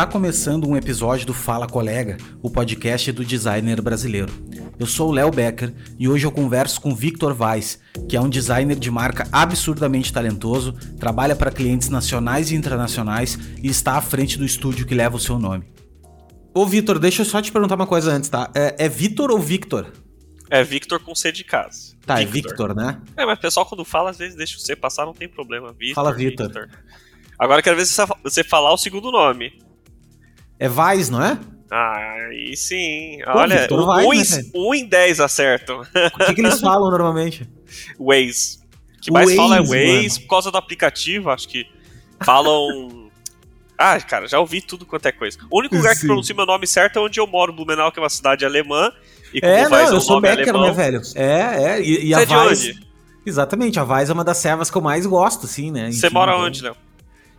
Está começando um episódio do Fala Colega, o podcast do designer brasileiro. Eu sou o Léo Becker e hoje eu converso com Victor Weiss, que é um designer de marca absurdamente talentoso, trabalha para clientes nacionais e internacionais e está à frente do estúdio que leva o seu nome. Ô Victor, deixa eu só te perguntar uma coisa antes, tá? É, é Victor ou Victor? É Victor com C de casa. Tá, Victor. é Victor, né? É, mas o pessoal quando fala, às vezes deixa o C passar, não tem problema. Victor, Fala Victor. Victor. Agora quero ver se você falar o segundo nome. É Vais, não é? Ah, aí sim. Pô, Olha, um, Weiss, né, um em 10 acertam. O que, que eles falam normalmente? Waze. O que mais Waze, fala é Waze, mano. por causa do aplicativo, acho que falam. ah, cara, já ouvi tudo quanto é coisa. O único lugar sim. que pronuncia meu nome certo é onde eu moro, Blumenau, que é uma cidade alemã. E é, não, eu sou Becker, alemão, né, velho? É, é. E, e a Vaz. Exatamente, a Vaz é uma das servas que eu mais gosto, assim, né? Você mora onde, Léo?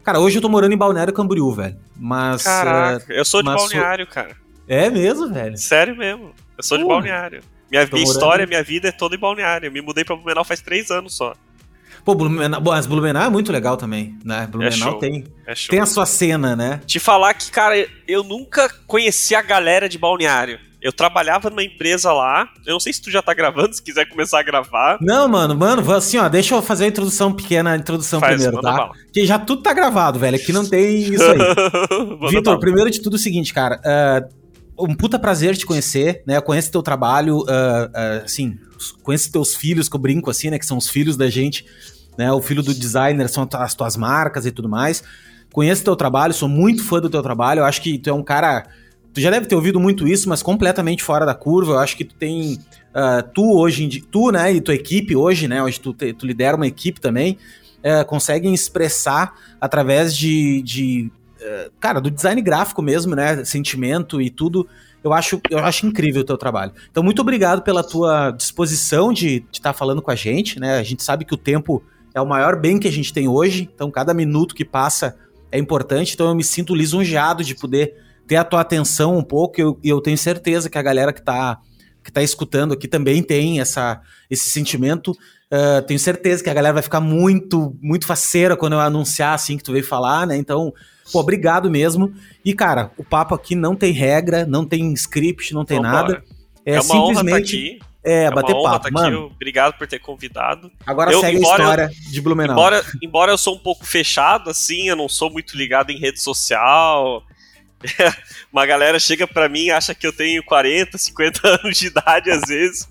Cara, hoje eu tô morando em Balneário Camboriú, velho. Mas. Caraca, uh, eu sou de Balneário, sou... cara. É mesmo, velho? Sério mesmo. Eu sou de Balneário. Minha, minha história, minha vida é toda em Balneário. Eu me mudei pra Blumenau faz três anos só. Pô, Blumenau, mas Blumenau é muito legal também, né? Blumenau é tem, é tem a sua cena, né? Te falar que, cara, eu nunca conheci a galera de Balneário. Eu trabalhava numa empresa lá. Eu não sei se tu já tá gravando, se quiser começar a gravar. Não, mano, mano, assim, ó, deixa eu fazer a introdução pequena, a introdução Faz, primeiro, tá? Bala. Que já tudo tá gravado, velho. Aqui não tem isso aí. Vitor, primeiro de tudo é o seguinte, cara. Uh, um puta prazer te conhecer, né? Eu conheço teu trabalho, uh, uh, assim, conheço teus filhos, que eu brinco assim, né? Que são os filhos da gente, né? O filho do designer são as tuas marcas e tudo mais. Conheço teu trabalho, sou muito fã do teu trabalho. Eu acho que tu é um cara Tu já deve ter ouvido muito isso, mas completamente fora da curva. Eu acho que tu tem. Uh, tu hoje, tu, né, e tua equipe hoje, né? Hoje tu, te, tu lidera uma equipe também, uh, conseguem expressar através de. de uh, cara, do design gráfico mesmo, né? Sentimento e tudo. Eu acho, eu acho incrível o teu trabalho. Então, muito obrigado pela tua disposição de estar tá falando com a gente, né? A gente sabe que o tempo é o maior bem que a gente tem hoje, então cada minuto que passa é importante. Então, eu me sinto lisonjeado de poder ter a tua atenção um pouco, e eu, eu tenho certeza que a galera que está que tá escutando aqui também tem essa, esse sentimento. Uh, tenho certeza que a galera vai ficar muito, muito faceira quando eu anunciar assim que tu veio falar, né? Então, pô, obrigado mesmo. E, cara, o papo aqui não tem regra, não tem script, não tem nada. É, é uma simplesmente. Honra tá aqui. É, é bater papo, tá mano. Aqui. Obrigado por ter convidado. Agora eu, segue a história de Blumenau. Embora, embora eu sou um pouco fechado, assim, eu não sou muito ligado em rede social, uma galera chega para mim e acha que eu tenho 40, 50 anos de idade às vezes,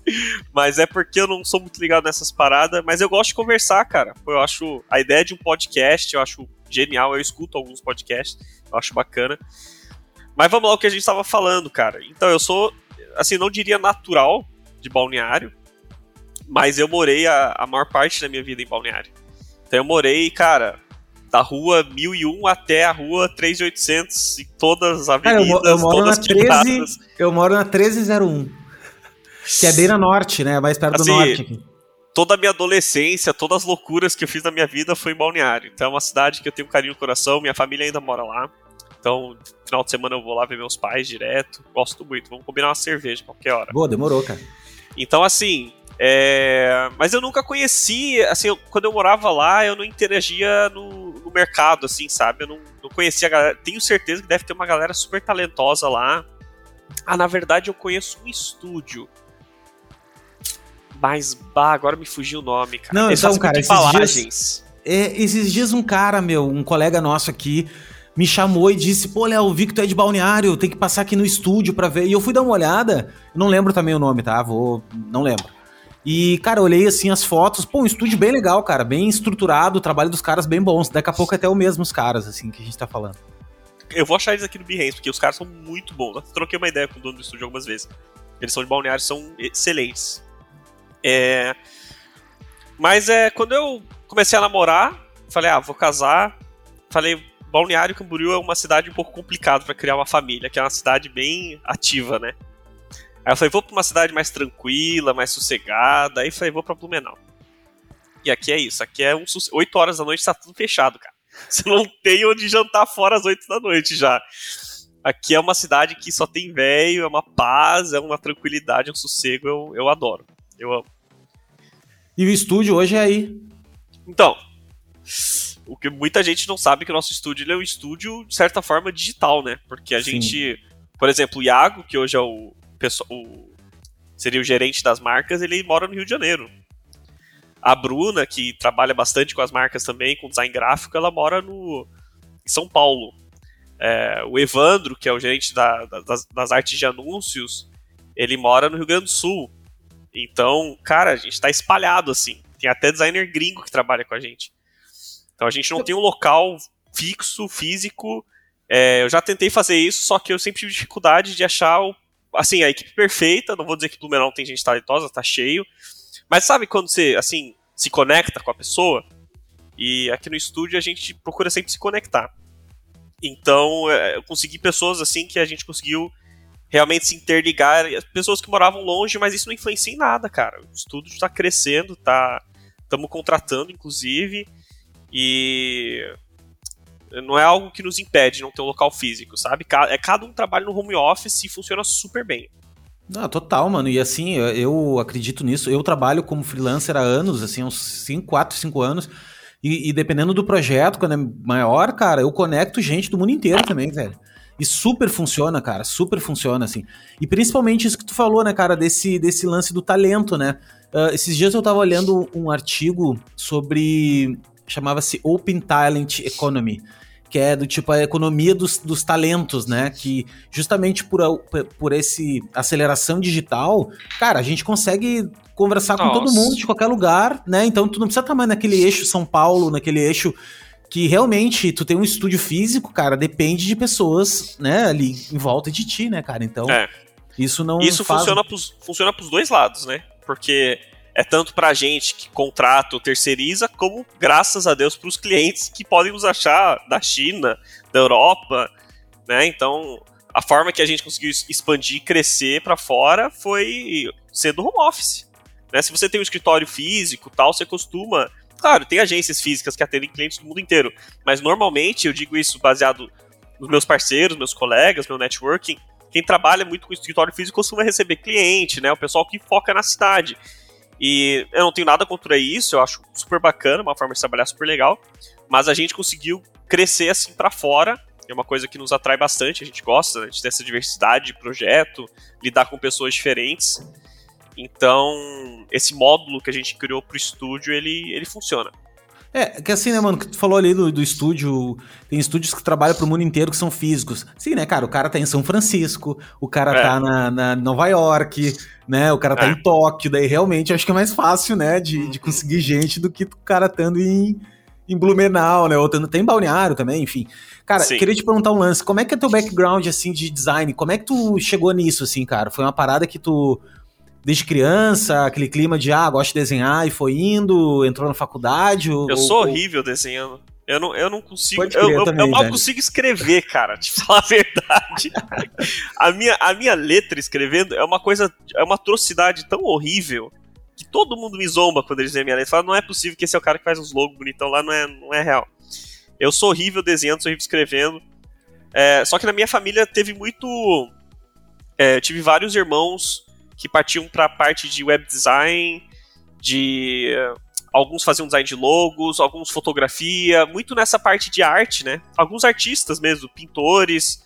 mas é porque eu não sou muito ligado nessas paradas, mas eu gosto de conversar, cara. Eu acho a ideia de um podcast, eu acho genial, eu escuto alguns podcasts, eu acho bacana. Mas vamos lá o que a gente estava falando, cara. Então eu sou, assim, não diria natural de balneário, mas eu morei a, a maior parte da minha vida em balneário. Então eu morei, cara, da rua 1001 até a rua 3800 e todas as avenidas, Cara, eu, eu moro na 13, Eu moro na 1301. Que é bem na norte, né? Mais perto assim, do norte aqui. Toda a minha adolescência, todas as loucuras que eu fiz na minha vida foi em Balneário. Então é uma cidade que eu tenho um carinho no coração, minha família ainda mora lá. Então, final de semana eu vou lá ver meus pais direto. Gosto muito. Vamos combinar uma cerveja qualquer hora. Boa, demorou, cara. Então, assim, é, mas eu nunca conheci, assim, eu, quando eu morava lá, eu não interagia no, no mercado, assim, sabe? Eu não, não, conhecia a galera. Tenho certeza que deve ter uma galera super talentosa lá. Ah, na verdade, eu conheço um estúdio. Mas, bah, agora me fugiu o nome, cara. Não, Eles então, cara, esses dias, é, esses dias um cara, meu, um colega nosso aqui, me chamou e disse: Pô, Léo, o Victor é de balneário, tem que passar aqui no estúdio pra ver. E eu fui dar uma olhada. Não lembro também o nome, tá? Vou. Não lembro. E, cara, olhei assim as fotos, pô, um estúdio bem legal, cara, bem estruturado, o trabalho dos caras bem bons. Daqui a pouco até o mesmo os caras, assim, que a gente tá falando. Eu vou achar eles aqui no Behance, porque os caras são muito bons. Eu troquei uma ideia com o dono do estúdio algumas vezes. Eles são de balneário, são excelentes. É... Mas é quando eu comecei a namorar, falei, ah, vou casar. Falei, Balneário Camboriú é uma cidade um pouco complicada para criar uma família, que é uma cidade bem ativa, né? Aí eu falei, vou pra uma cidade mais tranquila, mais sossegada. Aí eu falei, vou pra Blumenau. E aqui é isso, aqui é um 8 horas da noite, tá tudo fechado, cara. Você não tem onde jantar fora às 8 da noite já. Aqui é uma cidade que só tem velho, é uma paz, é uma tranquilidade, é um sossego, eu, eu adoro. Eu amo. E o estúdio hoje é aí? Então, o que muita gente não sabe é que o nosso estúdio é um estúdio, de certa forma, digital, né? Porque a Sim. gente, por exemplo, o Iago, que hoje é o, o seria o gerente das marcas, ele mora no Rio de Janeiro. A Bruna, que trabalha bastante com as marcas também, com design gráfico, ela mora no em São Paulo. É, o Evandro, que é o gerente da, das, das, artes de anúncios, ele mora no Rio Grande do Sul. Então, cara, a gente está espalhado assim. Tem até designer gringo que trabalha com a gente. Então a gente não tem um local fixo, físico. É, eu já tentei fazer isso, só que eu sempre tive dificuldade de achar o, assim, a equipe perfeita. Não vou dizer que Blumenau tem gente talentosa, tá cheio. Mas sabe quando você, assim, se conecta com a pessoa? E aqui no estúdio a gente procura sempre se conectar. Então, é, eu consegui pessoas assim que a gente conseguiu realmente se interligar. Pessoas que moravam longe, mas isso não influencia em nada, cara. O estúdio está crescendo, tá. Estamos contratando, inclusive. E não é algo que nos impede de não ter um local físico, sabe? É cada um trabalho no home office e funciona super bem. Não, total, mano. E assim, eu acredito nisso. Eu trabalho como freelancer há anos, assim, uns 5, 4, 5 anos. E, e, dependendo do projeto, quando é maior, cara, eu conecto gente do mundo inteiro também, velho. E super funciona, cara, super funciona, assim. E principalmente isso que tu falou, né, cara, desse, desse lance do talento, né? Uh, esses dias eu tava olhando um artigo sobre chamava-se Open Talent Economy, que é do tipo a economia dos, dos talentos, né? Que justamente por, por esse aceleração digital, cara, a gente consegue conversar Nossa. com todo mundo de qualquer lugar, né? Então tu não precisa estar mais naquele eixo São Paulo, naquele eixo que realmente tu tem um estúdio físico, cara, depende de pessoas, né, ali em volta de ti, né, cara? Então, é. isso não Isso faz... funciona pros, funciona pros dois lados, né? Porque é tanto para a gente que contrata ou terceiriza, como, graças a Deus, para os clientes que podem nos achar da China, da Europa, né? Então, a forma que a gente conseguiu expandir e crescer para fora foi sendo home office. Né? Se você tem um escritório físico tal, você costuma. Claro, tem agências físicas que atendem clientes do mundo inteiro, mas normalmente, eu digo isso baseado nos meus parceiros, meus colegas, meu networking, quem trabalha muito com escritório físico costuma receber cliente, né? O pessoal que foca na cidade. E eu não tenho nada contra isso, eu acho super bacana, uma forma de trabalhar super legal. Mas a gente conseguiu crescer assim para fora, é uma coisa que nos atrai bastante, a gente gosta né, de ter essa diversidade de projeto, lidar com pessoas diferentes. Então, esse módulo que a gente criou pro estúdio, ele, ele funciona. É, que assim, né, mano, que tu falou ali do, do estúdio, tem estúdios que trabalham pro mundo inteiro que são físicos. Sim, né, cara, o cara tá em São Francisco, o cara é. tá na, na, Nova York, né, o cara tá é. em Tóquio, daí realmente acho que é mais fácil, né, de, de conseguir gente do que o cara estando em, em Blumenau, né, ou tendo, tem Balneário também, enfim. Cara, Sim. queria te perguntar um lance, como é que é teu background, assim, de design, como é que tu chegou nisso, assim, cara? Foi uma parada que tu desde criança, aquele clima de, ah, gosto de desenhar e foi indo, entrou na faculdade? Ou, eu sou ou... horrível desenhando. Eu não, eu não consigo. eu, eu, também, eu mal velho. consigo escrever, cara, te falar a verdade. a, minha, a minha letra escrevendo é uma coisa. É uma atrocidade tão horrível que todo mundo me zomba quando eles veem minha letra. Fala, não é possível que esse é o cara que faz uns logos bonitão lá, não é, não é real. Eu sou horrível desenhando, sou horrível escrevendo. É, só que na minha família teve muito. É, tive vários irmãos que partiam para a parte de web design, de alguns faziam design de logos, alguns fotografia, muito nessa parte de arte, né? Alguns artistas mesmo, pintores.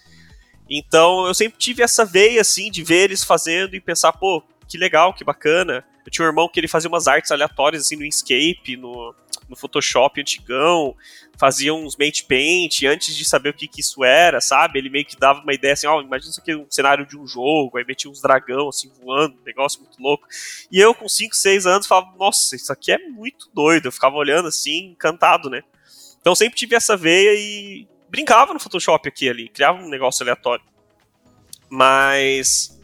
Então eu sempre tive essa veia assim de ver eles fazendo e pensar, pô, que legal, que bacana. Eu tinha um irmão que ele fazia umas artes aleatórias assim no Inkscape, no, no Photoshop antigão fazia uns mate paint antes de saber o que, que isso era, sabe? Ele meio que dava uma ideia assim, ó, oh, imagina isso aqui um cenário de um jogo, aí metia uns dragão assim voando, um negócio muito louco. E eu com 5, 6 anos falava, nossa, isso aqui é muito doido. Eu ficava olhando assim, encantado, né? Então sempre tive essa veia e brincava no Photoshop aqui ali, criava um negócio aleatório. Mas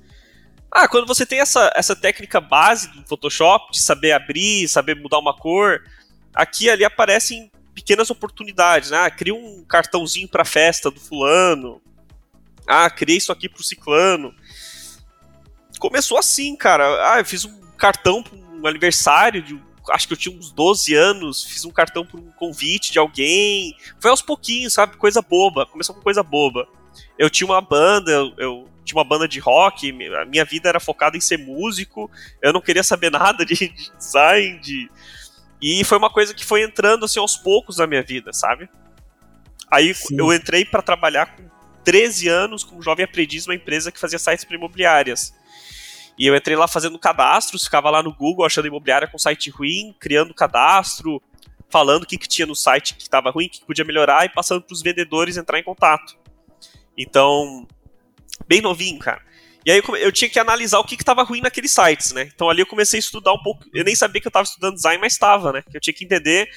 ah, quando você tem essa, essa técnica base do Photoshop, de saber abrir, saber mudar uma cor, aqui e ali aparecem pequenas oportunidades, né? Ah, cria um cartãozinho para festa do fulano. Ah, criei isso aqui pro ciclano. Começou assim, cara. Ah, eu fiz um cartão para um aniversário de acho que eu tinha uns 12 anos, fiz um cartão para um convite de alguém. Foi aos pouquinhos, sabe? Coisa boba. Começou com coisa boba. Eu tinha uma banda, eu, eu tinha uma banda de rock, a minha vida era focada em ser músico. Eu não queria saber nada de, de design, de E foi uma coisa que foi entrando assim aos poucos na minha vida, sabe? Aí Sim. eu entrei para trabalhar com 13 anos como jovem aprendiz numa empresa que fazia sites para imobiliárias. E eu entrei lá fazendo cadastros, ficava lá no Google achando imobiliária com site ruim, criando cadastro, falando o que, que tinha no site que estava ruim, o que podia melhorar e passando para os vendedores entrar em contato. Então, bem novinho, cara. E aí eu, tinha que analisar o que estava ruim naqueles sites, né? Então ali eu comecei a estudar um pouco. Eu nem sabia que eu estava estudando design, mas estava, né? Eu tinha que entender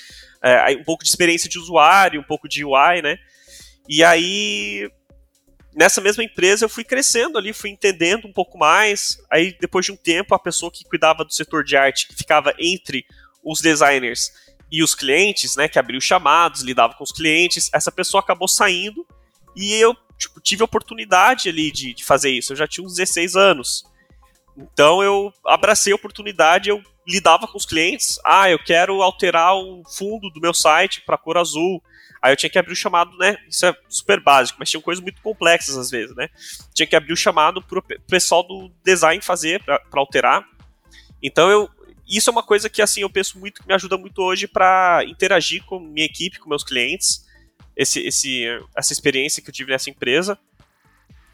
é, um pouco de experiência de usuário, um pouco de UI, né? E aí nessa mesma empresa eu fui crescendo ali, fui entendendo um pouco mais. Aí depois de um tempo a pessoa que cuidava do setor de arte, que ficava entre os designers e os clientes, né, que abriu chamados, lidava com os clientes, essa pessoa acabou saindo e eu tipo, tive a oportunidade ali de, de fazer isso. Eu já tinha uns 16 anos. Então eu abracei a oportunidade, eu lidava com os clientes. Ah, eu quero alterar o fundo do meu site para cor azul. Aí eu tinha que abrir o chamado, né? Isso é super básico, mas tinha coisas muito complexas às vezes, né? Tinha que abrir o chamado pro pessoal do design fazer para alterar. Então eu isso é uma coisa que assim eu penso muito que me ajuda muito hoje para interagir com minha equipe, com meus clientes esse, esse, essa experiência que eu tive nessa empresa.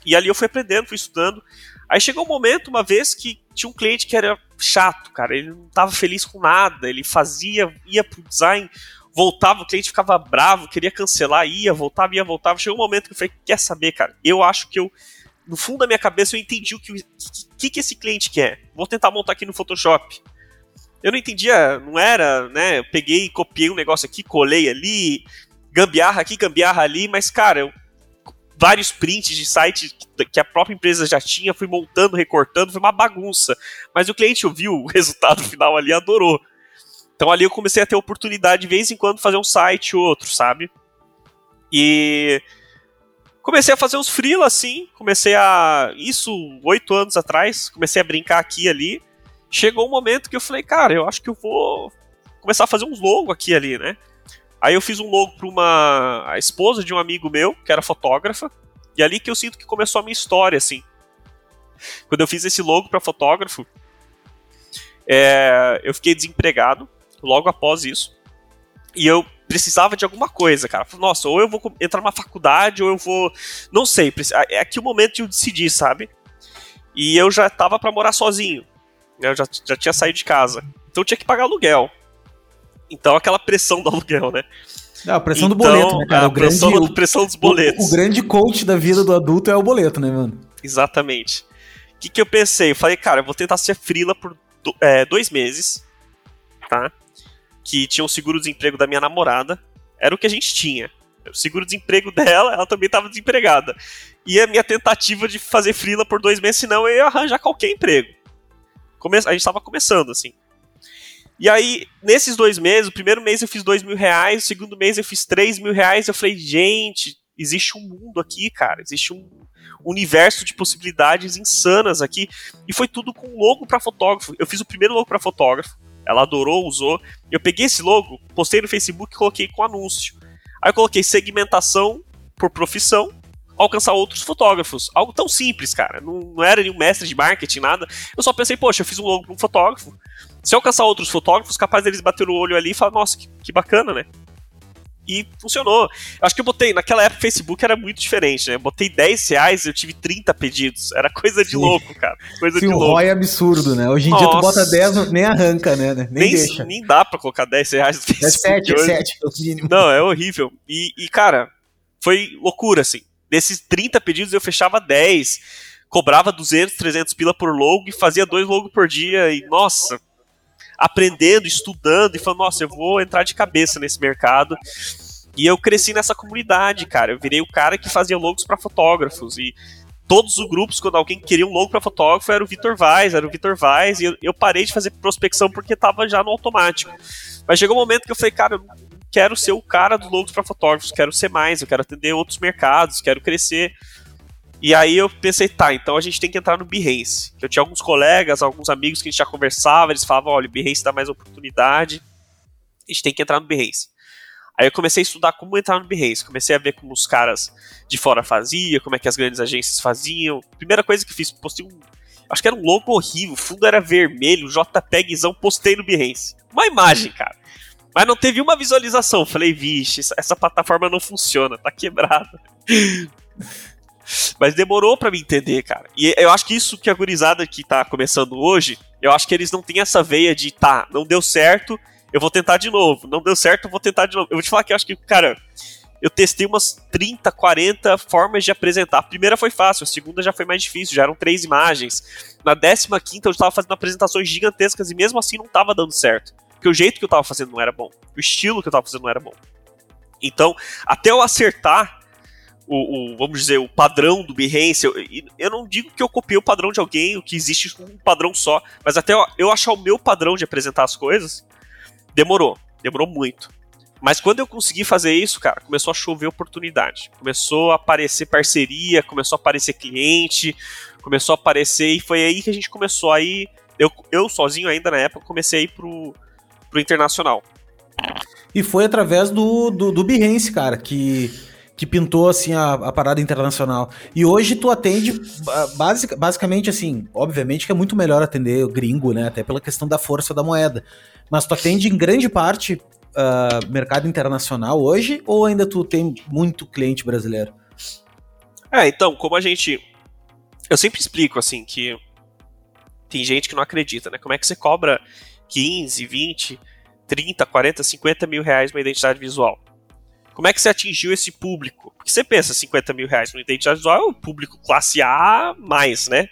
E ali eu fui aprendendo, fui estudando. Aí chegou um momento, uma vez, que tinha um cliente que era chato, cara. Ele não estava feliz com nada. Ele fazia, ia pro design, voltava, o cliente ficava bravo, queria cancelar, ia, voltava, ia, voltava. Chegou um momento que eu falei: quer saber, cara? Eu acho que eu. No fundo da minha cabeça eu entendi o que, que, que esse cliente quer. Vou tentar montar aqui no Photoshop. Eu não entendia, não era, né? Eu peguei, copiei um negócio aqui, colei ali, gambiarra aqui, gambiarra ali, mas, cara, eu, vários prints de site que a própria empresa já tinha, fui montando, recortando, foi uma bagunça. Mas o cliente ouviu o resultado final ali adorou. Então ali eu comecei a ter oportunidade de vez em quando fazer um site ou outro, sabe? E comecei a fazer uns freela assim, comecei a isso oito anos atrás, comecei a brincar aqui e ali. Chegou um momento que eu falei, cara, eu acho que eu vou começar a fazer uns logo aqui ali, né? Aí eu fiz um logo para uma a esposa de um amigo meu, que era fotógrafa, e ali que eu sinto que começou a minha história, assim. Quando eu fiz esse logo para fotógrafo, é, eu fiquei desempregado logo após isso. E eu precisava de alguma coisa, cara. Nossa, ou eu vou entrar numa faculdade, ou eu vou. Não sei. É aqui o momento de eu decidir, sabe? E eu já tava para morar sozinho. Eu já, já tinha saído de casa. Então eu tinha que pagar aluguel. Então aquela pressão do aluguel, né? Não, a pressão então, do boleto, né, cara? A o pressão, grande, pressão dos boletos. O, o, grande coach da vida do adulto é o boleto, né, mano? Exatamente. O que, que eu pensei? Eu falei, cara, eu vou tentar ser frila por do, é, dois meses, tá? Que tinha o um seguro-desemprego da minha namorada. Era o que a gente tinha. O seguro-desemprego dela, ela também estava desempregada. E a minha tentativa de fazer frila por dois meses, senão eu ia arranjar qualquer emprego. Come a gente estava começando, assim. E aí, nesses dois meses, o primeiro mês eu fiz dois mil reais, o segundo mês eu fiz três mil reais. Eu falei, gente, existe um mundo aqui, cara. Existe um universo de possibilidades insanas aqui. E foi tudo com logo para fotógrafo. Eu fiz o primeiro logo para fotógrafo. Ela adorou, usou. Eu peguei esse logo, postei no Facebook e coloquei com anúncio. Aí eu coloquei segmentação por profissão, alcançar outros fotógrafos. Algo tão simples, cara. Não, não era nenhum mestre de marketing, nada. Eu só pensei, poxa, eu fiz um logo para um fotógrafo se eu alcançar outros fotógrafos, capaz deles bater o olho ali e falar, nossa, que, que bacana, né? E funcionou. Acho que eu botei, naquela época o Facebook era muito diferente, né? Eu botei 10 reais eu tive 30 pedidos. Era coisa de Sim. louco, cara. Coisa Sim, de o louco. é absurdo, né? Hoje em Nossa. dia tu bota 10, nem arranca, né? Nem, nem deixa. Nem dá pra colocar 10 reais no Facebook. É 7, hoje. é 7, é o mínimo. Não, é horrível. E, e, cara, foi loucura, assim. Desses 30 pedidos eu fechava 10, cobrava 200, 300 pila por logo e fazia dois logos por dia. E, nossa, aprendendo, estudando e falando, nossa, eu vou entrar de cabeça nesse mercado. E eu cresci nessa comunidade, cara. Eu virei o cara que fazia logos para fotógrafos e todos os grupos, quando alguém queria um logo para fotógrafo, era o Vitor Vaz, era o Vitor Vaz, e eu, eu, parei de fazer prospecção porque tava já no automático. Mas chegou um momento que eu falei, cara, eu quero ser o cara dos logos para fotógrafos, quero ser mais, eu quero atender outros mercados, quero crescer. E aí eu pensei, tá, então a gente tem que entrar no Behance. Eu tinha alguns colegas, alguns amigos que a gente já conversava, eles falavam, olha, o Behance dá mais oportunidade, a gente tem que entrar no Behance. Aí eu comecei a estudar como entrar no Behance, comecei a ver como os caras de fora faziam, como é que as grandes agências faziam. Primeira coisa que fiz, postei um... Acho que era um logo horrível, o fundo era vermelho, JPEGzão, postei no Behance. Uma imagem, cara. Mas não teve uma visualização. Falei, vixe, essa plataforma não funciona, tá quebrada. Mas demorou para me entender, cara. E eu acho que isso que a gurizada que tá começando hoje, eu acho que eles não têm essa veia de, tá, não deu certo, eu vou tentar de novo. Não deu certo, eu vou tentar de novo. Eu vou te falar que eu acho que, cara, eu testei umas 30, 40 formas de apresentar. A primeira foi fácil, a segunda já foi mais difícil, já eram três imagens. Na décima quinta eu estava fazendo apresentações gigantescas e mesmo assim não estava dando certo. Porque o jeito que eu estava fazendo não era bom. O estilo que eu estava fazendo não era bom. Então, até eu acertar o, o, vamos dizer, o padrão do Behance. Eu, eu não digo que eu copiei o padrão de alguém, o que existe um padrão só, mas até eu, eu achar o meu padrão de apresentar as coisas, demorou. Demorou muito. Mas quando eu consegui fazer isso, cara, começou a chover oportunidade. Começou a aparecer parceria, começou a aparecer cliente, começou a aparecer, e foi aí que a gente começou aí. Eu, eu sozinho ainda na época comecei a ir pro, pro internacional. E foi através do, do, do Behance, cara, que que pintou assim a, a, parada internacional. E hoje tu atende basic, basicamente assim, obviamente que é muito melhor atender gringo, né? Até pela questão da força da moeda. Mas tu atende em grande parte uh, mercado internacional hoje ou ainda tu tem muito cliente brasileiro? É, então, como a gente. Eu sempre explico assim que tem gente que não acredita, né? Como é que você cobra 15, 20, 30, 40, 50 mil reais uma identidade visual? Como é que você atingiu esse público? Porque você pensa 50 mil reais no identidade visual é o público classe A mais, né?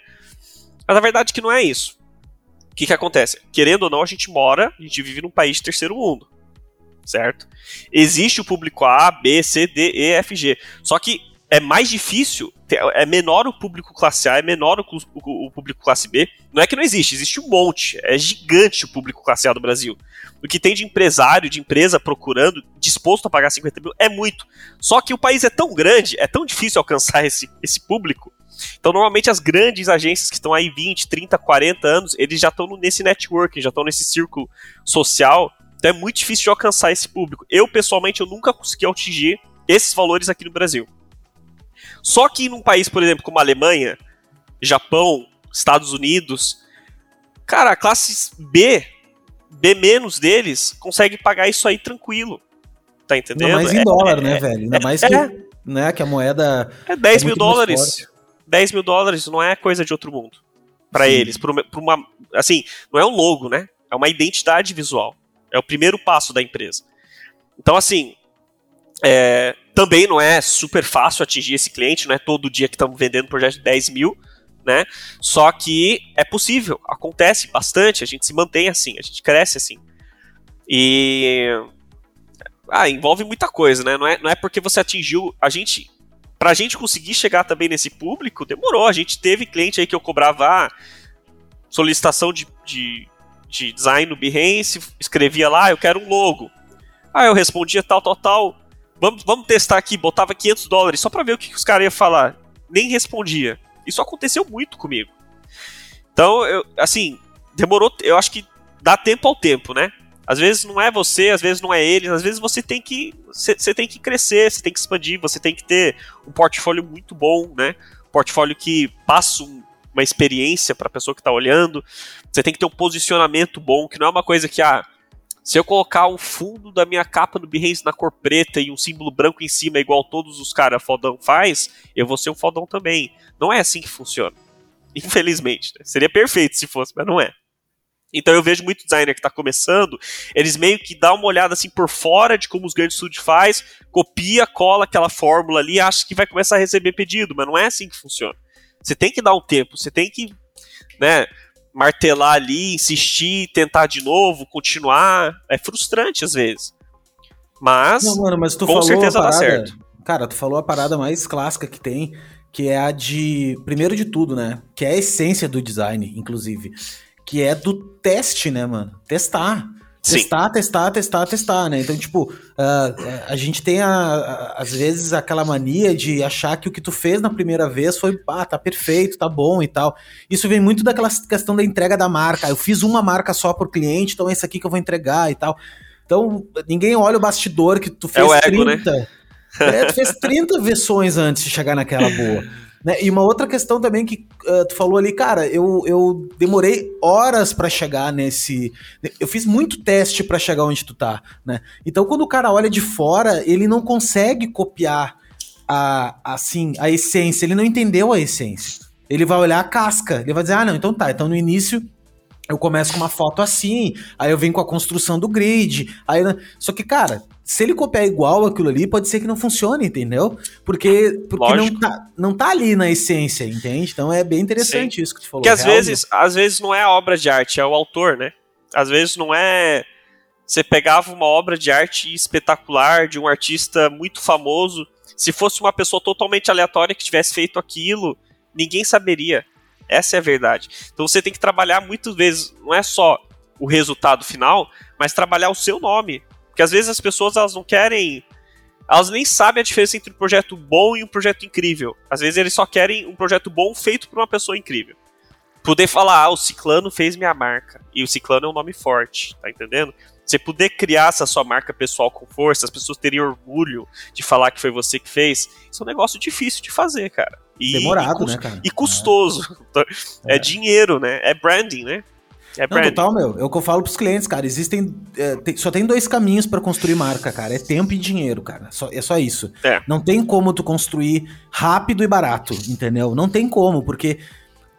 Mas a verdade é que não é isso. O que, que acontece? Querendo ou não, a gente mora, a gente vive num país de terceiro mundo. Certo? Existe o público A, B, C, D, E, F, G. Só que é mais difícil, é menor o público classe A, é menor o, o, o, público classe B. Não é que não existe, existe um monte. É gigante o público classe A do Brasil o que tem de empresário, de empresa procurando, disposto a pagar 50 mil, é muito. Só que o país é tão grande, é tão difícil alcançar esse, esse público. Então, normalmente, as grandes agências que estão aí 20, 30, 40 anos, eles já estão nesse networking, já estão nesse círculo social. Então, é muito difícil de alcançar esse público. Eu, pessoalmente, eu nunca consegui atingir esses valores aqui no Brasil. Só que num país, por exemplo, como a Alemanha, Japão, Estados Unidos, cara, a classe B B menos deles consegue pagar isso aí tranquilo. Tá entendendo? Ainda mais em é, dólar, é, né, velho? Ainda mais é, que, né, que a moeda. É 10 é mil dólares. 10 mil dólares não é coisa de outro mundo. para eles. Pra uma, assim, não é um logo, né? É uma identidade visual. É o primeiro passo da empresa. Então, assim, é, também não é super fácil atingir esse cliente, não é todo dia que estamos vendendo projeto de 10 mil, né? Só que é possível, acontece bastante, a gente se mantém assim, a gente cresce assim. E ah, envolve muita coisa, né? Não é, não é porque você atingiu a gente pra gente conseguir chegar também nesse público, demorou. A gente teve cliente aí que eu cobrava ah, solicitação de, de, de design no Behance, escrevia lá, eu quero um logo. Ah, eu respondia tal, tal, tal. Vamos, vamos testar aqui, botava 500 dólares só pra ver o que, os caras iam falar. Nem respondia. Isso aconteceu muito comigo. Então, eu, assim, demorou. Eu acho que dá tempo ao tempo, né? Às vezes não é você, às vezes não é eles, às vezes você tem que. Você tem que crescer, você tem que expandir, você tem que ter um portfólio muito bom, né? Um portfólio que passa um, uma experiência para a pessoa que está olhando. Você tem que ter um posicionamento bom, que não é uma coisa que, ah, se eu colocar o fundo da minha capa do Behance na cor preta e um símbolo branco em cima, igual todos os caras fodão faz, eu vou ser um fodão também. Não é assim que funciona. Infelizmente. Né? Seria perfeito se fosse, mas não é. Então eu vejo muito designer que está começando, eles meio que dão uma olhada assim por fora de como os grandes estúdios faz, copia, cola aquela fórmula ali acha que vai começar a receber pedido, mas não é assim que funciona. Você tem que dar um tempo, você tem que, né, martelar ali, insistir, tentar de novo, continuar. É frustrante às vezes. Mas, Não, mano, mas com certeza parada, dá certo. Cara, tu falou a parada mais clássica que tem, que é a de. Primeiro de tudo, né? Que é a essência do design, inclusive. Que é do teste, né, mano? Testar. Testar, Sim. testar, testar, testar, né? Então, tipo, uh, a gente tem, a, a, às vezes, aquela mania de achar que o que tu fez na primeira vez foi, ah, tá perfeito, tá bom e tal. Isso vem muito daquela questão da entrega da marca. Eu fiz uma marca só por cliente, então é esse aqui que eu vou entregar e tal. Então, ninguém olha o bastidor que tu fez é o ego, 30. Né? É, tu fez 30 versões antes de chegar naquela boa. Né? E uma outra questão também que uh, tu falou ali, cara, eu, eu demorei horas para chegar nesse. Eu fiz muito teste para chegar onde tu tá, né? Então, quando o cara olha de fora, ele não consegue copiar a, assim, a essência, ele não entendeu a essência. Ele vai olhar a casca, ele vai dizer, ah, não, então tá, então no início eu começo com uma foto assim, aí eu venho com a construção do grid, aí... Só que, cara, se ele copiar igual aquilo ali, pode ser que não funcione, entendeu? Porque, porque não, tá, não tá ali na essência, entende? Então é bem interessante Sim. isso que tu falou. Que às vezes, às vezes não é a obra de arte, é o autor, né? Às vezes não é... Você pegava uma obra de arte espetacular de um artista muito famoso, se fosse uma pessoa totalmente aleatória que tivesse feito aquilo, ninguém saberia. Essa é a verdade. Então você tem que trabalhar muitas vezes, não é só o resultado final, mas trabalhar o seu nome. Porque às vezes as pessoas elas não querem. Elas nem sabem a diferença entre um projeto bom e um projeto incrível. Às vezes eles só querem um projeto bom feito por uma pessoa incrível. Poder falar, ah, o Ciclano fez minha marca. E o Ciclano é um nome forte, tá entendendo? Você poder criar essa sua marca pessoal com força, as pessoas terem orgulho de falar que foi você que fez, isso é um negócio difícil de fazer, cara. E, Demorado, e né, cara? E custoso. É. é. dinheiro, né? É branding, né? É. Não, total, meu. É o que eu falo pros clientes, cara. Existem. É, tem, só tem dois caminhos para construir marca, cara. É tempo e dinheiro, cara. Só, é só isso. É. Não tem como tu construir rápido e barato, entendeu? Não tem como, porque.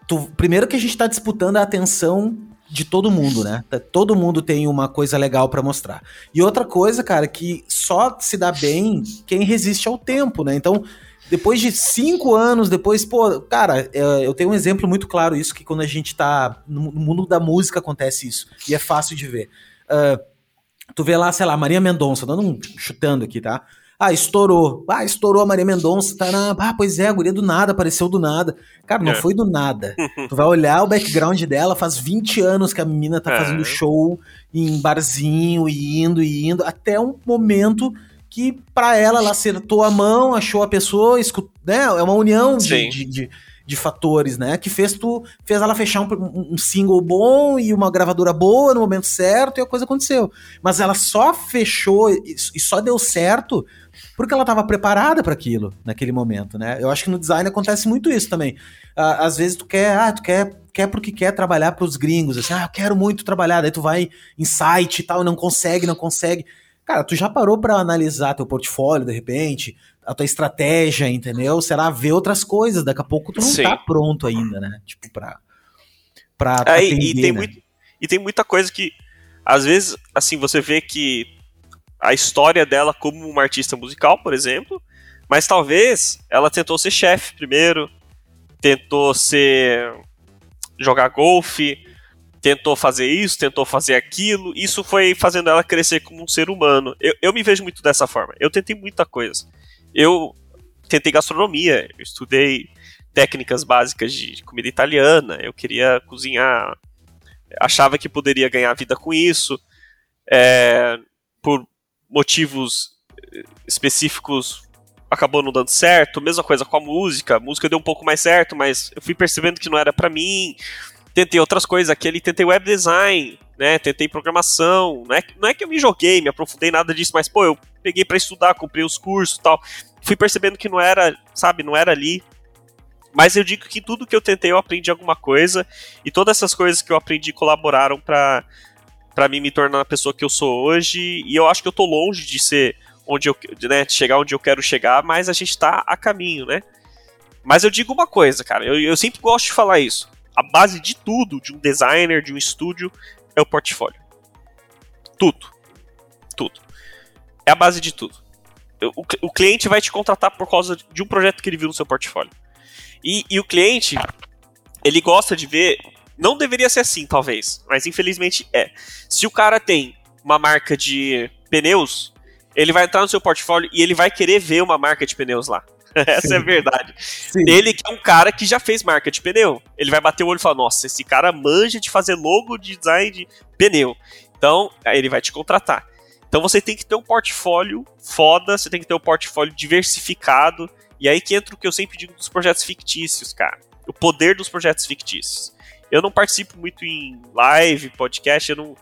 Tu, primeiro que a gente tá disputando a atenção de todo mundo, né? Todo mundo tem uma coisa legal para mostrar. E outra coisa, cara, que só se dá bem quem resiste ao tempo, né? Então, depois de cinco anos, depois, pô, cara, é, eu tenho um exemplo muito claro isso, que quando a gente tá. No mundo da música acontece isso. E é fácil de ver. Uh, tu vê lá, sei lá, Maria Mendonça, dando um chutando aqui, tá? Ah, estourou. Ah, estourou a Maria Mendonça. Tá na... Ah, pois é, a guria do nada, apareceu do nada. Cara, não é. foi do nada. tu vai olhar o background dela, faz 20 anos que a menina tá é. fazendo show em barzinho e indo e indo, até um momento que para ela ela acertou a mão, achou a pessoa, escut... né? É uma união de, de, de, de, fatores, né? Que fez tu fez ela fechar um, um, single bom e uma gravadora boa no momento certo e a coisa aconteceu. Mas ela só fechou e só deu certo porque ela estava preparada para aquilo naquele momento, né? Eu acho que no design acontece muito isso também. às vezes tu quer, ah, tu quer, quer porque quer trabalhar para os gringos, assim, ah, eu quero muito trabalhar, daí tu vai em site e tal, não consegue, não consegue. Cara, tu já parou para analisar teu portfólio de repente, a tua estratégia, entendeu? Será ver outras coisas, daqui a pouco tu não Sim. tá pronto ainda, né? Tipo, pra, pra, pra é, atender, e, tem né? muito, e tem muita coisa que, às vezes, assim, você vê que a história dela como uma artista musical, por exemplo, mas talvez ela tentou ser chefe primeiro, tentou ser jogar golfe, tentou fazer isso, tentou fazer aquilo. Isso foi fazendo ela crescer como um ser humano. Eu, eu me vejo muito dessa forma. Eu tentei muita coisa. Eu tentei gastronomia, eu estudei técnicas básicas de comida italiana, eu queria cozinhar, achava que poderia ganhar vida com isso. É, por motivos eh, específicos acabou não dando certo. Mesma coisa com a música. A música deu um pouco mais certo, mas eu fui percebendo que não era para mim. Tentei outras coisas aqui ali, tentei web design, né? Tentei programação. Não é, não é que eu me joguei, me aprofundei nada disso, mas pô, eu peguei para estudar, comprei os cursos tal. Fui percebendo que não era, sabe, não era ali. Mas eu digo que tudo que eu tentei eu aprendi alguma coisa e todas essas coisas que eu aprendi colaboraram para para mim me tornar a pessoa que eu sou hoje. E eu acho que eu tô longe de ser onde eu, né, chegar onde eu quero chegar, mas a gente tá a caminho, né? Mas eu digo uma coisa, cara, eu, eu sempre gosto de falar isso. A base de tudo, de um designer, de um estúdio, é o portfólio. Tudo. Tudo. É a base de tudo. O, o cliente vai te contratar por causa de um projeto que ele viu no seu portfólio. E, e o cliente, ele gosta de ver não deveria ser assim, talvez, mas infelizmente é. Se o cara tem uma marca de pneus, ele vai entrar no seu portfólio e ele vai querer ver uma marca de pneus lá. Essa Sim. é a verdade. Sim. Ele que é um cara que já fez marca de pneu. Ele vai bater o olho e falar: Nossa, esse cara manja de fazer logo de design de pneu. Então, aí ele vai te contratar. Então você tem que ter um portfólio foda, você tem que ter um portfólio diversificado. E aí que entra o que eu sempre digo dos projetos fictícios, cara. O poder dos projetos fictícios. Eu não participo muito em live, podcast, eu não,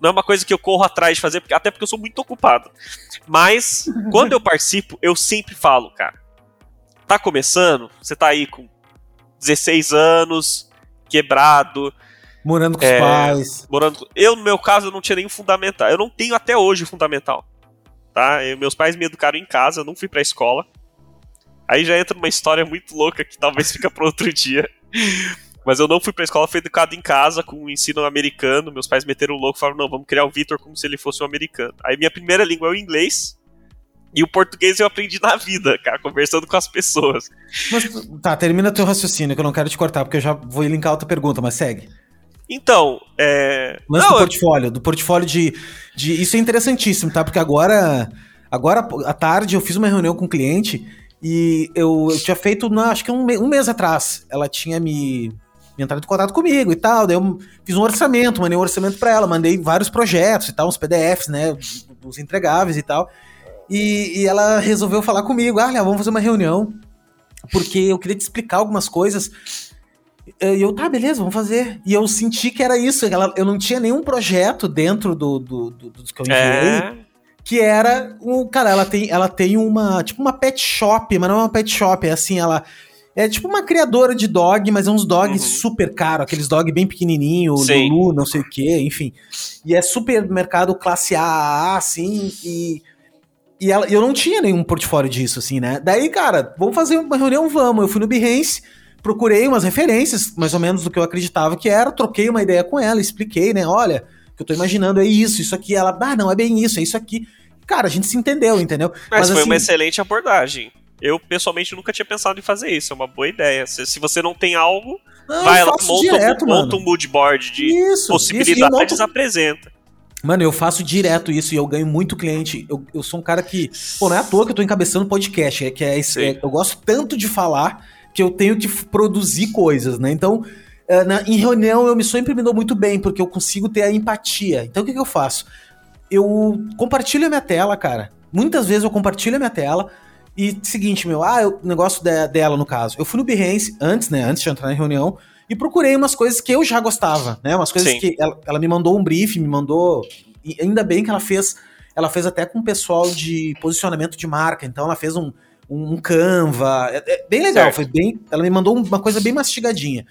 não é uma coisa que eu corro atrás de fazer, até porque eu sou muito ocupado. Mas, quando eu participo, eu sempre falo, cara. Tá começando, você tá aí com 16 anos, quebrado. Morando com é, os pais. Morando, eu, no meu caso, eu não tinha nem fundamental. Eu não tenho até hoje fundamental. Tá? Eu, meus pais me educaram em casa, eu não fui pra escola. Aí já entra numa história muito louca que talvez fica para outro dia. Mas eu não fui pra escola, fui educado em casa com o ensino americano. Meus pais meteram louco e falaram: não, vamos criar o Vitor como se ele fosse um americano. Aí minha primeira língua é o inglês. E o português eu aprendi na vida, cara, conversando com as pessoas. Mas, tá, termina teu raciocínio, que eu não quero te cortar, porque eu já vou linkar outra pergunta, mas segue. Então, é. Lance não, do portfólio, do portfólio de, de. Isso é interessantíssimo, tá? Porque agora. Agora, à tarde, eu fiz uma reunião com um cliente e eu, eu tinha feito, na, acho que um, um mês atrás. Ela tinha me, entrado em contato comigo e tal. Daí eu fiz um orçamento, mandei um orçamento para ela, mandei vários projetos e tal, uns PDFs, né? Os entregáveis e tal. E, e ela resolveu falar comigo: ah, vamos fazer uma reunião, porque eu queria te explicar algumas coisas. E eu, tá, beleza, vamos fazer. E eu senti que era isso. Ela, eu não tinha nenhum projeto dentro do, do, do dos que eu enviei. É. Que era um. Cara, ela tem, ela tem uma. Tipo uma pet shop, mas não é uma pet shop, é assim, ela. É tipo uma criadora de dog, mas é uns dogs uhum. super caros, aqueles dog bem pequenininho, Lulu, não sei o que, enfim. E é supermercado classe A, assim, e e ela, eu não tinha nenhum portfólio disso, assim, né? Daí, cara, vamos fazer uma reunião, vamos. Eu fui no Behance, procurei umas referências, mais ou menos do que eu acreditava que era, troquei uma ideia com ela, expliquei, né? Olha, o que eu tô imaginando é isso, isso aqui. Ela, ah, não, é bem isso, é isso aqui. Cara, a gente se entendeu, entendeu? Mas, Mas foi assim, uma excelente abordagem. Eu, pessoalmente, nunca tinha pensado em fazer isso. É uma boa ideia. Se, se você não tem algo, não, vai lá, monta, direto, monta um mood board de isso, possibilidades, isso, apresenta. Mano, eu faço direto isso e eu ganho muito cliente. Eu, eu sou um cara que. Pô, não é à toa que eu tô encabeçando podcast. É que é, é, eu gosto tanto de falar que eu tenho que produzir coisas, né? Então, é, na, em reunião eu me sempre me dou muito bem, porque eu consigo ter a empatia. Então o que, que eu faço? Eu compartilho a minha tela, cara. Muitas vezes eu compartilho a minha tela. E seguinte, meu, ah, o negócio de, dela, no caso. Eu fui no Behance antes, né? Antes de entrar na reunião e procurei umas coisas que eu já gostava, né? Umas coisas Sim. que ela, ela, me mandou um brief, me mandou. E ainda bem que ela fez. Ela fez até com o pessoal de posicionamento de marca. Então ela fez um, um Canva. É, é bem legal, certo. foi bem. Ela me mandou uma coisa bem mastigadinha.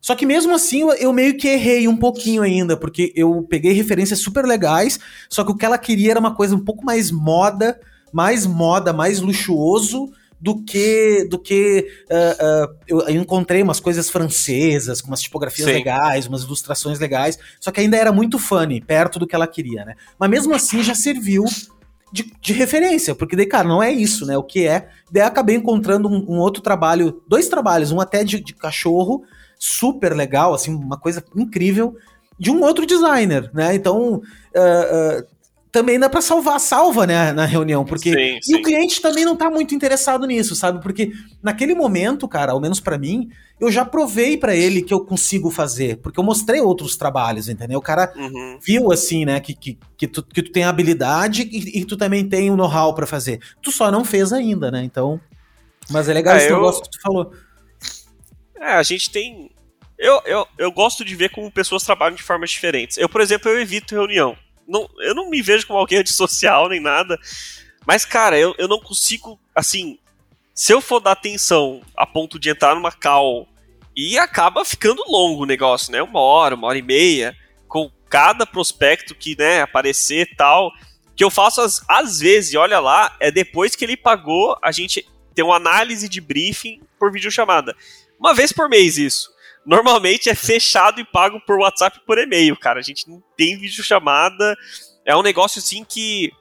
Só que mesmo assim eu, eu, meio que errei um pouquinho ainda, porque eu peguei referências super legais, só que o que ela queria era uma coisa um pouco mais moda, mais moda, mais luxuoso do que do que uh, uh, eu, encontrei umas coisas francesas, com umas tipografias Sim. legais, umas ilustrações legais, só que ainda era muito funny, perto do que ela queria, né? Mas mesmo assim já serviu de, de, referência, porque daí, cara, não é isso, né? O que é. Daí acabei encontrando um, um outro trabalho, dois trabalhos, um até de, de, cachorro, super legal, assim, uma coisa incrível, de um outro designer, né? Então, uh, também dá para salvar, salva, né, na reunião, porque sim, sim. e o cliente também não tá muito interessado nisso, sabe? Porque naquele momento, cara, ao menos para mim, eu já provei para ele que eu consigo fazer, porque eu mostrei outros trabalhos, entendeu? O cara uhum. viu assim, né, que, que, que, tu, que tu tem habilidade e, e tu também tem o know-how para fazer. Tu só não fez ainda, né? Então, mas é legal é, esse eu... negócio que tu falou. É, a gente tem eu, eu, eu gosto de ver como pessoas trabalham de formas diferentes. Eu, por exemplo, eu evito reunião. Não, eu não me vejo como alguém antissocial nem nada. Mas, cara, eu, eu não consigo. Assim, se eu for dar atenção a ponto de entrar numa call e acaba ficando longo o negócio, né? Uma hora, uma hora e meia, com cada prospecto que, né, aparecer tal. Que eu faço às, às vezes, olha lá, é depois que ele pagou, a gente tem uma análise de briefing por videochamada. Uma vez por mês isso normalmente é fechado e pago por WhatsApp e por e-mail, cara. A gente não tem vídeo chamada. É um negócio assim que.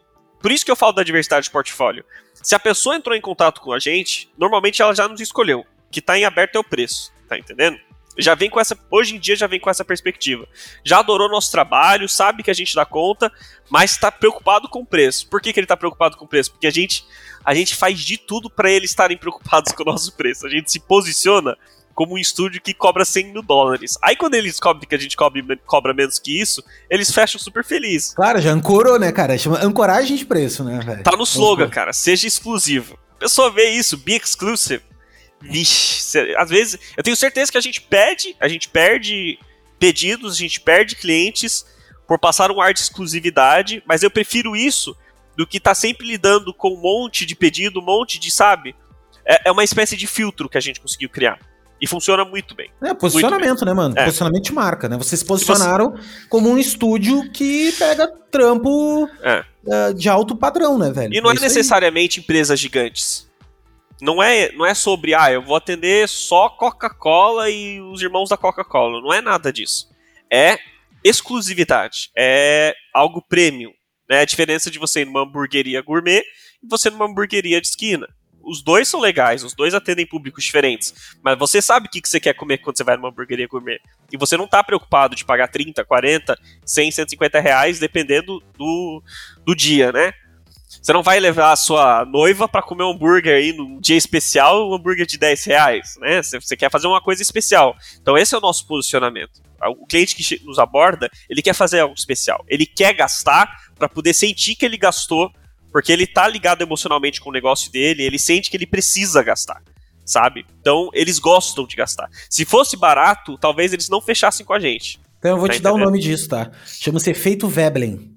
Por isso que eu falo da diversidade de portfólio. Se a pessoa entrou em contato com a gente, normalmente ela já nos escolheu. Que tá em aberto é o preço, tá entendendo? Já vem com essa. Hoje em dia já vem com essa perspectiva. Já adorou nosso trabalho, sabe que a gente dá conta, mas está preocupado com o preço. Por que, que ele está preocupado com o preço? Porque a gente, a gente faz de tudo para eles estarem preocupados com o nosso preço. A gente se posiciona como um estúdio que cobra 100 mil dólares. Aí quando eles descobrem que a gente cobra, cobra menos que isso, eles fecham super felizes. Claro, já ancorou, né, cara? Chama ancoragem de preço, né, velho? Tá no slogan, cara. Seja exclusivo. A pessoa vê isso, be exclusive. Vixe, às vezes, eu tenho certeza que a gente perde, a gente perde pedidos, a gente perde clientes por passar um ar de exclusividade, mas eu prefiro isso do que estar tá sempre lidando com um monte de pedido, um monte de, sabe? é, é uma espécie de filtro que a gente conseguiu criar. E funciona muito bem. É, posicionamento, né, mano? É. Posicionamento de marca, né? Vocês se posicionaram você... como um estúdio que pega trampo é. uh, de alto padrão, né, velho? E não é, é necessariamente aí. empresas gigantes. Não é, não é sobre, ah, eu vou atender só Coca-Cola e os irmãos da Coca-Cola. Não é nada disso. É exclusividade. É algo premium. Né? A diferença de você ir numa hamburgueria gourmet e você numa hamburgueria de esquina os dois são legais, os dois atendem públicos diferentes. Mas você sabe o que, que você quer comer quando você vai numa hamburgueria gourmet. E você não tá preocupado de pagar 30, 40, 100, 150 reais, dependendo do, do dia, né? Você não vai levar a sua noiva para comer um hambúrguer aí num dia especial, um hambúrguer de 10 reais, né? Você quer fazer uma coisa especial. Então esse é o nosso posicionamento. O cliente que nos aborda, ele quer fazer algo especial. Ele quer gastar para poder sentir que ele gastou porque ele tá ligado emocionalmente com o negócio dele, ele sente que ele precisa gastar, sabe? Então, eles gostam de gastar. Se fosse barato, talvez eles não fechassem com a gente. Então, eu vou tá te entendendo? dar o nome disso, tá? Chama-se efeito Veblen.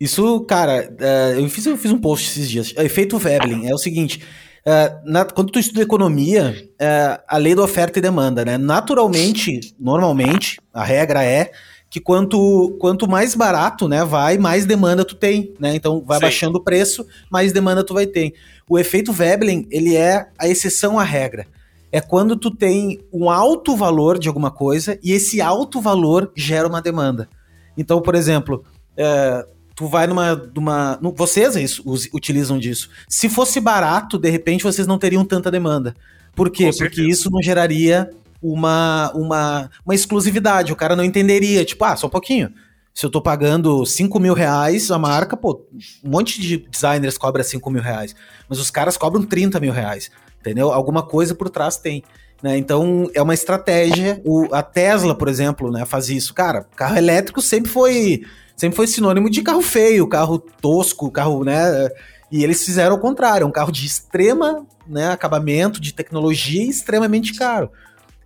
Isso, cara, uh, eu, fiz, eu fiz um post esses dias. Efeito Veblen é o seguinte. Uh, na, quando tu estuda economia, uh, a lei da oferta e demanda, né? Naturalmente, normalmente, a regra é que quanto, quanto mais barato, né, vai, mais demanda tu tem, né? Então vai Sim. baixando o preço, mais demanda tu vai ter. O efeito Veblen, ele é a exceção à regra. É quando tu tem um alto valor de alguma coisa e esse alto valor gera uma demanda. Então, por exemplo, é, tu vai numa, numa no, vocês é isso, us, utilizam disso. Se fosse barato, de repente vocês não teriam tanta demanda. Por quê? Porque isso não geraria uma, uma, uma exclusividade. O cara não entenderia, tipo, ah, só um pouquinho. Se eu tô pagando 5 mil reais a marca, pô, um monte de designers cobra 5 mil reais. Mas os caras cobram 30 mil reais. Entendeu? Alguma coisa por trás tem. Né? Então é uma estratégia. O, a Tesla, por exemplo, né, faz isso. Cara, carro elétrico sempre foi sempre foi sinônimo de carro feio, carro tosco, carro, né? E eles fizeram o contrário, é um carro de extrema né, acabamento, de tecnologia e extremamente caro.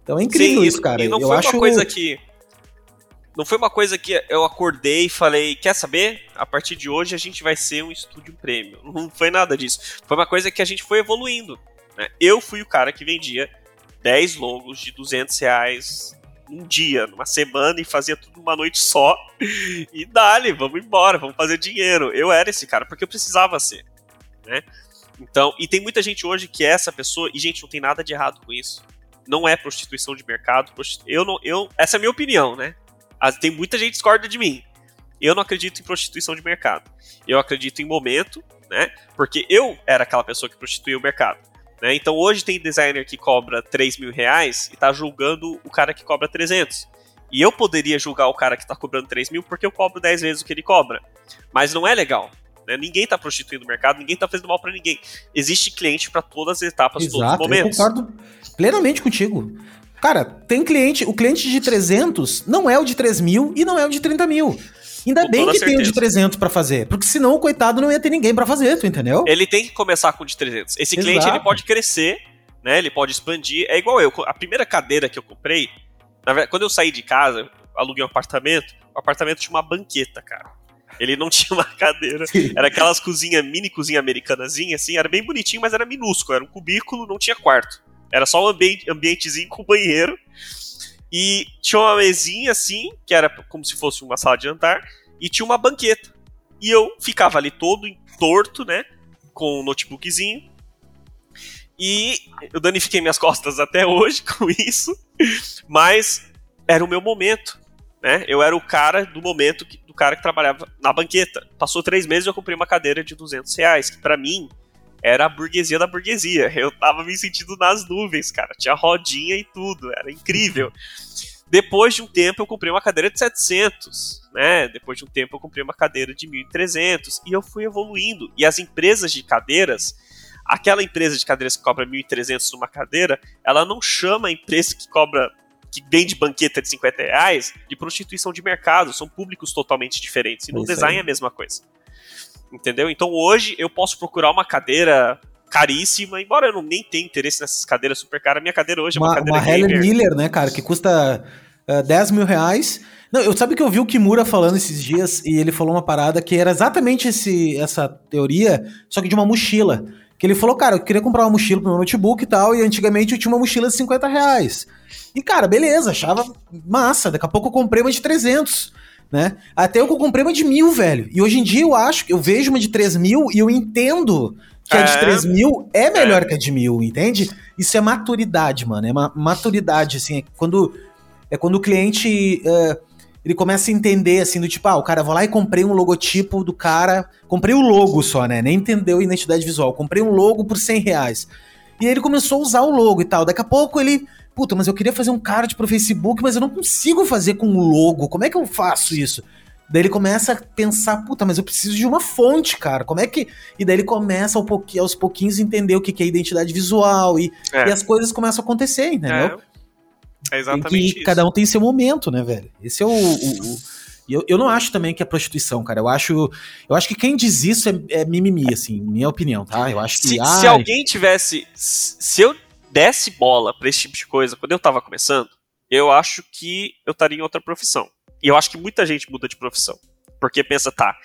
Então é incrível Sim, isso, cara. E não eu foi acho... uma coisa que. Não foi uma coisa que eu acordei e falei, quer saber? A partir de hoje a gente vai ser um estúdio prêmio. Não foi nada disso. Foi uma coisa que a gente foi evoluindo. Né? Eu fui o cara que vendia 10 logos de 200 reais um dia, numa semana, e fazia tudo numa noite só. E dali, vamos embora, vamos fazer dinheiro. Eu era esse cara, porque eu precisava ser. Né? Então, e tem muita gente hoje que é essa pessoa, e gente, não tem nada de errado com isso não é prostituição de mercado. Eu não, eu, essa é a minha opinião, né? Tem muita gente que discorda de mim. Eu não acredito em prostituição de mercado. Eu acredito em momento, né? Porque eu era aquela pessoa que prostituía o mercado. Né? Então hoje tem designer que cobra 3 mil reais e tá julgando o cara que cobra 300. E eu poderia julgar o cara que tá cobrando 3 mil porque eu cobro 10 vezes o que ele cobra. Mas não é legal. Né? Ninguém tá prostituindo o mercado, ninguém tá fazendo mal para ninguém. Existe cliente para todas as etapas, Exato, todos os momentos. Eu concordo plenamente contigo. Cara, tem cliente, o cliente de 300 não é o de 3 mil e não é o de 30 mil. Ainda com bem que certeza. tem o de 300 para fazer, porque senão o coitado não ia ter ninguém para fazer, tu entendeu? Ele tem que começar com o de 300. Esse Exato. cliente ele pode crescer, né? Ele pode expandir. É igual eu, a primeira cadeira que eu comprei, verdade, quando eu saí de casa, aluguei um apartamento, o apartamento tinha uma banqueta, cara. Ele não tinha uma cadeira. Era aquelas cozinhas, mini cozinha americanazinha, assim, era bem bonitinho, mas era minúsculo, era um cubículo, não tinha quarto. Era só um ambiente, ambientezinho com banheiro. E tinha uma mesinha assim, que era como se fosse uma sala de jantar, e tinha uma banqueta. E eu ficava ali todo torto, né? Com o um notebookzinho. E eu danifiquei minhas costas até hoje com isso. Mas era o meu momento. Né? Eu era o cara do momento que, do cara que trabalhava na banqueta. Passou três meses e eu comprei uma cadeira de 200 reais, que para mim era a burguesia da burguesia. Eu tava me sentindo nas nuvens, cara. Tinha rodinha e tudo, era incrível. Depois de um tempo eu comprei uma cadeira de 700, né? Depois de um tempo eu comprei uma cadeira de 1300 e eu fui evoluindo. E as empresas de cadeiras, aquela empresa de cadeiras que cobra 1300 numa cadeira, ela não chama a empresa que cobra que vende banqueta de 50 reais de prostituição de mercado, são públicos totalmente diferentes. E no design é a mesma coisa entendeu? Então hoje eu posso procurar uma cadeira caríssima, embora eu não nem tenha interesse nessas cadeiras super caras, minha cadeira hoje uma, é uma cadeira Uma Helen Miller, né, cara, que custa uh, eh, 10 mil reais. Não, eu sabe que eu vi o Kimura falando esses dias e ele falou uma parada que era exatamente esse, essa teoria, só que de uma mochila. Que ele falou, cara, eu queria comprar uma mochila pro meu notebook e tal, e antigamente eu tinha uma mochila de 50 reais. E, cara, beleza, achava massa. Daqui a pouco eu comprei uma de 300, né? Até eu comprei uma de mil, velho. E hoje em dia eu acho, eu vejo uma de 3 mil e eu entendo que é. a de 3 mil é melhor é. que a de mil, entende? Isso é maturidade, mano. É uma maturidade, assim. É quando, é quando o cliente. Uh, ele começa a entender, assim, do tipo, ah, o cara, vou lá e comprei um logotipo do cara. Comprei o logo só, né? Nem entendeu a identidade visual. Comprei um logo por 100 reais. E aí ele começou a usar o logo e tal. Daqui a pouco ele. Puta, mas eu queria fazer um card pro Facebook, mas eu não consigo fazer com o logo. Como é que eu faço isso? Daí ele começa a pensar, puta, mas eu preciso de uma fonte, cara. Como é que. E daí ele começa ao aos pouquinhos a entender o que é identidade visual e, é. e as coisas começam a acontecer, entendeu? É. É exatamente isso. Cada um tem seu momento, né, velho? Esse é o. o, o... Eu, eu não acho também que é prostituição, cara. Eu acho, eu acho que quem diz isso é, é mimimi, assim, minha opinião, tá? Eu acho que. Se, se alguém tivesse. Se eu desse bola pra esse tipo de coisa quando eu tava começando, eu acho que eu estaria em outra profissão. E eu acho que muita gente muda de profissão. Porque pensa, tá,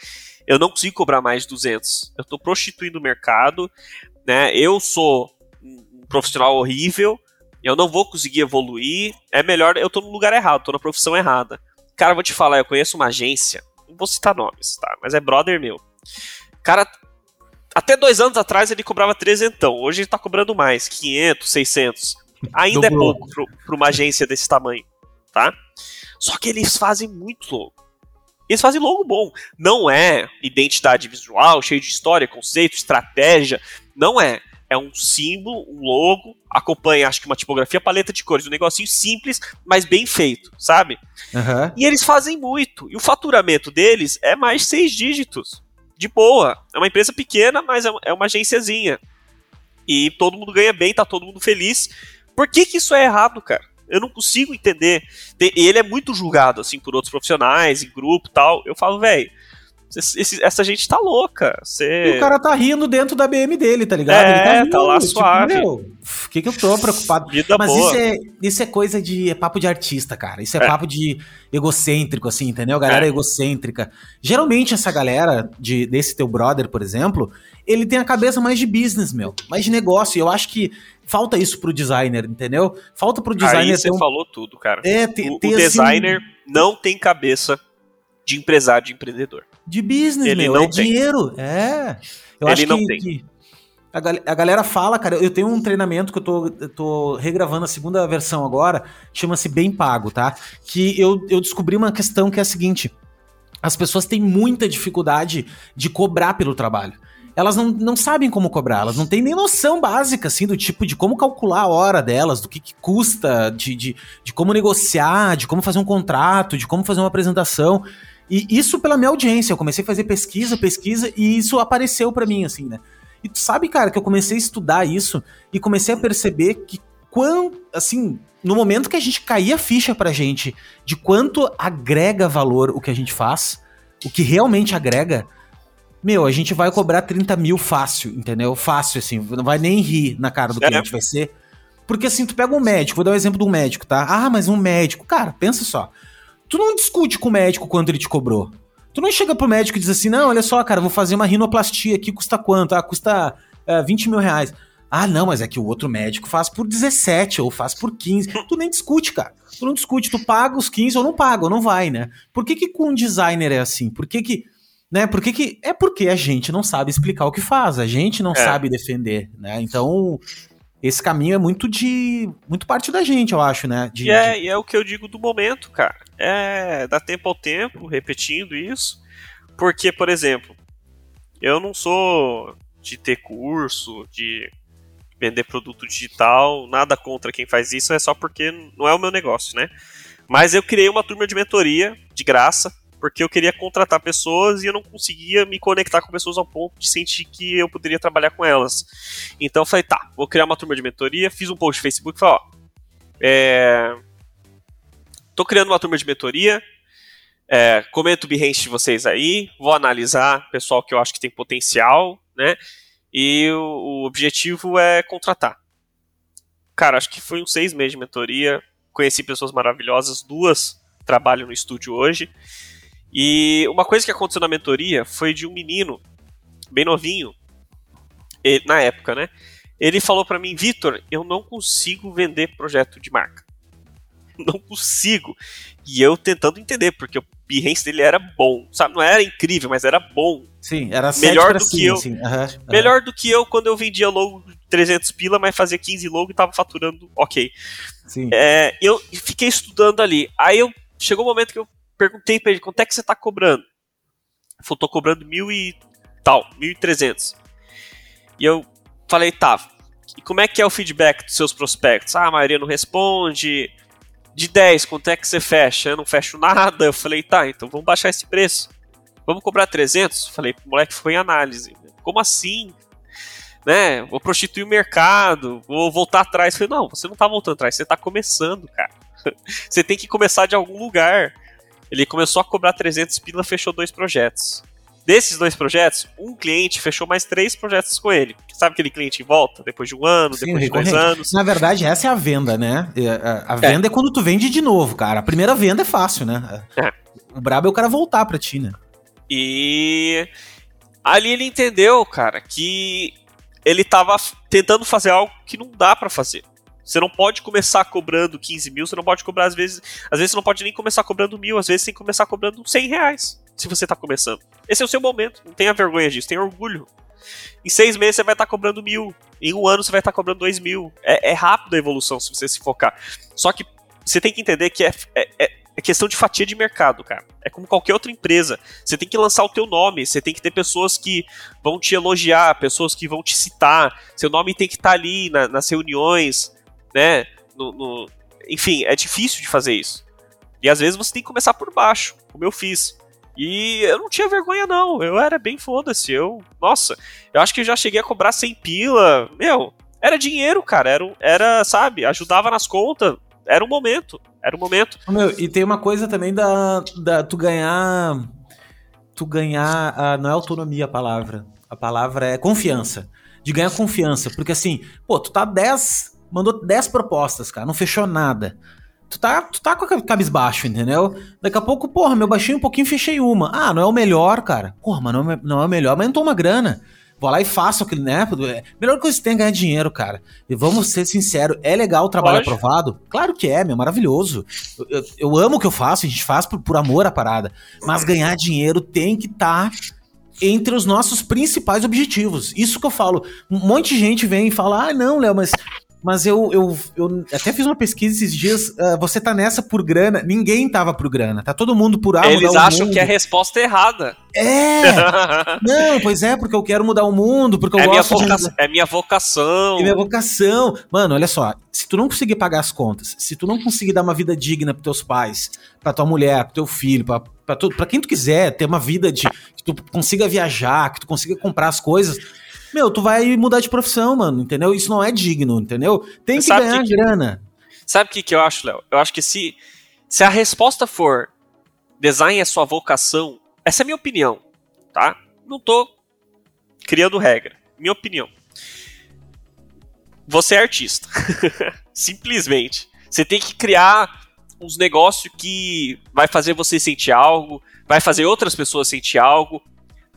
eu não consigo cobrar mais de 200. Eu tô prostituindo o mercado, né? Eu sou um profissional horrível, eu não vou conseguir evoluir, é melhor, eu tô no lugar errado, tô na profissão errada. Cara, vou te falar, eu conheço uma agência, não vou citar nomes, tá? Mas é brother meu. Cara, até dois anos atrás ele cobrava trezentão, hoje ele tá cobrando mais, 500, 600. Ainda é pouco pra uma agência desse tamanho, tá? Só que eles fazem muito logo. Eles fazem logo bom. Não é identidade visual, cheio de história, conceito, estratégia. Não é é um símbolo, um logo, acompanha, acho que uma tipografia, paleta de cores, um negocinho simples, mas bem feito, sabe? Uhum. E eles fazem muito. E o faturamento deles é mais seis dígitos. De boa. É uma empresa pequena, mas é, é uma agênciazinha. E todo mundo ganha bem, tá todo mundo feliz. Por que, que isso é errado, cara? Eu não consigo entender. E ele é muito julgado, assim, por outros profissionais, em grupo tal. Eu falo, velho, esse, essa gente tá louca. Cê... E o cara tá rindo dentro da BM dele, tá ligado? É, Ele tá, rindo, tá lá tipo, suave. o que, que eu tô preocupado? Vida Mas boa. Isso, é, isso é coisa de. É papo de artista, cara. Isso é, é. papo de egocêntrico, assim, entendeu? Galera é. egocêntrica. Geralmente, essa galera, de, desse teu brother, por exemplo, ele tem a cabeça mais de business, meu. Mais de negócio. E eu acho que falta isso pro designer, entendeu? Falta pro designer. Aí você um... falou tudo, cara. É, o, o assim, designer assim... não tem cabeça de empresário, de empreendedor. De business, ele meu, não é tem. dinheiro. É. Eu ele acho não que, tem. Que a, gal a, galera fala, cara, eu tenho um treinamento que eu tô, eu tô regravando a segunda versão agora, chama-se Bem Pago, tá? Que eu, eu descobri uma questão que é a seguinte: as pessoas têm muita dificuldade de cobrar pelo trabalho elas não, não sabem como cobrar, elas não têm nem noção básica, assim, do tipo de como calcular a hora delas, do que, que custa, de, de, de como negociar, de como fazer um contrato, de como fazer uma apresentação. E isso pela minha audiência. Eu comecei a fazer pesquisa, pesquisa, e isso apareceu para mim, assim, né? E tu sabe, cara, que eu comecei a estudar isso e comecei a perceber que quando, assim, no momento que a gente caía a ficha pra gente de quanto agrega valor o que a gente faz, o que realmente agrega, meu, a gente vai cobrar 30 mil fácil, entendeu? Fácil, assim, não vai nem rir na cara do é. cliente, vai ser. Porque assim, tu pega um médico, vou dar o um exemplo de um médico, tá? Ah, mas um médico, cara, pensa só. Tu não discute com o médico quanto ele te cobrou. Tu não chega pro médico e diz assim, não, olha só, cara, vou fazer uma rinoplastia aqui, custa quanto? Ah, custa uh, é, 20 mil reais. Ah, não, mas é que o outro médico faz por 17 ou faz por 15. tu nem discute, cara. Tu não discute, tu paga os 15 ou não paga, ou não vai, né? Por que que com um designer é assim? Por que que... Né? Por que que... É porque a gente não sabe explicar o que faz, a gente não é. sabe defender, né? Então, esse caminho é muito de. muito parte da gente, eu acho, né? De, e, é, de... e é o que eu digo do momento, cara. É dar tempo ao tempo, repetindo isso. Porque, por exemplo, eu não sou de ter curso, de vender produto digital, nada contra quem faz isso, é só porque não é o meu negócio, né? Mas eu criei uma turma de mentoria de graça porque eu queria contratar pessoas e eu não conseguia me conectar com pessoas ao ponto de sentir que eu poderia trabalhar com elas. Então eu falei, tá, vou criar uma turma de mentoria, fiz um post no Facebook e falei, ó, é... tô criando uma turma de mentoria, é, comento o Behance de vocês aí, vou analisar pessoal que eu acho que tem potencial, né, e o, o objetivo é contratar. Cara, acho que foi uns seis meses de mentoria, conheci pessoas maravilhosas, duas trabalham no estúdio hoje, e uma coisa que aconteceu na mentoria foi de um menino, bem novinho, ele, na época, né? Ele falou para mim, Vitor, eu não consigo vender projeto de marca. Não consigo. E eu tentando entender, porque o Behance dele era bom, sabe? Não era incrível, mas era bom. Sim, era melhor do que eu. Assim. Melhor do que eu quando eu vendia logo 300 pila, mas fazia 15 logo e tava faturando ok. Sim. É, eu fiquei estudando ali. Aí eu chegou o um momento que eu perguntei para ele quanto é que você tá cobrando. Ele falou, tô cobrando mil e tal, mil e trezentos. E eu falei, tá, e como é que é o feedback dos seus prospectos? Ah, a maioria não responde. De 10, quanto é que você fecha? Eu não fecho nada. Eu falei, tá, então vamos baixar esse preço. Vamos cobrar 300? Falei, o moleque foi em análise. Como assim? Né? Vou prostituir o mercado, vou voltar atrás. falei, não, você não tá voltando atrás, você tá começando, cara. você tem que começar de algum lugar. Ele começou a cobrar 300 pila, fechou dois projetos. Desses dois projetos, um cliente fechou mais três projetos com ele. Sabe aquele cliente em volta, depois de um ano, Sim, depois de dois anos? Na verdade, essa é a venda, né? A, a é. venda é. é. quando tu vende de novo, cara. A primeira venda é fácil, né? É. O brabo é o cara voltar pra ti, né? E ali ele entendeu, cara, que ele tava tentando fazer algo que não dá para fazer. Você não pode começar cobrando 15 mil, você não pode cobrar, às vezes. Às vezes você não pode nem começar cobrando mil, às vezes você tem que começar cobrando 100 reais se você tá começando. Esse é o seu momento, não tenha vergonha disso, tenha orgulho. Em seis meses você vai estar tá cobrando mil, em um ano você vai estar tá cobrando dois mil. É, é rápido a evolução se você se focar. Só que você tem que entender que é, é, é, é questão de fatia de mercado, cara. É como qualquer outra empresa. Você tem que lançar o teu nome, você tem que ter pessoas que vão te elogiar, pessoas que vão te citar. Seu nome tem que estar tá ali na, nas reuniões, né? No, no... Enfim, é difícil de fazer isso. E às vezes você tem que começar por baixo, como eu fiz. E eu não tinha vergonha, não. Eu era bem foda-se. Eu. Nossa, eu acho que eu já cheguei a cobrar 100 pila. Meu, era dinheiro, cara. Era, era sabe, ajudava nas contas. Era um momento. Era um momento. Meu, e tem uma coisa também da, da tu ganhar. Tu ganhar. A, não é autonomia a palavra. A palavra é confiança. De ganhar confiança. Porque assim, pô, tu tá 10. Mandou 10 propostas, cara. Não fechou nada tu tá, tu tá com a cabisbaixo, entendeu? Daqui a pouco, porra, meu baixinho um pouquinho fechei uma. Ah, não é o melhor, cara. Porra, mas não é, não é o melhor, mas não toma grana. Vou lá e faço aquele, né? Melhor coisa que você tem é ganhar dinheiro, cara. E vamos ser sinceros, é legal o trabalho Pode. aprovado? Claro que é, meu, maravilhoso. Eu, eu, eu, amo o que eu faço, a gente faz por, por amor à parada. Mas ganhar dinheiro tem que estar. Tá entre os nossos principais objetivos. Isso que eu falo. Um monte de gente vem e fala: ah, não, Léo, mas mas eu, eu, eu até fiz uma pesquisa esses dias. Uh, você tá nessa por grana. Ninguém tava por grana. Tá todo mundo por ah, Eles acham mundo. que é a resposta é errada. É! não, pois é, porque eu quero mudar o mundo, porque eu é gosto minha de... É minha vocação. É minha vocação. Mano, olha só. Se tu não conseguir pagar as contas, se tu não conseguir dar uma vida digna pros teus pais, pra tua mulher, pro teu filho, pra, pra, tu, pra quem tu quiser, ter uma vida de. que tu consiga viajar, que tu consiga comprar as coisas meu, tu vai mudar de profissão, mano, entendeu? Isso não é digno, entendeu? Tem que ganhar que, grana. Sabe o que, que eu acho, Léo? Eu acho que se, se a resposta for design é sua vocação, essa é a minha opinião, tá? Não tô criando regra. Minha opinião. Você é artista. Simplesmente. Você tem que criar uns negócios que vai fazer você sentir algo, vai fazer outras pessoas sentir algo,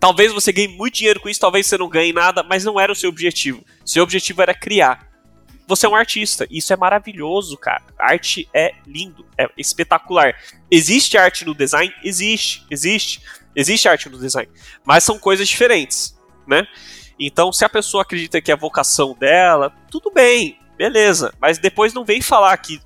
Talvez você ganhe muito dinheiro com isso, talvez você não ganhe nada, mas não era o seu objetivo. Seu objetivo era criar. Você é um artista, isso é maravilhoso, cara. arte é lindo, é espetacular. Existe arte no design? Existe, existe. Existe arte no design, mas são coisas diferentes, né? Então, se a pessoa acredita que é a vocação dela, tudo bem, beleza. Mas depois não vem falar que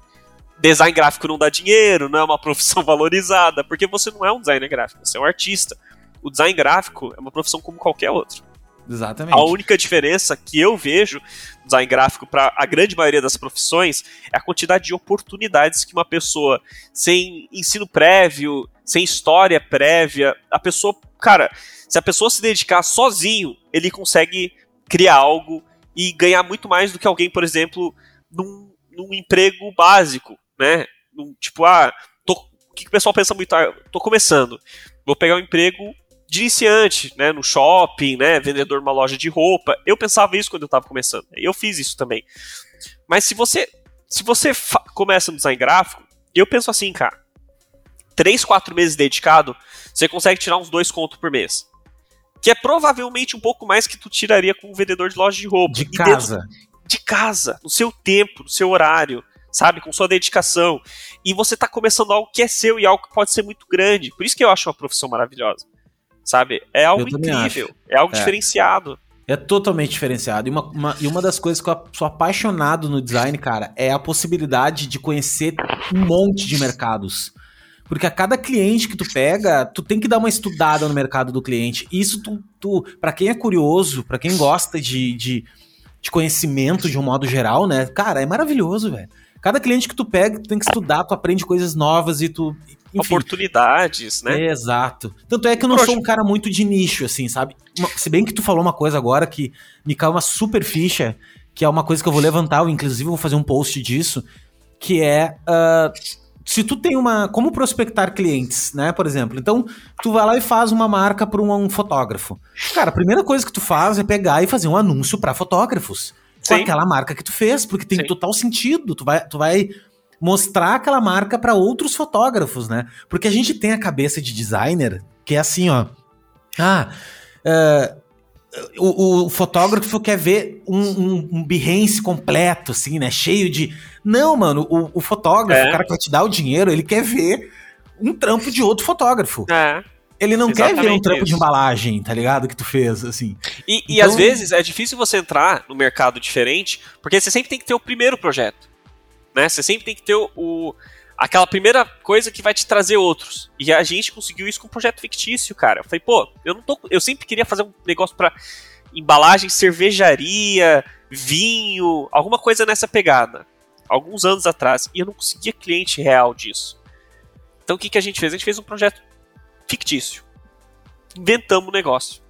design gráfico não dá dinheiro, não é uma profissão valorizada, porque você não é um designer gráfico, você é um artista o design gráfico é uma profissão como qualquer outra. Exatamente. A única diferença que eu vejo no design gráfico para a grande maioria das profissões é a quantidade de oportunidades que uma pessoa sem ensino prévio, sem história prévia, a pessoa, cara, se a pessoa se dedicar sozinho, ele consegue criar algo e ganhar muito mais do que alguém, por exemplo, num, num emprego básico, né? Num, tipo, ah, tô, o que o pessoal pensa muito? Ah, tô começando, vou pegar um emprego de iniciante, né, no shopping, né, vendedor numa loja de roupa. Eu pensava isso quando eu estava começando. Eu fiz isso também. Mas se você se você começa no design gráfico, eu penso assim, cara. 3, 4 meses dedicado, você consegue tirar uns dois contos por mês. que é provavelmente um pouco mais que tu tiraria com um vendedor de loja de roupa. De casa. Dentro, de casa, no seu tempo, no seu horário, sabe? Com sua dedicação. E você está começando algo que é seu e algo que pode ser muito grande. Por isso que eu acho uma profissão maravilhosa. Sabe? É algo incrível. É algo é. diferenciado. É totalmente diferenciado. E uma, uma, e uma das coisas que eu sou apaixonado no design, cara, é a possibilidade de conhecer um monte de mercados. Porque a cada cliente que tu pega, tu tem que dar uma estudada no mercado do cliente. Isso tu, tu para quem é curioso, para quem gosta de, de, de, conhecimento de um modo geral, né? Cara, é maravilhoso, velho. Cada cliente que tu pega, tu tem que estudar, tu aprende coisas novas e tu. Enfim. Oportunidades, né? É, exato. Tanto é que eu não sou um cara muito de nicho, assim, sabe? Se bem que tu falou uma coisa agora que me caiu uma super ficha, que é uma coisa que eu vou levantar, eu inclusive vou fazer um post disso, que é. Uh, se tu tem uma. Como prospectar clientes, né? Por exemplo. Então, tu vai lá e faz uma marca para um, um, fotógrafo. Cara, a primeira coisa que tu faz é pegar e fazer um anúncio para fotógrafos. Sim. Com aquela marca que tu fez, porque tem Sim. total sentido. Tu vai, tu vai mostrar aquela marca para outros fotógrafos, né? Porque a gente tem a cabeça de designer que é assim, ó. Ah, uh, o, o, fotógrafo quer ver um, um, um, Behance completo, assim, né? Cheio de. Não, mano, o, o fotógrafo, é. o cara que vai te dar o dinheiro, ele quer ver um trampo de outro fotógrafo. É. Ele não Exatamente quer ver um trampo isso. de embalagem, tá ligado? Que tu fez, assim. E, então... e às vezes é difícil você entrar no mercado diferente, porque você sempre tem que ter o primeiro projeto. Né? Você sempre tem que ter o, o aquela primeira coisa que vai te trazer outros. E a gente conseguiu isso com um projeto fictício, cara. Eu falei, pô, eu não tô. Eu sempre queria fazer um negócio para embalagem, cervejaria, vinho, alguma coisa nessa pegada. Alguns anos atrás. E eu não conseguia cliente real disso. Então o que, que a gente fez? A gente fez um projeto fictício. Inventamos um negócio.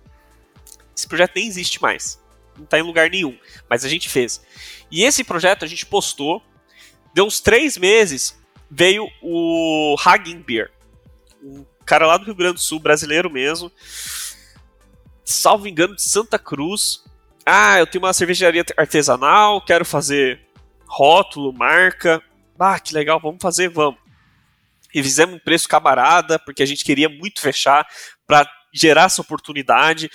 Esse projeto nem existe mais. Não está em lugar nenhum. Mas a gente fez. E esse projeto a gente postou. Deu uns três meses veio o Hagen Beer. Um cara lá do Rio Grande do Sul, brasileiro mesmo. Salvo engano, de Santa Cruz. Ah, eu tenho uma cervejaria artesanal, quero fazer rótulo, marca. Ah, que legal, vamos fazer, vamos. E fizemos um preço camarada, porque a gente queria muito fechar para gerar essa oportunidade.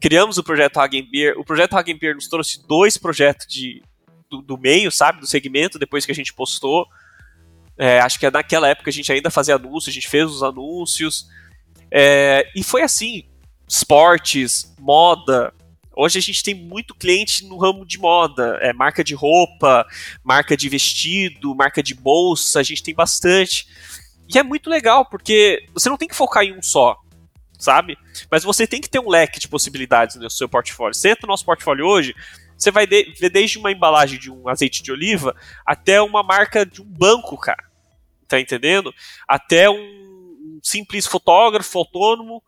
Criamos o projeto Hagen Beer. O projeto Hagen Beer nos trouxe dois projetos de, do, do meio, sabe, do segmento, depois que a gente postou. É, acho que naquela época a gente ainda fazia anúncios, a gente fez os anúncios. É, e foi assim: esportes, moda. Hoje a gente tem muito cliente no ramo de moda, é, marca de roupa, marca de vestido, marca de bolsa, a gente tem bastante. E é muito legal, porque você não tem que focar em um só, sabe? Mas você tem que ter um leque de possibilidades no seu portfólio. Você entra no nosso portfólio hoje, você vai ver desde uma embalagem de um azeite de oliva até uma marca de um banco, cara tá entendendo? Até um simples fotógrafo autônomo,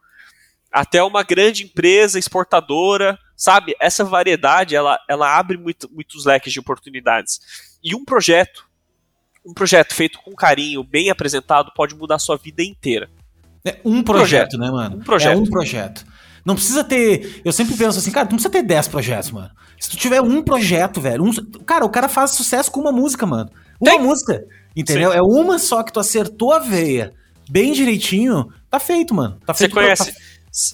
até uma grande empresa exportadora, sabe? Essa variedade, ela, ela abre muito, muitos leques de oportunidades. E um projeto, um projeto feito com carinho, bem apresentado, pode mudar a sua vida inteira. É um projeto, um projeto né, mano? Um projeto. É um projeto. Não precisa ter. Eu sempre penso assim, cara, tu não precisa ter 10 projetos, mano. Se tu tiver um projeto, velho. Um, cara, o cara faz sucesso com uma música, mano. Uma Tem. música. Entendeu? Sim. É uma só que tu acertou a veia bem direitinho, tá feito, mano. Tá feito. Você conhece,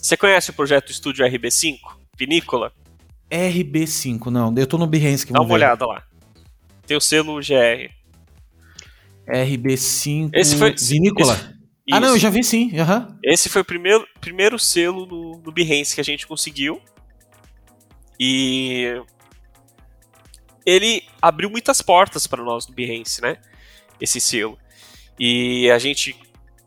tá... conhece o projeto Estúdio RB5? Vinícola? RB5, não. Eu tô no Behance que Dá uma ver. olhada lá. Tem o selo GR. RB5 Esse foi, Vinícola. Esse, ah, não, eu já vi sim. Uhum. Esse foi o primeiro, primeiro selo no, no Behance que a gente conseguiu. E ele abriu muitas portas para nós no Behance, né? esse selo. E a gente,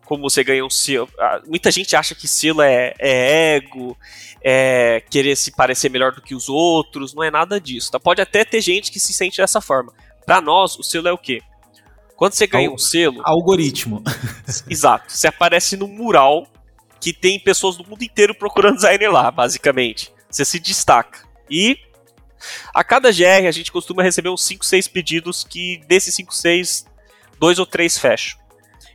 como você ganha um selo. Muita gente acha que selo é, é ego, é querer se parecer melhor do que os outros, não é nada disso. Tá? Pode até ter gente que se sente dessa forma. Para nós, o selo é o quê? Quando você ganha um selo. Algoritmo. Exato. Você aparece num mural que tem pessoas do mundo inteiro procurando designer lá, basicamente. Você se destaca. E a cada GR a gente costuma receber uns 5, 6 pedidos que desses 5, 6 dois ou três fecham.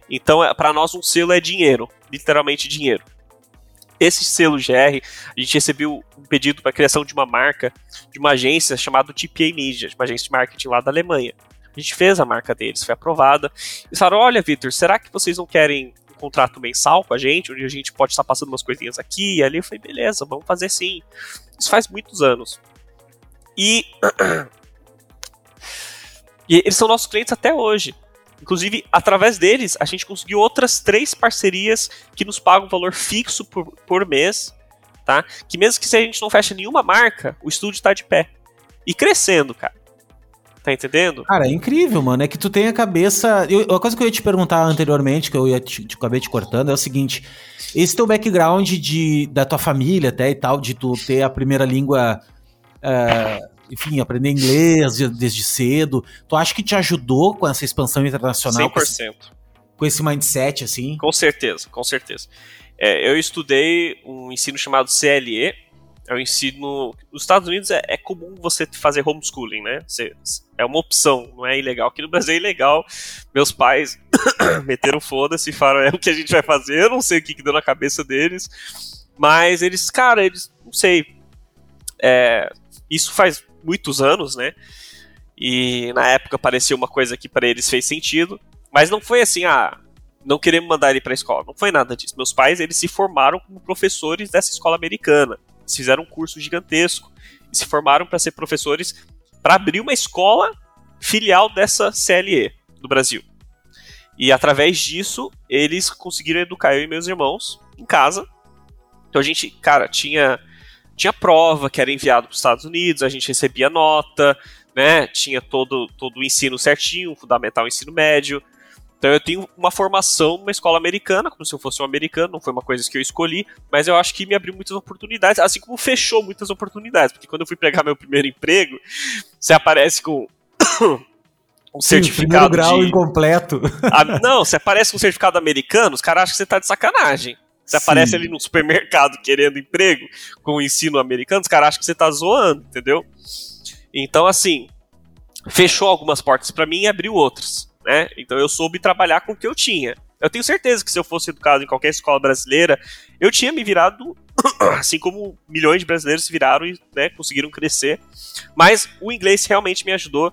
Então, é, para nós, um selo é dinheiro, literalmente dinheiro. Esse selo GR, a gente recebeu um pedido para criação de uma marca de uma agência chamada TPA Media, uma agência de marketing lá da Alemanha. A gente fez a marca deles, foi aprovada. Eles falaram: Olha, Victor, será que vocês não querem contrato mensal com a gente, onde a gente pode estar passando umas coisinhas aqui e ali. Eu falei, beleza, vamos fazer sim. Isso faz muitos anos. E, e eles são nossos clientes até hoje. Inclusive, através deles, a gente conseguiu outras três parcerias que nos pagam um valor fixo por, por mês, tá? Que mesmo que se a gente não fecha nenhuma marca, o estúdio está de pé. E crescendo, cara. Tá entendendo? Cara, é incrível, mano. É que tu tem a cabeça. Eu, uma coisa que eu ia te perguntar anteriormente, que eu ia te, te acabei te cortando, é o seguinte: esse teu background de, da tua família até e tal, de tu ter a primeira língua. Uh, enfim, aprender inglês desde cedo. Tu acha que te ajudou com essa expansão internacional? 100%. Com esse, com esse mindset, assim? Com certeza, com certeza. É, eu estudei um ensino chamado CLE, é o ensino. Nos Estados Unidos é, é, comum você fazer homeschooling, né? Você, é uma opção, não é ilegal. Aqui no Brasil é ilegal. Meus pais meteram foda-se e falaram: é o que a gente vai fazer. Eu não sei o que, que deu na cabeça deles. Mas eles, cara, eles, não sei. É, isso faz muitos anos, né? E na época parecia uma coisa que para eles fez sentido. Mas não foi assim, ah, não queremos mandar ele para a escola. Não foi nada disso. Meus pais, eles se formaram como professores dessa escola americana. Fizeram um curso gigantesco e se formaram para ser professores para abrir uma escola filial dessa CLE do Brasil. E através disso, eles conseguiram educar eu e meus irmãos em casa. Então a gente, cara, tinha tinha prova que era enviado para os Estados Unidos, a gente recebia nota, né? Tinha todo, todo o ensino certinho, fundamental ensino médio. Então eu tenho uma formação numa escola americana, como se eu fosse um americano, não foi uma coisa que eu escolhi, mas eu acho que me abriu muitas oportunidades, assim como fechou muitas oportunidades, porque quando eu fui pegar meu primeiro emprego, você aparece com um Sim, certificado grau de... incompleto. Ah, não, você aparece com um certificado americano, os caras acham que você tá de sacanagem. Você Sim. aparece ali no supermercado querendo emprego com o ensino americano, os caras acham que você tá zoando, entendeu? Então, assim, fechou algumas portas para mim e abriu outras né? Então eu soube trabalhar com o que eu tinha. Eu tenho certeza que se eu fosse educado em qualquer escola brasileira, eu tinha me virado, assim como milhões de brasileiros se viraram e né, conseguiram crescer. Mas o inglês realmente me ajudou.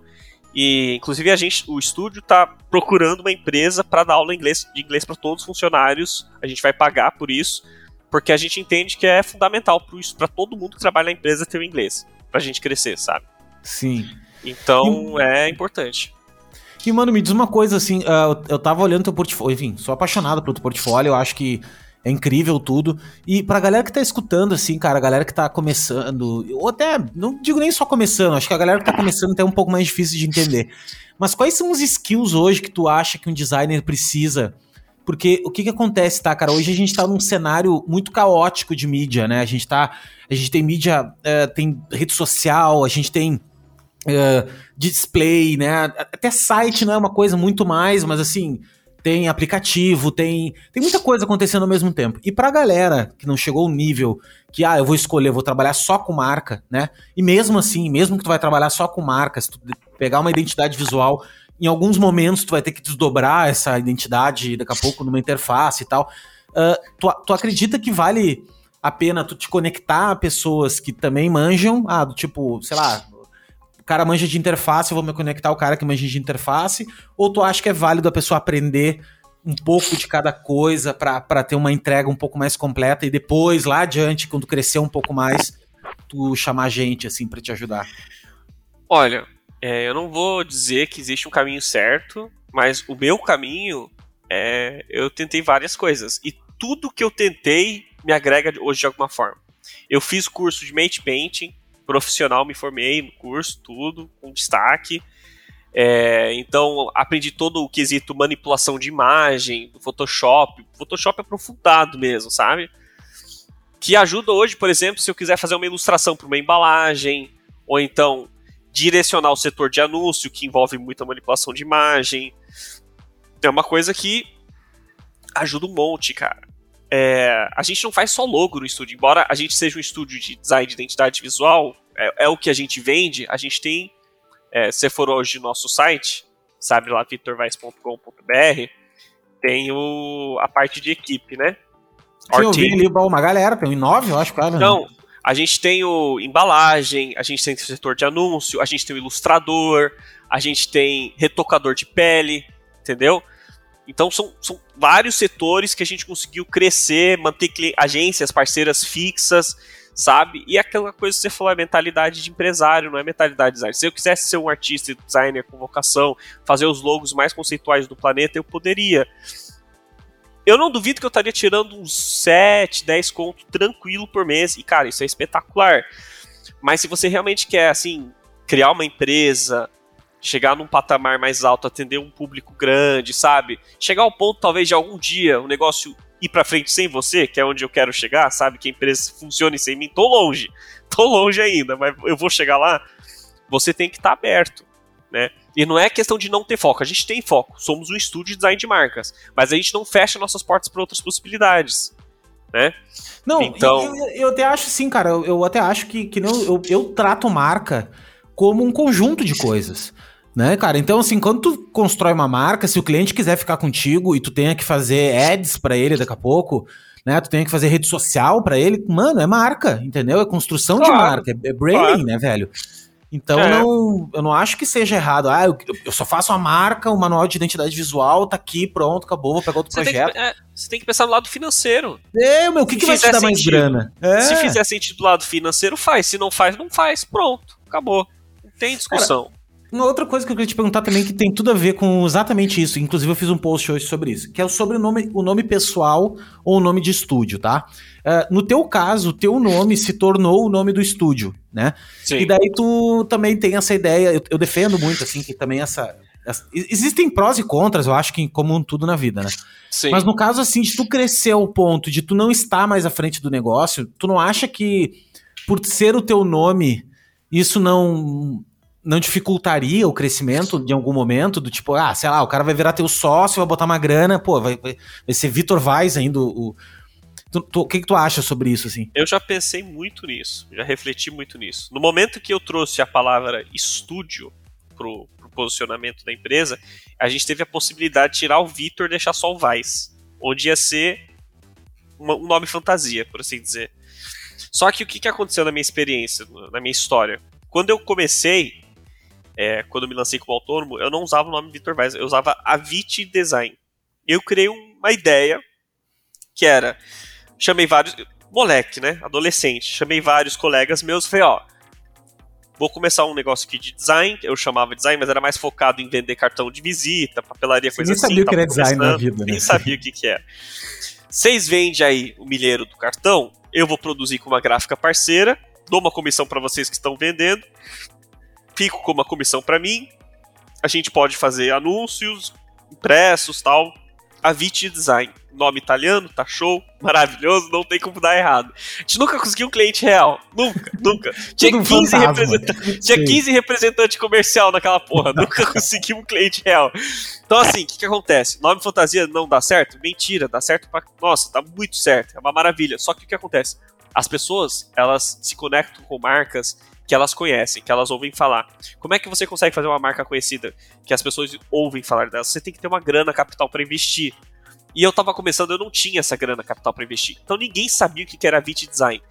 E inclusive a gente, o estúdio está procurando uma empresa para dar aula inglês, de inglês para todos os funcionários. A gente vai pagar por isso, porque a gente entende que é fundamental para todo mundo que trabalha na empresa ter o inglês, para a gente crescer, sabe? Sim. Então é importante. E, mano, me diz uma coisa, assim, uh, eu tava olhando teu portfólio, enfim, sou apaixonado pelo teu portfólio, eu acho que é incrível tudo. E pra galera que tá escutando, assim, cara, a galera que tá começando, ou até, não digo nem só começando, acho que a galera que tá começando é um pouco mais difícil de entender. Mas quais são os skills hoje que tu acha que um designer precisa? Porque o que que acontece, tá, cara? Hoje a gente tá num cenário muito caótico de mídia, né? A gente tá. A gente tem mídia, uh, tem rede social, a gente tem uh, display, né? Até site não é uma coisa muito mais, mas assim, tem aplicativo, tem, tem muita coisa acontecendo ao mesmo tempo. E pra galera que não chegou ao nível que, ah, eu vou escolher, vou trabalhar só com marca, né? E mesmo assim, mesmo que tu vai trabalhar só com marca, se tu pegar uma identidade visual, em alguns momentos tu vai ter que desdobrar essa identidade daqui a pouco numa interface e tal. Uh, tu, tu acredita que vale a pena tu te conectar a pessoas que também manjam, ah, do tipo, sei lá, o cara manja de interface, eu vou me conectar ao cara que manja de interface? Ou tu acha que é válido a pessoa aprender um pouco de cada coisa para ter uma entrega um pouco mais completa e depois, lá adiante, quando crescer um pouco mais, tu chamar gente assim para te ajudar? Olha, é, eu não vou dizer que existe um caminho certo, mas o meu caminho é. Eu tentei várias coisas. E tudo que eu tentei me agrega hoje de alguma forma. Eu fiz curso de mate painting, profissional, me formei no curso, tudo, com destaque. É, então, aprendi todo o quesito manipulação de imagem, Photoshop, Photoshop aprofundado mesmo, sabe? Que ajuda hoje, por exemplo, se eu quiser fazer uma ilustração para uma embalagem, ou então direcionar o setor de anúncio, que envolve muita manipulação de imagem. É uma coisa que ajuda um monte, cara é, a gente não faz só logo no estúdio. Embora a gente seja um estúdio de design de identidade visual, é, é o que a gente vende, a gente tem. É, se for hoje no nosso site, sabe lá, vitorvais.com.br, tem o, a parte de equipe, né? Sim, eu vi ali uma galera, tem um nove, eu acho, cara. Então, a gente tem o embalagem, a gente tem o setor de anúncio, a gente tem o ilustrador, a gente tem retocador de pele, entendeu? Então são, são vários setores que a gente conseguiu crescer, manter agências, parceiras fixas, sabe? E aquela coisa que você falou é mentalidade de empresário, não é mentalidade de designer. Se eu quisesse ser um artista e designer com vocação, fazer os logos mais conceituais do planeta, eu poderia. Eu não duvido que eu estaria tirando uns 7, 10 contos tranquilo por mês. E, cara, isso é espetacular. Mas se você realmente quer, assim, criar uma empresa, chegar num patamar mais alto, atender um público grande, sabe? Chegar ao ponto, talvez, de algum dia o negócio ir para frente sem você, que é onde eu quero chegar, sabe? Que a empresa funcione sem mim. Tô longe, tô longe ainda, mas eu vou chegar lá. Você tem que estar tá aberto, né? E não é questão de não ter foco, a gente tem foco. Somos um estúdio de design de marcas, mas a gente não fecha nossas portas para outras possibilidades, né? Não, então... eu, eu até acho sim, cara. Eu, eu até acho que, que não, eu, eu trato marca como um conjunto de coisas. Né, cara? Então, assim, quando tu constrói uma marca, se o cliente quiser ficar contigo e tu tenha que fazer ads para ele daqui a pouco, né? Tu tenha que fazer rede social para ele, mano, é marca, entendeu? É construção claro, de marca, é, branding, claro. né, velho? Então, é. não, eu não acho que seja errado. Ah, eu, eu, só faço a marca, o manual de identidade visual tá aqui, pronto, acabou, vou pegar outro você projeto. Tem que, é, você tem que pensar no lado financeiro. É, meu, o que, que vai te dar sentido, mais grana? É. Se fizer sentido do lado financeiro, faz. Se não faz, não faz. Pronto, acabou. Não tem discussão. Cara, uma outra coisa que eu queria te perguntar também, que tem tudo a ver com exatamente isso, inclusive eu fiz um post hoje sobre isso, que é sobre o nome, o nome pessoal ou o nome de estúdio, tá? Uh, no teu caso, o teu nome se tornou o nome do estúdio, né? Sim. E daí tu também tem essa ideia, eu, eu defendo muito, assim, que também essa, essa, Existem prós e contras, eu acho que em comum tudo na vida, né? Sim. Mas no caso, assim, de tu crescer ao ponto de tu não estar mais à frente do negócio, tu não acha que por ser o teu nome, isso não não dificultaria o crescimento de algum momento? Do tipo, ah, sei lá, o cara vai virar teu sócio, vai botar uma grana, pô, vai, vai, ser Vitor Vaz ainda o. O que, que tu acha sobre isso, assim? Eu já pensei muito nisso, já refleti muito nisso. No momento que eu trouxe a palavra estúdio pro, pro posicionamento da empresa, a gente teve a possibilidade de tirar o Vitor e deixar só o Vaz, onde ia ser uma, um nome fantasia, por assim dizer. Só que o que, que aconteceu na minha experiência, na minha história? Quando eu comecei, é, quando eu me lancei como autônomo, eu não usava o nome Vitor Vaz, eu usava Avit Design. Eu criei uma ideia que era, chamei vários, moleque, né, adolescente, chamei vários colegas meus, falei, ó, vou começar um negócio aqui de design, eu chamava design, mas era mais focado em vender cartão de visita, papelaria, Você coisa nem assim. Nem sabia o que era design na vida, né? Nem sabia o que que era. Vocês vendem aí o milheiro do cartão, eu vou produzir com uma gráfica parceira, dou uma comissão para vocês que estão vendendo, fico com uma comissão para mim. A gente pode fazer anúncios, impressos, tal. A Viti Design, nome italiano, tá show, maravilhoso, não tem como dar errado. A gente nunca conseguiu um cliente real, nunca, nunca. Tinha 15, representantes, tinha 15 representantes comercial naquela porra, nunca conseguiu um cliente real. Então assim, o que, que acontece? Nome fantasia não dá certo? Mentira, dá certo pra... Nossa, tá muito certo, é uma maravilha. Só que o que acontece? As pessoas, elas se conectam com marcas que elas conhecem, que elas ouvem falar. Como é que você consegue fazer uma marca conhecida que as pessoas ouvem falar dela? Você tem que ter uma grana capital para investir. E eu tava começando, eu não tinha essa grana capital para investir. Então ninguém sabia o que era Vit Design.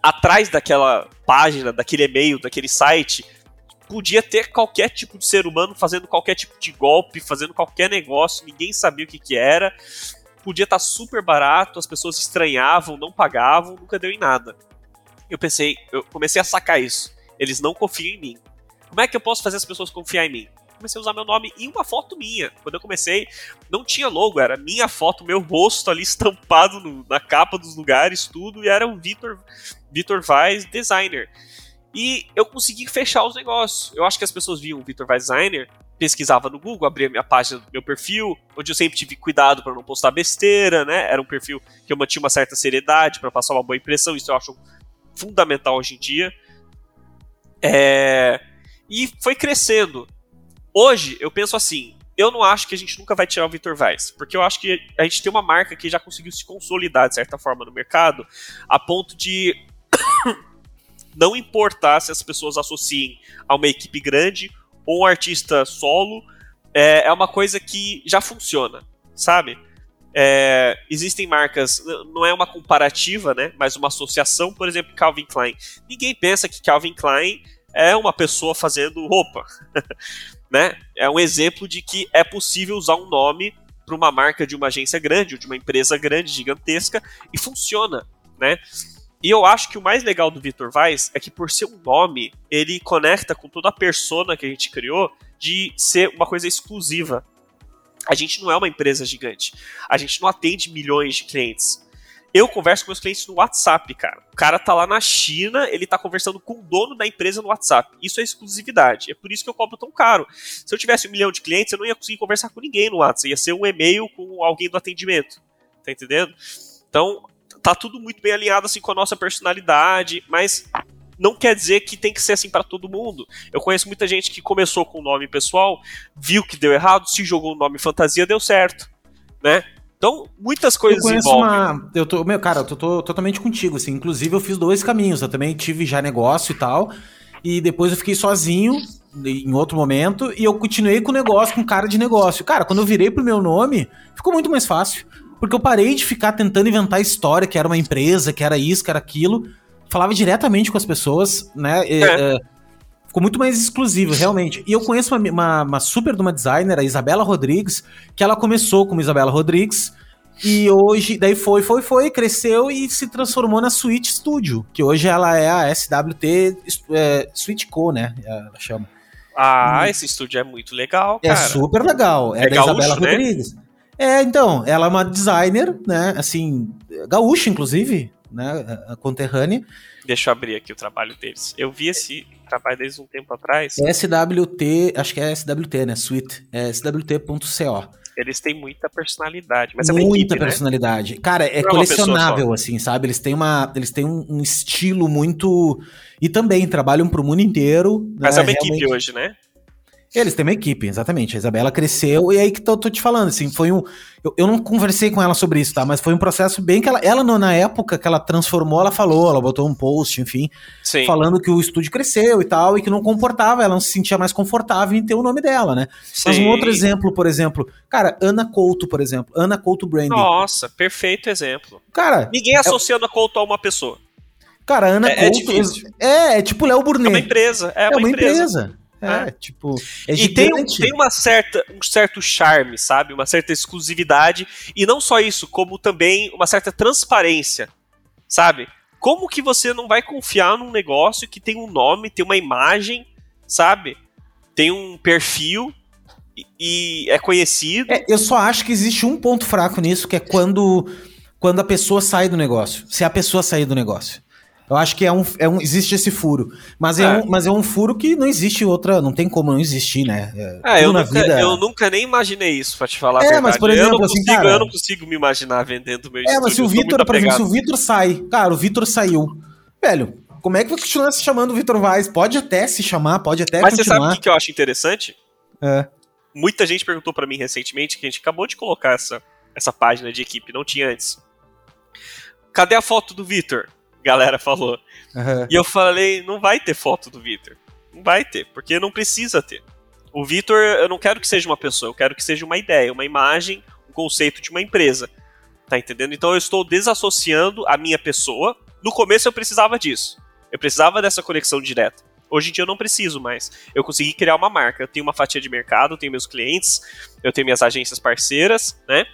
Atrás daquela página, daquele e-mail, daquele site, podia ter qualquer tipo de ser humano fazendo qualquer tipo de golpe, fazendo qualquer negócio, ninguém sabia o que, que era. Podia estar tá super barato, as pessoas estranhavam, não pagavam, nunca deu em nada eu pensei, eu comecei a sacar isso. Eles não confiam em mim. Como é que eu posso fazer as pessoas confiar em mim? Comecei a usar meu nome e uma foto minha. Quando eu comecei, não tinha logo, era minha foto, meu rosto ali estampado no, na capa dos lugares, tudo, e era o Vitor Vitor Vaz Designer. E eu consegui fechar os negócios. Eu acho que as pessoas viam o Vitor Vaz Designer, pesquisava no Google, abria minha página do meu perfil, onde eu sempre tive cuidado para não postar besteira, né? Era um perfil que eu mantinha uma certa seriedade para passar uma boa impressão, isso eu acho fundamental hoje em dia. É... E foi crescendo. Hoje, eu penso assim, eu não acho que a gente nunca vai tirar o Vitor Vaz, porque eu acho que a gente tem uma marca que já conseguiu se consolidar de certa forma no mercado, a ponto de não importar se as pessoas associem a uma equipe grande ou um artista solo, é, é uma coisa que já funciona, sabe? É, existem marcas, não é uma comparativa, né, mas uma associação, por exemplo, Calvin Klein. Ninguém pensa que Calvin Klein é uma pessoa fazendo roupa, né? É um exemplo de que é possível usar um nome para uma marca de uma agência grande ou de uma empresa grande, gigantesca, e funciona, né? E eu acho que o mais legal do Vitor Vaz é que por ser um nome, ele conecta com toda a persona que a gente criou de ser uma coisa exclusiva. A gente não é uma empresa gigante. A gente não atende milhões de clientes. Eu converso com meus clientes no WhatsApp, cara. O cara tá lá na China, ele tá conversando com o dono da empresa no WhatsApp. Isso é exclusividade. É por isso que eu cobro tão caro. Se eu tivesse um milhão de clientes, eu não ia conseguir conversar com ninguém no WhatsApp. Ia ser um e-mail com alguém do atendimento. Tá entendendo? Então, tá tudo muito bem alinhado assim com a nossa personalidade, mas não quer dizer que tem que ser assim para todo mundo. Eu conheço muita gente que começou com o nome pessoal, viu que deu errado, se jogou o nome fantasia, deu certo, né? Então, muitas coisas eu conheço envolvem. Uma, eu tô, meu, cara, eu tô, tô, totalmente contigo, assim. Inclusive, eu fiz dois caminhos. Eu também tive já negócio e tal. E depois eu fiquei sozinho em outro momento e eu continuei com o negócio, com cara de negócio. Cara, quando eu virei pro meu nome, ficou muito mais fácil. Porque eu parei de ficar tentando inventar história, que era uma empresa, que era isso, que era aquilo. Falava diretamente com as pessoas, né? E, é. É, ficou muito mais exclusivo, realmente. E eu conheço uma, uma, uma super de uma designer, a Isabela Rodrigues, que ela começou como Isabela Rodrigues, e hoje, daí foi, foi, foi, cresceu e se transformou na Switch Studio, que hoje ela é a SWT é, Switch Co, né? Ela chama. Ah, esse estúdio é muito legal, é cara. É super legal. É, é da gaúcho, Isabela né? Rodrigues. É, então, ela é uma designer, né? Assim, gaúcha, inclusive, né? A conterrânea. Deixa eu abrir aqui o trabalho deles. Eu vi esse trabalho deles um tempo atrás. SWT, acho que é SWT, né? Suite. É SWT.co. Eles têm muita personalidade, mas é uma Muita equipe, né? personalidade. Né? Cara, é, é colecionável, assim, sabe? Eles têm, uma, eles têm um, um estilo muito. E também trabalham pro mundo inteiro. Mas né? é uma Realmente... equipe hoje, né? Eles têm uma equipe, exatamente. A Isabela cresceu e aí que tô, tô te falando, assim, foi um. Eu, eu, não conversei com ela sobre isso, tá? Mas foi um processo bem que ela, ela na época que ela transformou, ela falou, ela botou um post, enfim, Sim. falando que o estúdio cresceu e tal, e que não comportava, ela não se sentia mais confortável em ter o nome dela, né? Sim. Mas um outro exemplo, por exemplo, cara, Ana Couto, por exemplo, Ana Couto Branding. Nossa, perfeito exemplo. Cara, ninguém associa é... Ana Couto a uma pessoa. Cara, Ana é, é Couto. É, é, é tipo Léo Burnet. É uma empresa. É, uma, é uma empresa. empresa. É, é, tipo. É e tem, tem uma certa, um certo charme, sabe? Uma certa exclusividade. E não só isso, como também uma certa transparência, sabe? Como que você não vai confiar num negócio que tem um nome, tem uma imagem, sabe? Tem um perfil e, e é conhecido. É, eu só acho que existe um ponto fraco nisso, que é quando, quando a pessoa sai do negócio. Se a pessoa sair do negócio. Eu acho que é um, é um existe esse furo, mas é, é. Um, mas é um furo que não existe outra, não tem como não existir, né? É, é eu, nunca, vida... eu nunca nem imaginei isso, pra te falar é, mas por exemplo, eu não, assim, consigo, cara, eu não consigo me imaginar vendendo meu É, mas se o Vitor, por exemplo, se o Vitor sai, cara, o Vitor saiu, velho, como é que vai continuar se chamando Vitor Vaz? Pode até se chamar, pode até mas continuar. Você sabe o que eu acho interessante? É. Muita gente perguntou para mim recentemente que a gente acabou de colocar essa, essa página de equipe, não tinha antes. Cadê a foto do Vitor? Galera falou. Uhum. E eu falei, não vai ter foto do Vitor. Não vai ter, porque não precisa ter. O Vitor, eu não quero que seja uma pessoa, eu quero que seja uma ideia, uma imagem, um conceito de uma empresa. Tá entendendo? Então eu estou desassociando a minha pessoa. No começo eu precisava disso. Eu precisava dessa conexão direta. Hoje em dia eu não preciso mais. Eu consegui criar uma marca. Eu tenho uma fatia de mercado, eu tenho meus clientes, eu tenho minhas agências parceiras, né?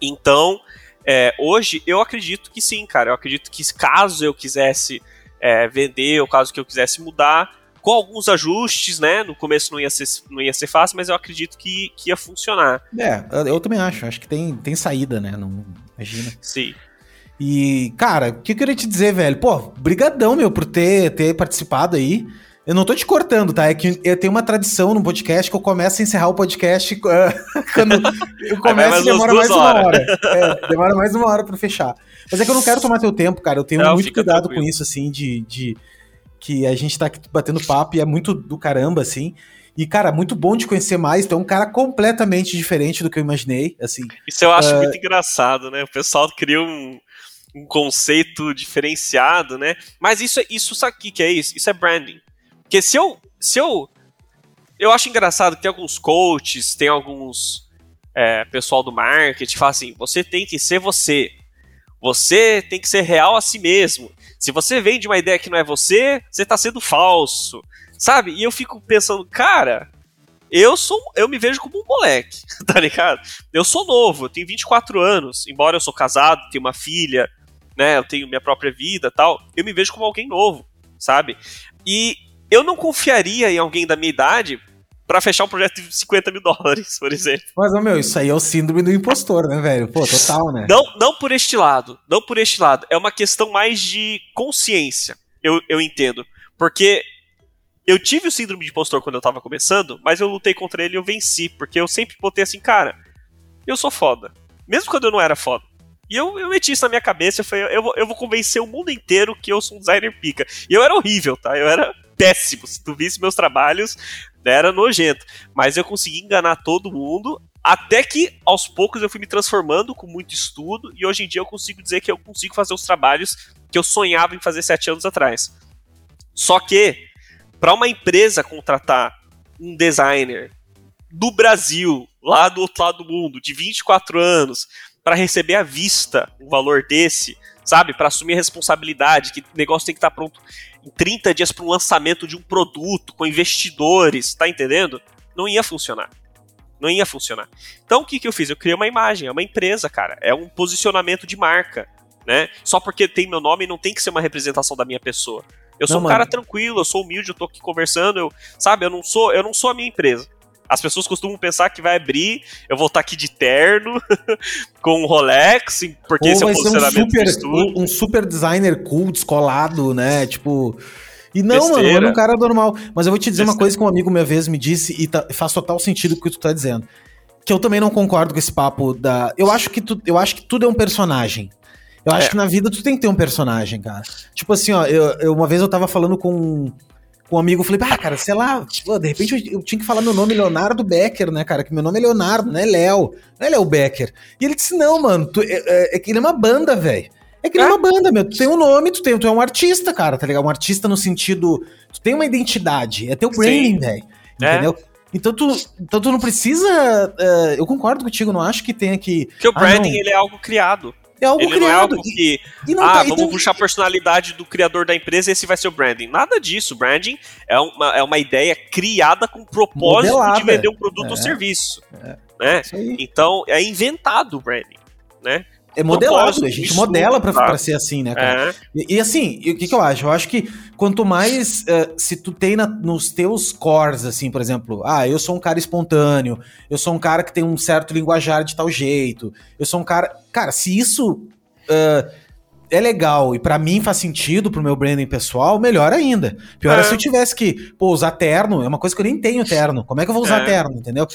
Então, é, hoje, eu acredito que sim, cara. Eu acredito que caso eu quisesse é, vender, ou caso que eu quisesse mudar, com alguns ajustes, né? No começo não ia ser, não ia ser fácil, mas eu acredito que, que ia funcionar. É, eu também acho. Acho que tem, tem saída, né? Não, imagina. Sim. E, cara, o que eu queria te dizer, velho? Pô, brigadão, meu, por ter, ter participado aí. Eu não tô te cortando, tá? É que eu tenho uma tradição no podcast que eu começo a encerrar o podcast uh, quando eu começo e demora mais uma hora. É, demora mais uma hora pra fechar. Mas é que eu não quero tomar teu tempo, cara. Eu tenho não, muito cuidado tranquilo. com isso, assim, de, de que a gente tá aqui batendo papo e é muito do caramba, assim. E, cara, muito bom te conhecer mais. É um cara completamente diferente do que eu imaginei, assim. Isso eu acho uh... muito engraçado, né? O pessoal cria um, um conceito diferenciado, né? Mas isso, é, isso o que é isso? Isso é branding. Porque se eu. Se eu. Eu acho engraçado que tem alguns coaches, tem alguns é, pessoal do marketing que fala assim: você tem que ser você. Você tem que ser real a si mesmo. Se você vende uma ideia que não é você, você está sendo falso. Sabe? E eu fico pensando, cara, eu sou eu me vejo como um moleque, tá ligado? Eu sou novo, eu tenho 24 anos, embora eu sou casado, tenho uma filha, né, eu tenho minha própria vida, tal, eu me vejo como alguém novo, sabe? E eu não confiaria em alguém da minha idade para fechar um projeto de 50 mil dólares, por exemplo. Mas, meu, isso aí é o síndrome do impostor, né, velho? Pô, total, né? Não, não por este lado, não por este lado. É uma questão mais de consciência, eu, eu entendo. Porque eu tive o síndrome de impostor quando eu tava começando, mas eu lutei contra ele e eu venci, porque eu sempre botei assim, cara, eu sou foda. Mesmo quando eu não era foda. E eu, eu meti isso na minha cabeça, eu falei, eu vou, eu vou convencer o mundo inteiro que eu sou um designer pica. E eu era horrível, tá? Eu era péssimo. Se tu visse meus trabalhos, era nojento. Mas eu consegui enganar todo mundo, até que aos poucos eu fui me transformando com muito estudo, e hoje em dia eu consigo dizer que eu consigo fazer os trabalhos que eu sonhava em fazer sete anos atrás. Só que, para uma empresa contratar um designer do Brasil, lá do outro lado do mundo, de 24 anos, para receber à vista um valor desse, sabe? Para assumir a responsabilidade, que o negócio tem que estar tá pronto em 30 dias para um lançamento de um produto com investidores, tá entendendo? Não ia funcionar. Não ia funcionar. Então o que, que eu fiz? Eu criei uma imagem, é uma empresa, cara. É um posicionamento de marca. Né? Só porque tem meu nome não tem que ser uma representação da minha pessoa. Eu sou não, um mano. cara tranquilo, eu sou humilde, eu tô aqui conversando, eu, sabe, eu não sou, eu não sou a minha empresa. As pessoas costumam pensar que vai abrir, eu vou estar aqui de terno, com um Rolex, porque Ou esse é o posicionamento um super, um, super designer cool, descolado, né? Tipo. E não, Besteira. mano, eu é um cara normal. Mas eu vou te dizer Besteira. uma coisa que um amigo minha vez me disse e tá, faz total sentido com o que tu tá dizendo. Que eu também não concordo com esse papo da. Eu acho que, tu, eu acho que tudo é um personagem. Eu acho é. que na vida tu tem que ter um personagem, cara. Tipo assim, ó, eu, eu uma vez eu tava falando com, com um amigo, eu falei, ah, cara, sei lá, tipo, de repente eu, eu, tinha que falar meu nome Leonardo Becker, né, cara? Que meu nome é Leonardo, não é Léo. Não é Léo Becker. E ele disse, não, mano, tu, é, é, é que ele é uma banda, velho. É que ele é uma banda, meu. Tu tem um nome, tu, tem, tu é um artista, cara, tá ligado? Um artista no sentido. Tu tem uma identidade. É teu branding, velho. É. Entendeu? Então tu, então tu não precisa. Uh, eu concordo contigo, não acho que tenha que. Porque o branding ah, ele é algo criado. É algo ele criado. não é algo que, e, ah, tá, vamos puxar a personalidade do criador da empresa e esse vai ser o branding. Nada disso. Branding é uma, é uma ideia criada com o propósito Modelada. de vender um produto é. ou serviço. É. Né? Então, é inventado o branding. Né? É modelado, a gente modela pra, pra ser assim, né, cara? É. E, e, assim, o que, que eu acho? Eu acho que quanto mais uh, se tu tem na, nos teus cores, assim, por exemplo, ah, eu sou um cara espontâneo, eu sou um cara que tem um certo linguajar de tal jeito, eu sou um cara. Cara, se isso uh, é legal e para mim faz sentido pro meu branding pessoal, melhor ainda. Pior é. é. se eu tivesse que, pô, usar terno, é uma coisa que eu nem tenho terno. Como é que eu vou usar é. terno, entendeu?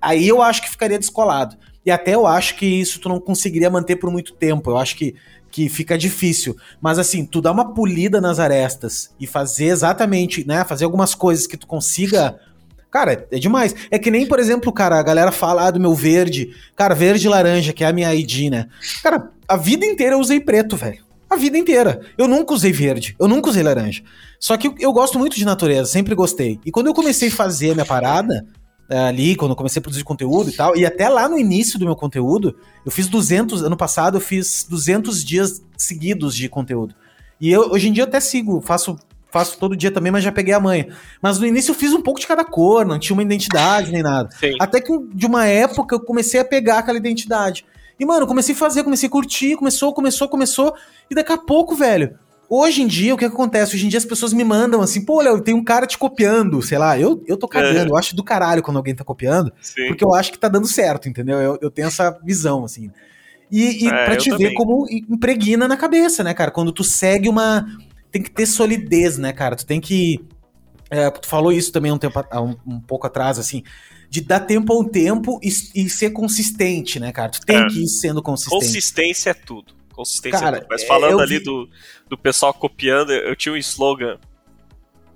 Aí eu acho que ficaria descolado. E até eu acho que isso tu não conseguiria manter por muito tempo. Eu acho que, que fica difícil. Mas assim, tu dá uma polida nas arestas e fazer exatamente, né? Fazer algumas coisas que tu consiga. Cara, é demais. É que nem, por exemplo, cara, a galera fala ah, do meu verde. Cara, verde e laranja, que é a minha ID, né? Cara, a vida inteira eu usei preto, velho. A vida inteira. Eu nunca usei verde, eu nunca usei laranja. Só que eu gosto muito de natureza, sempre gostei. E quando eu comecei a fazer a minha parada, ali, quando eu comecei a produzir conteúdo e tal. E até lá no início do meu conteúdo, eu fiz 200, ano passado eu fiz 200 dias seguidos de conteúdo. E eu, hoje em dia eu até sigo, faço faço todo dia também, mas já peguei a manha. Mas no início eu fiz um pouco de cada cor, não tinha uma identidade nem nada. Sim. Até que de uma época eu comecei a pegar aquela identidade. E, mano, comecei a fazer, comecei a curtir, começou, começou, começou. E daqui a pouco, velho, Hoje em dia, o que, acontece? Hoje em dia as pessoas me mandam assim, pô, Léo, tem um cara te copiando, sei lá, eu, eu tô cagando, é. eu acho do caralho quando alguém tá copiando, Sim. porque eu acho que tá dando certo, entendeu? Eu, eu tenho essa visão, assim. E, e é, pra te ver como impregna na cabeça, né, cara? Quando tu segue uma. Tem que ter solidez, né, cara? Tu tem que. É, tu falou isso também um, tempo, um, um pouco atrás, assim de dar tempo ao tempo e, e, ser consistente, né, cara? Tu tem é. que ir sendo consistente. Consistência é tudo consistência. Cara, mas falando ali vi... do, do pessoal copiando, eu tinha um slogan.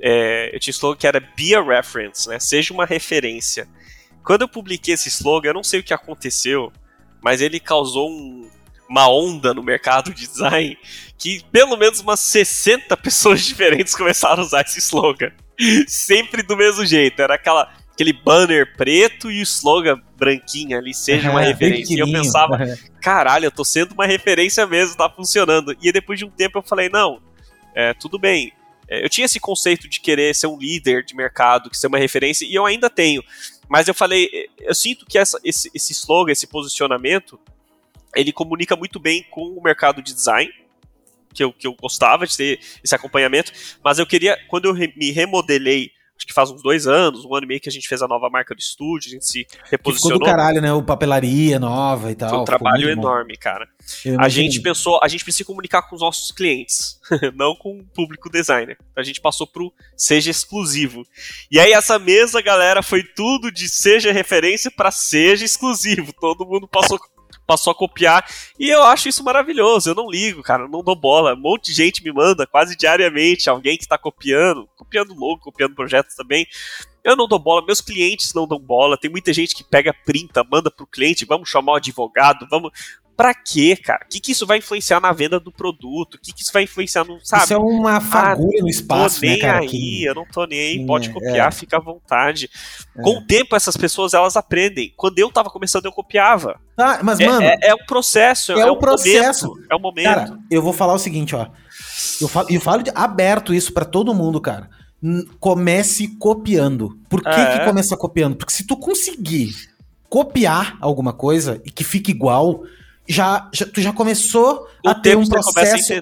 É, eu tinha um slogan que era Be a Reference, né? Seja uma referência. Quando eu publiquei esse slogan, eu não sei o que aconteceu, mas ele causou um, uma onda no mercado de design que pelo menos umas 60 pessoas diferentes começaram a usar esse slogan. Sempre do mesmo jeito. Era aquela aquele banner preto e o slogan branquinho ali seja uma referência. E eu pensava, caralho, eu tô sendo uma referência mesmo, tá funcionando. E depois de um tempo eu falei, não, é, tudo bem. É, eu tinha esse conceito de querer ser um líder de mercado, que ser uma referência, e eu ainda tenho. Mas eu falei, eu sinto que essa, esse, esse slogan, esse posicionamento, ele comunica muito bem com o mercado de design, que eu, que eu gostava de ter esse acompanhamento, mas eu queria, quando eu re, me remodelei acho que faz uns dois anos, um ano e meio que a gente fez a nova marca do estúdio, a gente se reposicionou. ficou do caralho, né? O papelaria nova e tal. Foi um trabalho enorme, cara. A gente pensou, a gente precisa comunicar com os nossos clientes, não com o público designer. A gente passou pro seja exclusivo. E aí essa mesa, galera, foi tudo de seja referência para seja exclusivo. Todo mundo passou passou a copiar. E eu acho isso maravilhoso. Eu não ligo, cara, não dou bola. Um monte de gente me manda quase diariamente alguém que está copiando, copiando logo, copiando projetos também. Eu não dou bola, meus clientes não dão bola. Tem muita gente que pega, printa, manda pro cliente, vamos chamar o advogado, vamos. Pra quê, cara? O que, que isso vai influenciar na venda do produto? O que, que isso vai influenciar no. Sabe? Isso é uma fagulha ah, no espaço, tô nem né, cara? Aí, que... Eu não tô nem aí, pode é, copiar, é. fica à vontade. É. Com o tempo, essas pessoas elas aprendem. Quando eu tava começando, eu copiava. Ah, mas, é, mano. É, é, um processo, é, é um processo. Momento, é um momento. Cara, eu vou falar o seguinte, ó. Eu falo, eu falo de, aberto isso para todo mundo, cara. Comece copiando. Por que, que É. começa copiando? Porque se tu conseguir copiar alguma coisa e que fique igual, já, já- tu já começou Com a o ter um processo.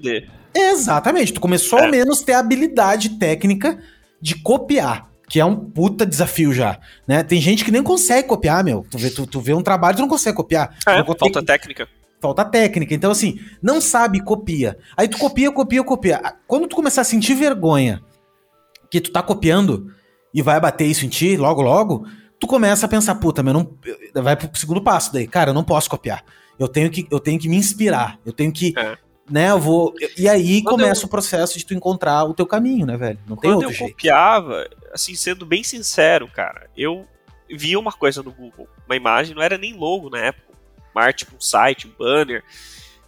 Exatamente, tu começou É. ao menos ter a habilidade técnica de copiar, que é um puta desafio já, né? Tem gente que nem consegue copiar, meu. Tu vê, tu, tu vê um trabalho, tu não consegue copiar. É, falta técnica. falta técnica. Então, assim, não sabe, copia. Aí tu copia, copia, copia. Quando tu começar a sentir vergonha que tu tá copiando e vai bater isso em ti logo, logo, tu começa a pensar, puta, meu, não. Vai pro segundo passo daí. Cara, eu não posso copiar. Eu tenho que, eu tenho que me inspirar. Eu tenho que. É. Né, eu vou. E aí Quando começa eu- o processo de tu encontrar o teu caminho, né, velho? Não tem outro eu jeito. copiava, assim, sendo bem sincero, cara, eu via uma coisa no Google, uma imagem, não era nem logo na época, uma arte, um site, um banner.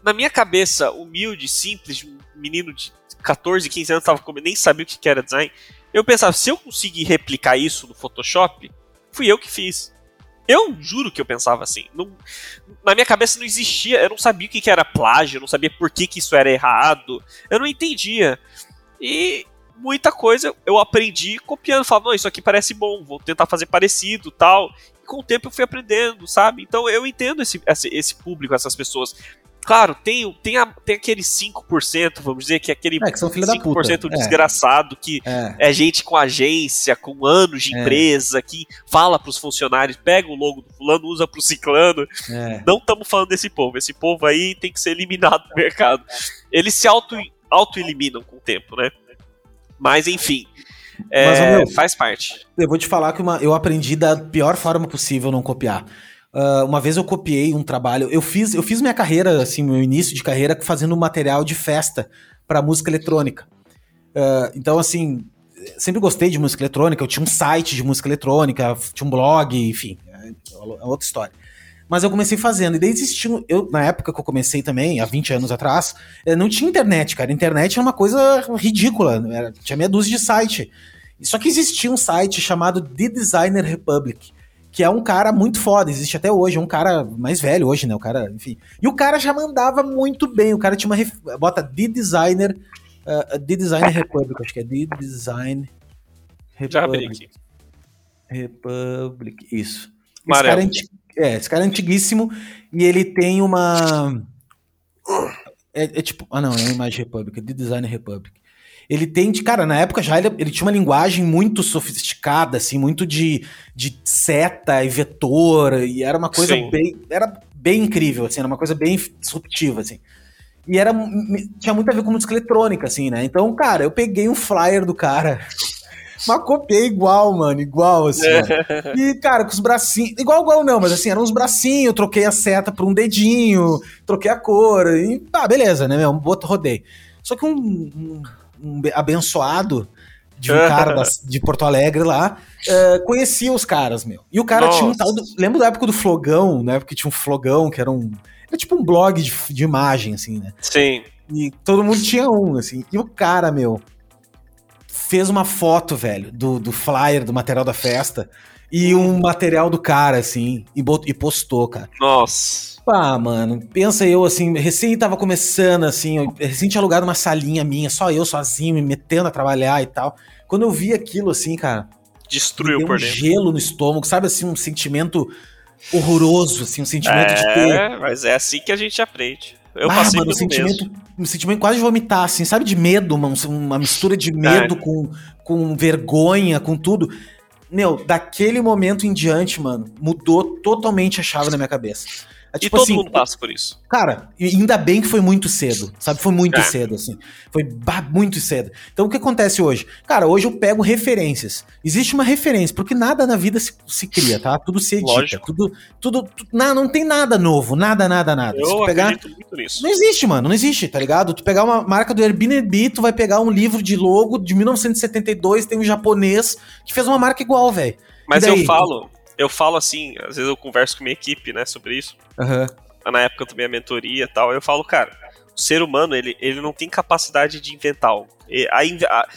Na minha cabeça, humilde, simples, de um menino de 14, 15 anos, tava comendo, nem sabia o que que era design. Eu pensava, se eu conseguir replicar isso no Photoshop, fui eu que fiz. Eu juro que eu pensava assim. Não- na minha cabeça não existia, eu não sabia o que que era plágio, eu não sabia por que, que isso era errado, eu não entendia. E muita coisa eu aprendi copiando, falava, não, isso aqui parece bom, vou tentar fazer parecido tal. E com o tempo eu fui aprendendo, sabe? Então eu entendo esse, esse, esse público, essas pessoas. Claro, tem, tem, a- tem aquele 5%, vamos dizer, que é aquele É, que são filha da puta. 5% É. desgraçado que É. é gente com agência, com anos de É. empresa, que fala pros funcionários, pega o logo do fulano, usa pro ciclano. É. Não estamos falando desse povo. Esse povo aí tem que ser eliminado do mercado. Eles se auto- auto-eliminam com o tempo, né? Mas enfim. é, Mas, meu, faz parte. Eu vou te falar que uma- eu aprendi da pior forma possível não copiar. Ah, uma vez eu copiei um trabalho, eu fiz, eu fiz minha carreira, assim, meu início de carreira fazendo material de festa para música eletrônica. Ah, então, assim, sempre gostei de música eletrônica, eu tinha um site de música eletrônica, tinha um blog, enfim, é outra história. Mas eu comecei fazendo, e daí existia, eu, na época que eu comecei também, há 20 anos atrás, eh, não tinha internet, cara. Internet era uma coisa ridícula, era- tinha meia dúzia de site. Só que existia um site chamado The Designer Republic, que é um cara muito foda, existe até hoje, é um cara mais velho hoje, né? O cara, enfim. E o cara já mandava muito bem, o cara tinha uma. ref- Bota The Designer. uh, The Designer Republic, acho que é The Design Já abri Republic. aqui. Republic, isso. Esse cara, é anti- é, esse cara é antiguíssimo e ele tem uma. É, é tipo. Ah, não, é a Image Republic, é The Design Republic. Ele tem, de, cara, na época já ele, ele tinha uma linguagem muito sofisticada, assim, muito de, de seta e vetor, e era uma coisa Sim. bem. Era bem incrível, assim, era uma coisa bem disruptiva, assim. E era, tinha muito a ver com música eletrônica, assim, né? Então, cara, eu peguei um flyer do cara. Mas copiei igual, mano, igual, assim. ó. E, cara, com os bracinhos. Igual, igual não, mas assim, eram uns bracinhos, troquei a seta por um dedinho, troquei a cor, e tá, beleza, né, meu? Boto, rodei. Só que um, um- um abençoado de um cara das- de Porto Alegre lá eh, conhecia os caras, meu. E o cara tinha um Nossa. tal. Do, lembra da época do Flogão, né? Porque tinha um Flogão que era um. Era tipo um blog de, de imagem, assim, né? Sim. E todo mundo tinha um, assim. E o cara, meu, fez uma foto, velho, do, do flyer, do material da festa, e um material do cara, assim, e, bot- e postou, cara. Nossa. Pá, mano, pensa eu, assim, recém tava começando, assim, eu recém tinha alugado uma salinha minha, só eu sozinho, me metendo a trabalhar e tal. Quando eu vi aquilo, assim, cara, Destruiu por dentro. um gelo no estômago, sabe assim, um sentimento horroroso, assim, um sentimento é, de ter. É, mas é assim que a gente aprende. Eu ah, passei mano, um sentimento, mesmo. um sentimento quase de vomitar, assim, sabe, de medo, uma, uma mistura de medo é. com, com vergonha, com tudo. Meu, daquele momento em diante, mano, mudou totalmente a chave na minha cabeça. É, tipo e todo assim, mundo passa por isso. Cara, ainda bem que foi muito cedo, sabe? Foi muito é. cedo, assim. Foi muito cedo. Então o que acontece hoje? Cara, hoje eu pego referências. Existe uma referência, porque nada na vida se, se cria, tá? Tudo se edita. Lógico. Tudo, tudo, tudo não, não tem nada novo, nada, nada, nada. Eu se pegar, acredito muito nisso. Não existe, mano, não existe, tá ligado? Tu pegar uma marca do Airbnb, tu vai pegar um livro de logo de 1972, tem um japonês que fez uma marca igual, velho. Mas eu falo, eu falo assim, às vezes eu converso com minha equipe, né, sobre isso. Uhum. Na época também a mentoria e tal, eu falo, cara, o ser humano, ele, ele não tem capacidade de inventar algo. A, a,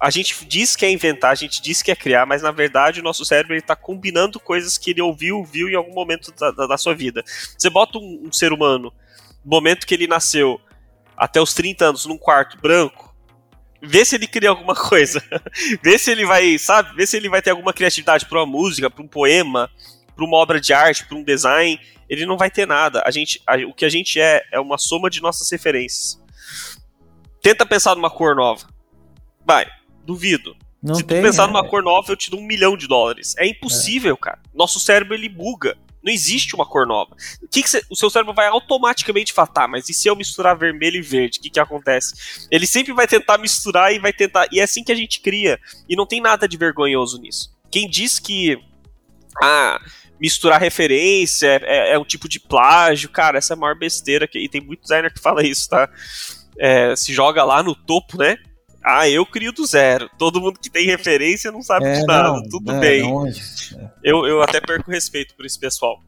a, gente diz que é inventar, a gente diz que é criar, mas na verdade o nosso cérebro está combinando coisas que ele ouviu, viu em algum momento da, da, da sua vida. Você bota um, um ser humano, no momento que ele nasceu, até os 30 anos, num quarto branco, vê se ele cria alguma coisa. vê se ele vai, sabe? Vê se ele vai ter alguma criatividade para uma música, para um poema, para uma obra de arte, para um design. Ele não vai ter nada. A gente, a, o que a gente é é uma soma de nossas referências. Tenta pensar numa cor nova. Vai, duvido. Não Se tem, tu pensar é... numa cor nova, eu te dou um milhão de dólares. É impossível, é. cara. Nosso cérebro ele buga. Não existe uma cor nova. O, que, que o seu cérebro vai automaticamente falar, tá, mas e se eu misturar vermelho e verde? O que, que acontece? Ele sempre vai tentar misturar e vai tentar. E é assim que a gente cria. E não tem nada de vergonhoso nisso. Quem diz que. Ah, misturar referência é, é, é um tipo de plágio, cara, essa é a maior besteira. Que, e tem muito designer que fala isso, tá? É, se joga lá no topo, né? Ah, eu crio do zero. Todo mundo que tem referência não sabe é, de nada. Não, Tudo é, bem. É. Eu, eu até perco respeito por esse pessoal.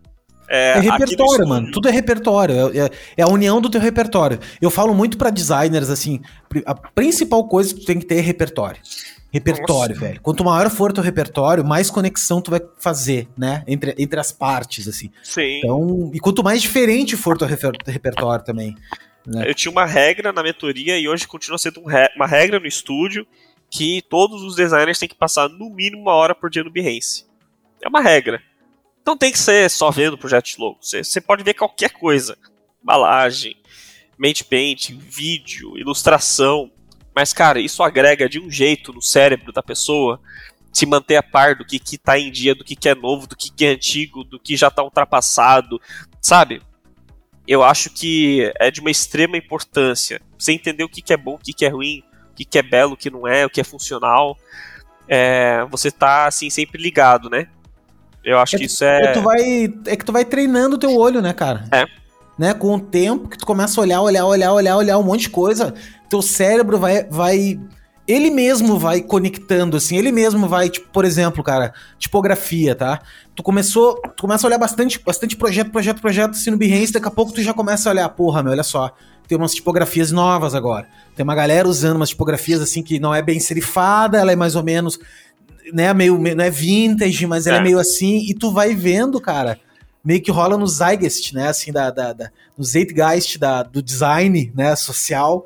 É, é repertório, mano. Tudo é repertório. É, é, é, a união do teu repertório. Eu falo muito para designers assim: a principal coisa que tu tem que ter é repertório. Repertório, Nossa. velho. Quanto maior for teu repertório, mais conexão tu vai fazer, né? Entre, entre as partes, assim. Sim. Então, e quanto mais diferente for teu repertório também. Né? Eu tinha uma regra na mentoria e hoje continua sendo uma regra no estúdio que todos os designers têm que passar no mínimo uma hora por dia no Behance. É uma regra. Não tem que ser só vendo projeto de logo. Você, pode ver qualquer coisa. Embalagem, made paint, vídeo, ilustração. Mas, cara, isso agrega de um jeito no cérebro da pessoa se manter a par do que, que tá em dia, do que, que é novo, do que, que é antigo, do que já tá ultrapassado, sabe? Eu acho que é de uma extrema importância. Você entender o que, que é bom, o que, que é ruim, o que, que é belo, o que não é, o que é funcional. É, você tá assim sempre ligado, né? Eu acho é que isso é. É, tu vai, é que tu vai treinando o teu olho, né, cara? É. Né, com o tempo que tu começa a olhar, olhar, olhar, olhar, olhar um monte de coisa, teu cérebro vai, vai ele mesmo vai conectando, assim, ele mesmo vai, tipo, por exemplo, cara, tipografia, tá? Tu começou, tu começa a olhar bastante, bastante projeto, projeto, projeto, assim, no Behance, daqui a pouco tu já começa a olhar, porra, meu, olha só, tem umas tipografias novas agora. Tem uma galera usando umas tipografias, assim, que não é bem serifada, ela é mais ou menos, né, meio, meio não é vintage, mas ela é. é meio assim, e tu vai vendo, cara, meio que rola no zeitgeist, né, assim, da, da, da no zeitgeist da, do design, né, social,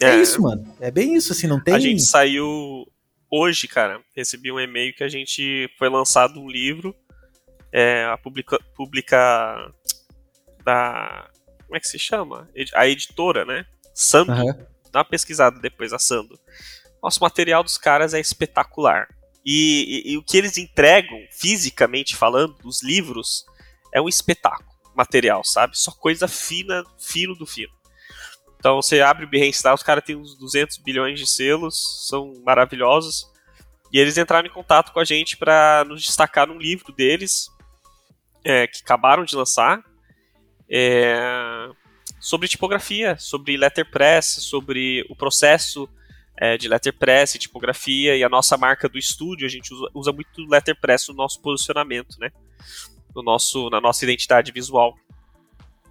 é, é, isso, mano. É bem isso, assim, não tem. A gente saiu hoje, cara. Recebi um e-mail que a gente foi lançado um livro. É, a publica, publica da. Como é que se chama? A editora, né? Sando. Uhum. Dá uma pesquisada depois, a Sando. Nosso material dos caras é espetacular. E, e, e, o que eles entregam, fisicamente falando, dos livros, é um espetáculo material, sabe? Só coisa fina, fino do fino. Então você abre o Behance lá, os caras têm uns 200 bilhões de selos, são maravilhosos. E eles entraram em contato com a gente para nos destacar num livro deles, é, que acabaram de lançar, é, sobre tipografia, sobre letterpress, sobre o processo é, de letterpress e tipografia e a nossa marca do estúdio. A gente usa, usa muito letterpress no nosso posicionamento, né? No nosso, na nossa identidade visual.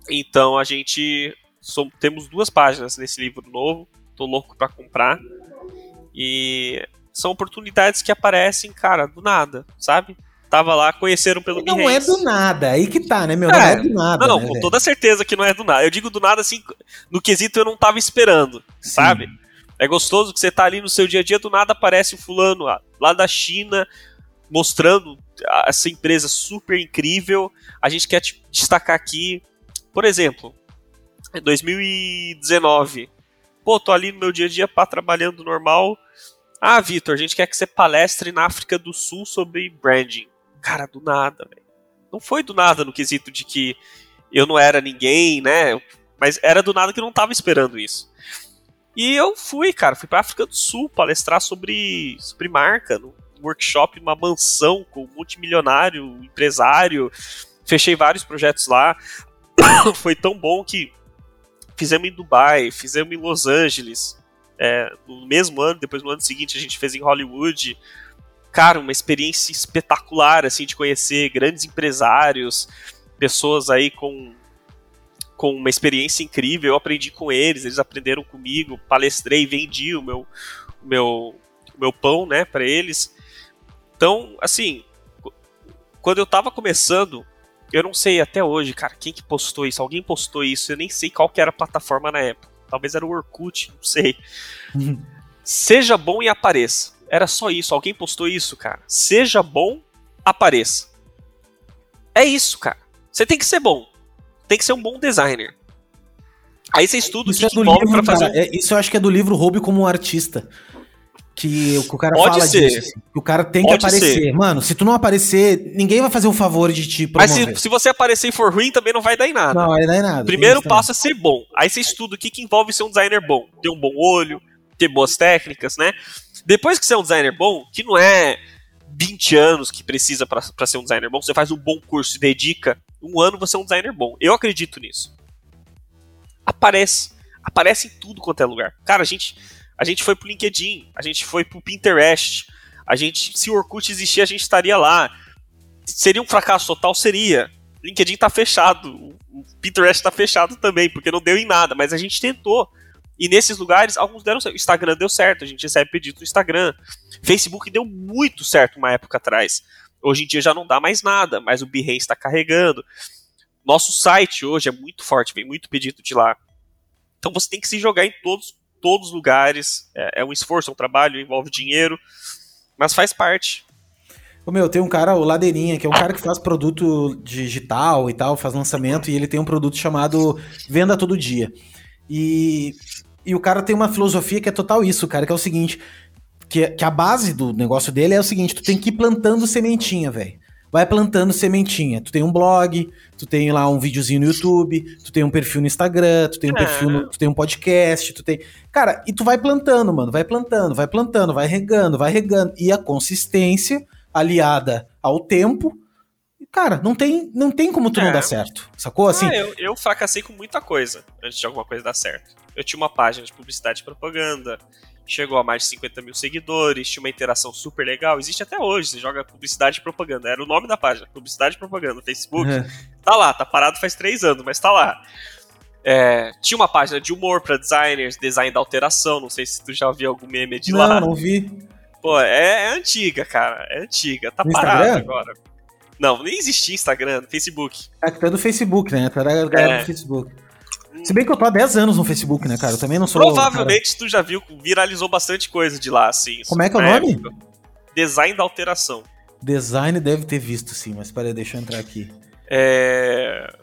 Então a gente Som, temos duas páginas nesse livro novo, tô louco para comprar. E são oportunidades que aparecem, cara, do nada, sabe? Tava lá, conheceram pelo Não Behance. é do nada, aí que tá, né, meu? É, não é do nada. Não, não, né, com velho? toda certeza que não é do nada. Eu digo do nada assim, no quesito eu não tava esperando, Sim. sabe? É gostoso que você tá ali no seu dia a dia, do nada aparece o fulano lá da China, mostrando essa empresa super incrível. A gente quer destacar aqui, por exemplo, em 2019. Pô, tô ali no meu dia a dia pá, trabalhando normal. Ah, Vitor, a gente quer que você palestre na África do Sul sobre branding. Cara, do nada, velho. Não foi do nada no quesito de que eu não era ninguém, né? Mas era do nada que eu não tava esperando isso. E eu fui, cara, fui pra África do Sul palestrar sobre, sobre marca, num workshop, numa mansão com multimilionário, empresário. Fechei vários projetos lá. Foi tão bom que fizemos em Dubai, fizemos em Los Angeles. É, no mesmo ano, depois no ano seguinte a gente fez em Hollywood. Cara, uma experiência espetacular, assim, de conhecer grandes empresários, pessoas aí com com uma experiência incrível. Eu aprendi com eles, eles aprenderam comigo, palestrei, vendi o meu, o meu, o meu pão, né, para eles. Então, assim, quando eu tava começando, eu não sei até hoje, cara, quem que postou isso? Alguém postou isso? Eu nem sei qual que era a plataforma na época. Talvez era o Orkut, não sei. Seja bom e apareça. Era só isso. Alguém postou isso, cara. Seja bom, apareça. É isso, cara. Você tem que ser bom tem que ser um bom designer. Aí você estuda isso o que, é envolve livro, pra fazer. É, isso eu acho que é do livro Roube como um artista. Que o cara Pode fala ser. disso. Que o cara tem Pode que aparecer. Ser. Mano, se tu não aparecer, ninguém vai fazer o um favor de te promover. Mas se, se, você aparecer e for ruim, também não vai dar em nada. Não vai dar em nada. Primeiro passo é ser bom. Aí você estuda o que, que envolve ser um designer bom. Ter um bom olho, ter boas técnicas, né? Depois que você é um designer bom, que não é 20 anos que precisa para ser um designer bom, você faz um bom curso e dedica um ano você é um designer bom. Eu acredito nisso. Aparece. Aparece em tudo quanto é lugar. Cara, a gente, a gente foi pro LinkedIn, a gente foi pro Pinterest. A gente, se o Orkut existir, a gente estaria lá. Seria um fracasso total? Seria. LinkedIn tá fechado. O Pinterest tá fechado também, porque não deu em nada, mas a gente tentou. E nesses lugares, alguns deram certo. Instagram deu certo, a gente recebe pedido no Instagram. Facebook deu muito certo uma época atrás. Hoje em dia já não dá mais nada, mas o Behance está carregando. Nosso site hoje é muito forte, vem muito pedido de lá. Então você tem que se jogar em todos, todos os lugares. É, é um esforço, é um trabalho, envolve dinheiro, mas faz parte. Meu, tem um cara, o Ladeirinha, que é um cara que faz produto digital e tal, faz lançamento, e ele tem um produto chamado Venda Todo Dia. E, e o cara tem uma filosofia que é total isso, cara, que é o seguinte: que, que a base do negócio dele é o seguinte: tu tem que ir plantando sementinha, velho. Vai plantando sementinha. Tu tem um blog, tu tem lá um videozinho no YouTube, tu tem um perfil no Instagram, tu tem um perfil no, tu tem um podcast, tu tem. Cara, e tu vai plantando, mano. Vai plantando, vai plantando, vai regando, vai regando. E a consistência aliada ao tempo cara, não tem, não tem como tu é. não dar certo. Sacou? Assim, ah, eu, eu fracassei com muita coisa antes de alguma coisa dar certo. Eu tinha uma página de publicidade e propaganda, chegou a mais de 50 mil seguidores, tinha uma interação super legal. Existe até hoje, você joga publicidade e propaganda. Era o nome da página, publicidade e propaganda, Facebook. Uhum. Tá lá, tá parado faz três anos, mas tá lá. É, tinha uma página de humor para designers, design da alteração. Não sei se tu já viu algum meme de não, lá. Não, não vi. Pô, é, é, antiga, cara. É antiga. Tá parado agora. Não, nem existia Instagram, Facebook. É é do Facebook, né? Tu era é. do Facebook. Se bem que eu tô há 10 anos no Facebook, né, cara? Eu também não sou. Provavelmente cara... tu já viu, viralizou bastante coisa de lá, assim. Como é que é o nome? Época. Design da alteração. Design deve ter visto, sim, mas peraí, deixa eu entrar aqui. É.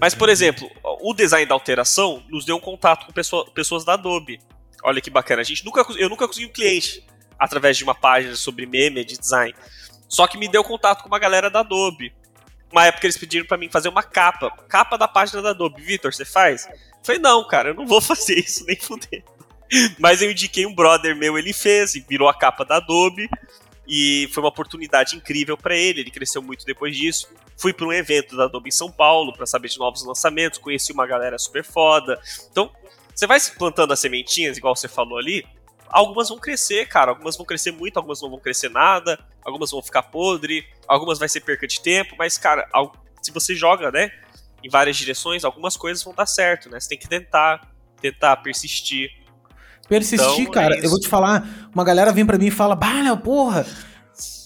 Mas, por exemplo, o design da alteração nos deu um contato com pessoa, pessoas da Adobe. Olha que bacana. A gente nunca, eu nunca consegui um cliente através de uma página sobre meme de design. Só que me deu contato com uma galera da Adobe uma época eles pediram para mim fazer uma capa, capa da página da Adobe. Vitor, você faz? Falei, não, cara, eu não vou fazer isso nem fuder. Mas eu indiquei um brother meu, ele fez e virou a capa da Adobe. E foi uma oportunidade incrível para ele, ele cresceu muito depois disso. Fui para um evento da Adobe em São Paulo para saber de novos lançamentos, conheci uma galera super foda. Então, você vai plantando as sementinhas, igual você falou ali, algumas vão crescer, cara. Algumas vão crescer muito, algumas não vão crescer nada, algumas vão ficar podre, algumas vai ser perca de tempo, mas, cara, se você joga, né, em várias direções, algumas coisas vão dar certo, né? Você tem que tentar, tentar persistir. Persistir, então, cara, é eu vou te falar, uma galera vem para mim e fala, bah, porra,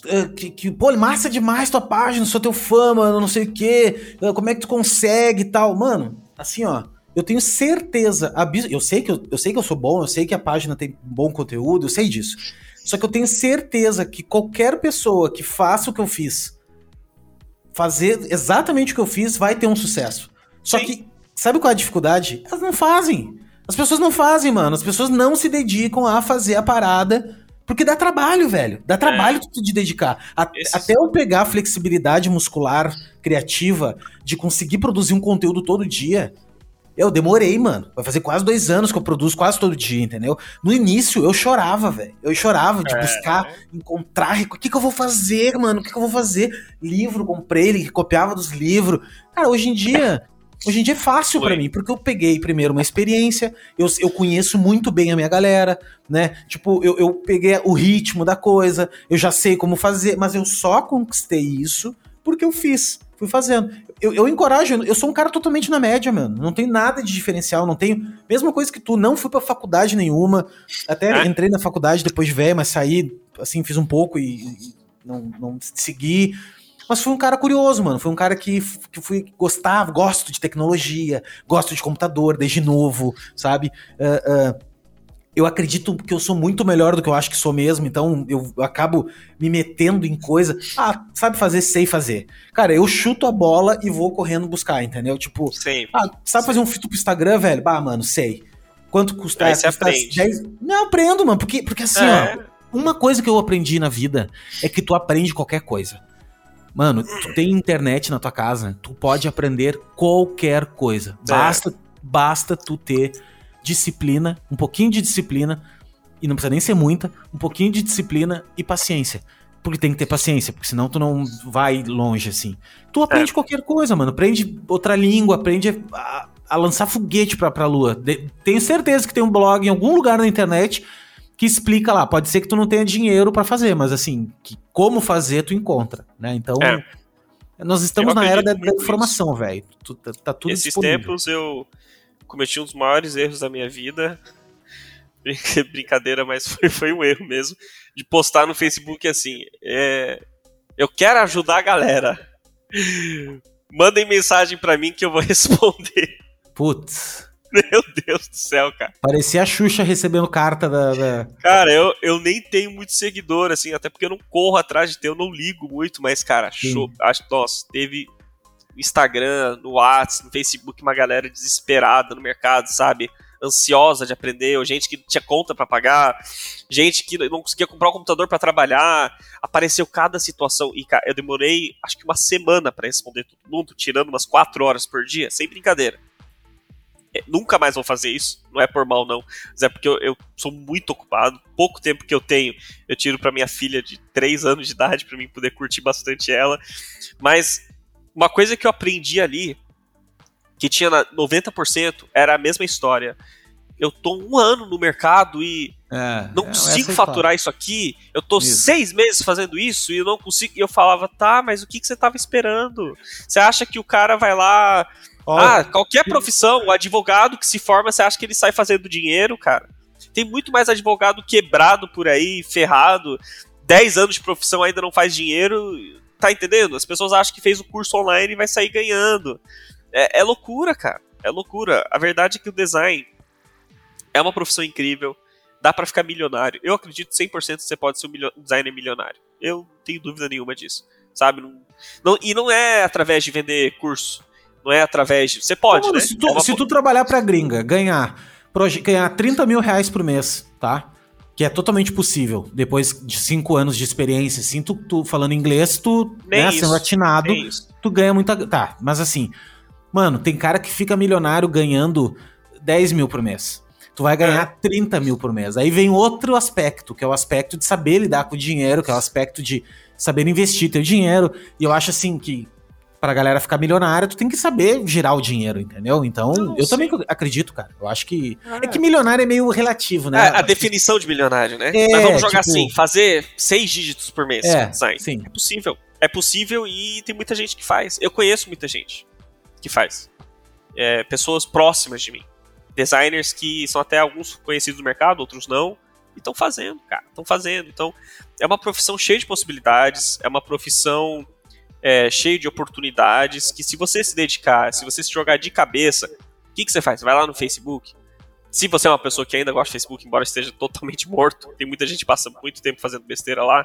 é, que, que, pô, massa demais tua página, sou teu fã, mano, não sei o quê, como é que tu consegue e tal. Mano, assim, ó, eu tenho certeza, eu sei que eu, eu sei que eu sou bom, eu sei que a página tem bom conteúdo, eu sei disso. Só que eu tenho certeza que qualquer pessoa que faça o que eu fiz, fazer exatamente o que eu fiz, vai ter um sucesso. Só Sim. que, sabe qual é a dificuldade? Elas não fazem. As pessoas não fazem, mano. As pessoas não se dedicam a fazer a parada. Porque dá trabalho, velho. Dá trabalho é. tu te dedicar. A, Até eu pegar a flexibilidade muscular criativa de conseguir produzir um conteúdo todo dia, eu demorei, mano. Vai fazer quase dois anos que eu produzo quase todo dia, entendeu? No início eu chorava, velho. Eu chorava de é. buscar, encontrar. O que, que eu vou fazer, mano? O que, que eu vou fazer? Livro, comprei, ele copiava dos livros. Cara, hoje em dia. Hoje em dia é fácil para mim, porque eu peguei primeiro uma experiência, eu, eu conheço muito bem a minha galera, né? Tipo, eu, eu peguei o ritmo da coisa, eu já sei como fazer, mas eu só conquistei isso porque eu fiz, fui fazendo eu, eu encorajo, eu sou um cara totalmente na média, mano. Não tenho nada de diferencial, não tenho. Mesma coisa que tu, não fui pra faculdade nenhuma. Até é. entrei na faculdade depois de velho, mas saí, assim, fiz um pouco e, e não, não segui. Mas fui um cara curioso, mano. Fui um cara que, que fui gostava, gosto de tecnologia, gosto de computador desde novo, sabe? Uh, uh, eu acredito que eu sou muito melhor do que eu acho que sou mesmo, então eu, acabo me metendo em coisa. Ah, sabe fazer, sei fazer. Cara, eu chuto a bola e vou correndo buscar, entendeu? Tipo, Sim. ah, sabe fazer um filtro pro Instagram, velho? Bah, mano, sei. Quanto custa? Aí custa 10... Não, aprendo, mano, porque, porque assim, é. ó, uma coisa que eu aprendi na vida é que tu aprende qualquer coisa. Mano, tu tem internet na tua casa, tu pode aprender qualquer coisa. É. Basta, basta tu ter disciplina, um pouquinho de disciplina, e não precisa nem ser muita, um pouquinho de disciplina e paciência. Porque tem que ter paciência, porque senão tu não vai longe assim. Tu aprende é. qualquer coisa, mano. Aprende outra língua, aprende a, a lançar foguete pra, pra lua. De, tenho certeza que tem um blog em algum lugar na internet que explica lá. Pode ser que tu não tenha dinheiro para fazer, mas assim, que como fazer tu encontra, né? Então, é. nós estamos na era da, da informação, velho. Tá, tá, tudo Esses disponível. tempos eu cometi um dos maiores erros da minha vida. Brincadeira, mas foi, foi um erro mesmo. De postar no Facebook assim: é, Eu quero ajudar a galera. Mandem mensagem para mim que eu vou responder. Putz. Meu Deus do céu, cara. Parecia a Xuxa recebendo carta da. da... Cara, eu, eu nem tenho muito seguidor, assim, até porque eu não corro atrás de ter, eu não ligo muito, mas, cara, show, acho, nossa, teve Instagram, no WhatsApp, no Facebook, uma galera desesperada no mercado, sabe? Ansiosa de aprender, ou gente que tinha conta para pagar, gente que não conseguia comprar um computador para trabalhar. Apareceu cada situação. E, eu demorei acho que uma semana para responder todo mundo, tirando umas quatro horas por dia, sem brincadeira. É, nunca mais vou fazer isso, não é por mal não, mas é porque eu, eu sou muito ocupado, pouco tempo que eu tenho eu tiro para minha filha de 3 anos de idade para mim poder curtir bastante ela, mas uma coisa que eu aprendi ali, que tinha 90%, era a mesma história. Eu tô um ano no mercado e é, não é, consigo faturar isso aqui. Eu tô isso. seis meses fazendo isso e eu não consigo. E eu falava, tá, mas o que, que você tava esperando? Você acha que o cara vai lá. ah, qualquer profissão, o advogado que se forma, você acha que ele sai fazendo dinheiro, cara? Tem muito mais advogado quebrado por aí, ferrado. 10 anos de profissão ainda não faz dinheiro Tá entendendo? As pessoas acham que fez o curso online e vai sair ganhando. É, é loucura, cara. É loucura. A verdade é que o design é uma profissão incrível. Dá para ficar milionário. Eu acredito 100% que você pode ser um designer milionário. Eu não tenho dúvida nenhuma disso. Sabe? Não, não, e não é através de vender curso. Não é através de. Você pode, Como, né? Se tu, é uma... se tu trabalhar pra gringa, ganhar, ganhar 30 mil reais por mês, tá? Que é totalmente possível. Depois de cinco anos de experiência, assim, tu, tu falando inglês, tu, nem né, sendo atinado, tu ganha muita. Tá, mas assim, mano, tem cara que fica milionário ganhando 10 mil por mês. Tu vai ganhar é. 30 mil por mês. Aí vem outro aspecto, que é o aspecto de saber lidar com o dinheiro, que é o aspecto de saber investir teu dinheiro. E eu acho assim que pra galera ficar milionária, tu tem que saber girar o dinheiro, entendeu? Então, não, eu sim. também acredito, cara. Eu acho que. É. é que milionário é meio relativo, né? É, a definição de milionário, né? É, Mas vamos jogar tipo... assim: fazer seis dígitos por mês é, design. Sim. É possível. É possível e tem muita gente que faz. Eu conheço muita gente que faz. É, pessoas próximas de mim. Designers que são até alguns conhecidos no mercado, outros não. E estão fazendo, cara. Estão fazendo. Então, é uma profissão cheia de possibilidades. É uma profissão é, cheio de oportunidades que se você se dedicar, se você se jogar de cabeça, o que, que você faz? Vai lá no Facebook, Se você é uma pessoa que ainda gosta de Facebook, embora esteja totalmente morto, tem muita gente que passa muito tempo fazendo besteira lá,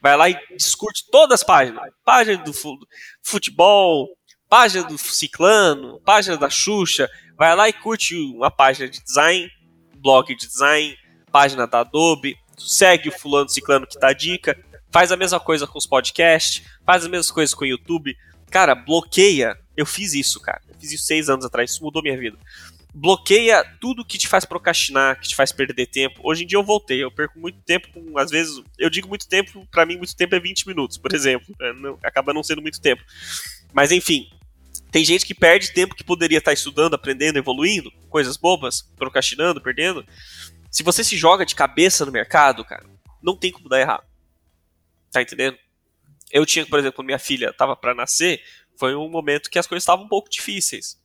vai lá e discute todas as páginas. Página do futebol, página do Ciclano, página da Xuxa, vai lá e curte uma página de design, blog de design, página da Adobe, segue o fulano ciclano que dá dica, faz a mesma coisa com os podcasts, faz as mesmas coisas com o YouTube. Cara, bloqueia. Eu fiz isso, cara. Eu fiz isso seis anos atrás, isso mudou minha vida. Bloqueia tudo que te faz procrastinar, que te faz perder tempo. Hoje em dia eu voltei, eu perco muito tempo com, às vezes, eu digo muito tempo, para mim muito tempo é 20 minutos, por exemplo. É, não, acaba não sendo muito tempo. Mas enfim, tem gente que perde tempo que poderia estar estudando, aprendendo, evoluindo, coisas bobas, procrastinando, perdendo. Se você se joga de cabeça no mercado, cara, não tem como dar errado. Tá entendendo? Eu tinha, por exemplo, minha filha estava para nascer, foi um momento que as coisas estavam um pouco difíceis,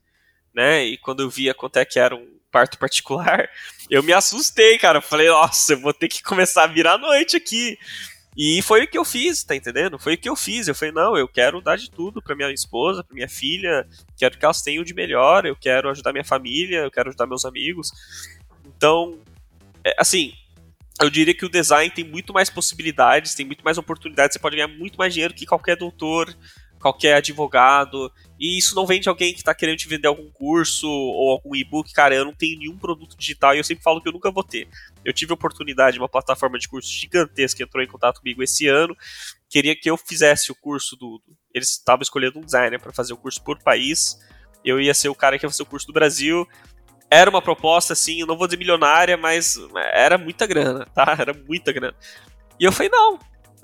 né? E quando eu via quanto é que era um parto particular, eu me assustei, cara. Eu falei, nossa, eu vou ter que começar a virar noite aqui. E foi o que eu fiz, tá entendendo? Foi o que eu fiz. Eu falei, não, eu quero dar de tudo pra minha esposa, pra minha filha, quero que elas tenham de melhor, eu quero ajudar minha família, eu quero ajudar meus amigos. Então, é, assim, eu diria que o design tem muito mais possibilidades, tem muito mais oportunidades, você pode ganhar muito mais dinheiro que qualquer doutor, qualquer advogado. E isso não vem de alguém que está querendo te vender algum curso ou algum e-book. Cara, eu não tenho nenhum produto digital e eu sempre falo que eu nunca vou ter. Eu tive a oportunidade, uma plataforma de curso gigantesca entrou em contato comigo esse ano. Queria que eu fizesse o curso do. Eles estavam escolhendo um designer para fazer o curso por país. Eu ia ser o cara que ia fazer o curso do Brasil. Era uma proposta, assim, eu não vou dizer milionária, mas era muita grana, tá? Era muita grana. E eu falei, não,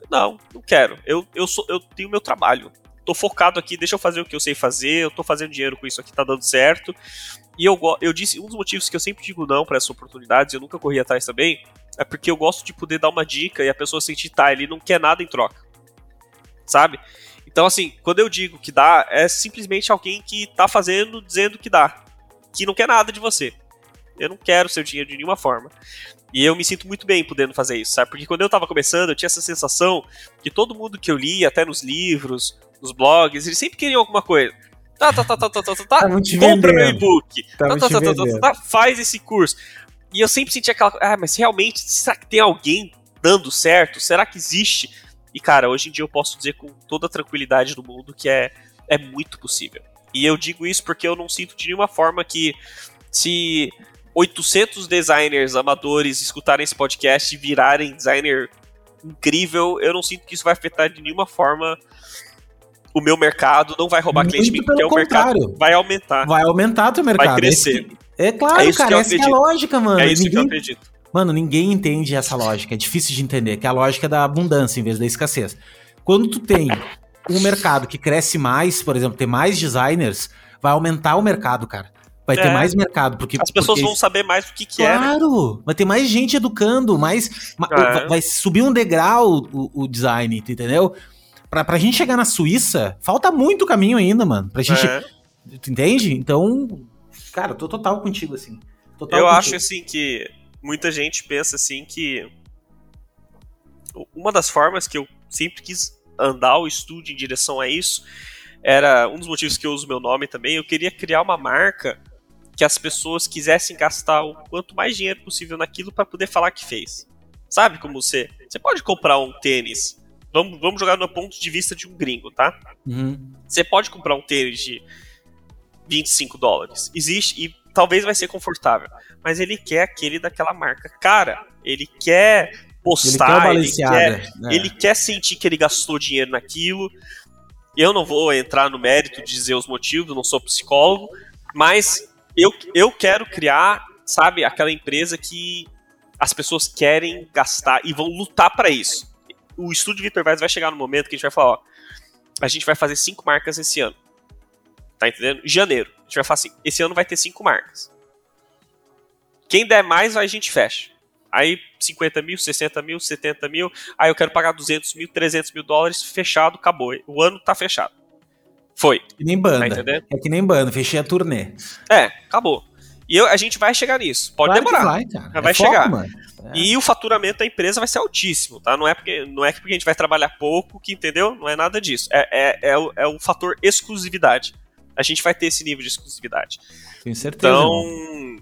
não, não quero. Eu, eu, sou, eu tenho meu trabalho tô focado aqui, deixa eu fazer o que eu sei fazer, eu tô fazendo dinheiro com isso aqui, tá dando certo. E eu, eu disse, um dos motivos que eu sempre digo não para essas oportunidades, eu nunca corri atrás também, é porque eu gosto de poder dar uma dica e a pessoa sentir, tá, ele não quer nada em troca. Sabe? Então, assim, quando eu digo que dá, é simplesmente alguém que tá fazendo, dizendo que dá. Que não quer nada de você. Eu não quero seu dinheiro de nenhuma forma. E eu me sinto muito bem podendo fazer isso, sabe? Porque quando eu tava começando, eu tinha essa sensação que todo mundo que eu li, até nos livros, nos blogs, eles sempre queriam alguma coisa. Tá, tá, tá, tá, tá, tá, tá, tá compra meu e-book. Tá, tá, tá, tá, tá, tá, faz esse curso. E eu sempre senti aquela, ah, mas realmente, será que tem alguém dando certo? Será que existe? E cara, hoje em dia eu posso dizer com toda a tranquilidade do mundo que é, é muito possível. E eu digo isso porque eu não sinto de nenhuma forma que se 800 designers amadores escutarem esse podcast e virarem designer incrível, eu não sinto que isso vai afetar de nenhuma forma o meu mercado não vai roubar Muito cliente mim, porque o mercado vai aumentar. Vai aumentar teu mercado. Vai crescer. É, claro, é cara, essa é a lógica, mano. É isso ninguém... que eu acredito. Mano, ninguém entende essa lógica. É difícil de entender, que é a lógica da abundância em vez da escassez. Quando tu tem um mercado que cresce mais, por exemplo, tem mais designers, vai aumentar o mercado, cara. Vai é. ter mais mercado, porque... As pessoas porque... vão saber mais o que, que claro, é. Né? Claro! Vai ter mais gente educando, mais... É. Vai subir um degrau o, o design, entendeu? pra, pra gente chegar na Suíça, falta muito caminho ainda, mano. Pra gente. É. Tu entende? Então, cara, eu tô total contigo, assim. Total eu contigo. acho, assim, que muita gente pensa, assim, que. Uma das formas que eu sempre quis andar o estúdio em direção a isso era um dos motivos que eu uso meu nome também. Eu queria criar uma marca que as pessoas quisessem gastar o quanto mais dinheiro possível naquilo para poder falar que fez. Sabe como você? Você pode comprar um tênis Vamos, vamos jogar no ponto de vista de um gringo, tá? Uhum. Você pode comprar um tênis de 25 dólares. Existe e talvez vai ser confortável. Mas ele quer aquele daquela marca. Cara, ele quer postar, ele quer, ele quer, né? ele quer sentir que ele gastou dinheiro naquilo. Eu não vou entrar no mérito de dizer os motivos, não sou psicólogo, mas eu, eu quero criar, sabe, aquela empresa que as pessoas querem gastar e vão lutar para isso o estúdio Victor Vaz vai chegar no momento que a gente vai falar, ó, a gente vai fazer cinco marcas esse ano. Tá entendendo? Janeiro. A gente vai falar assim, esse ano vai ter cinco marcas. Quem der mais, a gente fecha. Aí 50 mil, 60 mil, 70 mil. Aí eu quero pagar 200 mil, 300 mil dólares. Fechado, acabou. O ano tá fechado. Foi. Que nem banda. Tá é que nem banda, fechei a turnê. É, acabou. E eu, a gente vai chegar nisso. Pode claro demorar. Vai, cara. vai é chegar. Foco, é. E o faturamento da empresa vai ser altíssimo, tá? Não é porque não é porque a gente vai trabalhar pouco, que entendeu? Não é nada disso. É, é, é, o, é o fator exclusividade. A gente vai ter esse nível de exclusividade. Tenho certeza. Então,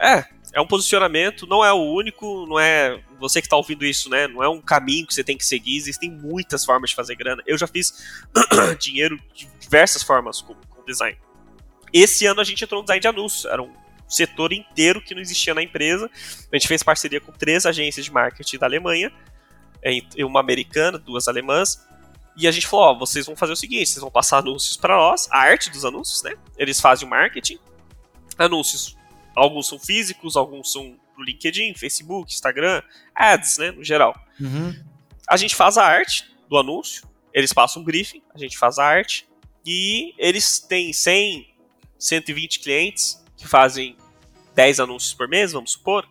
É, é um posicionamento, não é o único, não é você que está ouvindo isso, né? Não é um caminho que você tem que seguir, existem muitas formas de fazer grana. Eu já fiz dinheiro de diversas formas com, com design. Esse ano a gente entrou no design de anúncios, era um setor inteiro que não existia na empresa. A gente fez parceria com três agências de marketing da Alemanha, uma americana, duas alemãs, e a gente falou: ó, vocês vão fazer o seguinte, vocês vão passar anúncios para nós, a arte dos anúncios, né? Eles fazem o marketing, anúncios Alguns são físicos, alguns são pro LinkedIn, Facebook, Instagram, ads, né, no geral. Uhum. A gente faz a arte do anúncio, eles passam um briefing, a gente faz a arte, e eles têm 100, 120 clientes que fazem 10 anúncios por mês, vamos supor.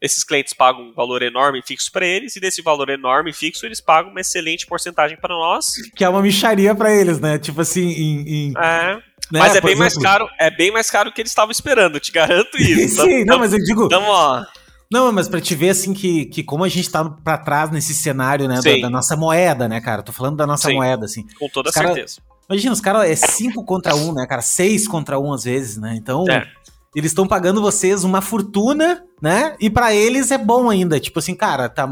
Esses clientes pagam um valor enorme fixo para eles, e desse valor enorme fixo eles pagam uma excelente porcentagem para nós. Que é uma micharia para eles, né? Tipo assim, em. em... É né? Mas é bem exemplo. mais caro, é bem mais caro que eles estavam esperando, te garanto isso. Sim, não, mas eu digo. Então, ó. Não, mas pra te ver, assim, que, que como a gente tá pra trás nesse cenário, né, da, da, nossa moeda, né, cara? Tô falando da nossa Sim, moeda, assim. Com toda certeza. Imagina, os caras é 5 contra 1, um, né, cara? 6 contra 1 um, às vezes, né? Então, é. eles estão pagando vocês uma fortuna, né? E para eles é bom ainda. Tipo assim, cara, tá,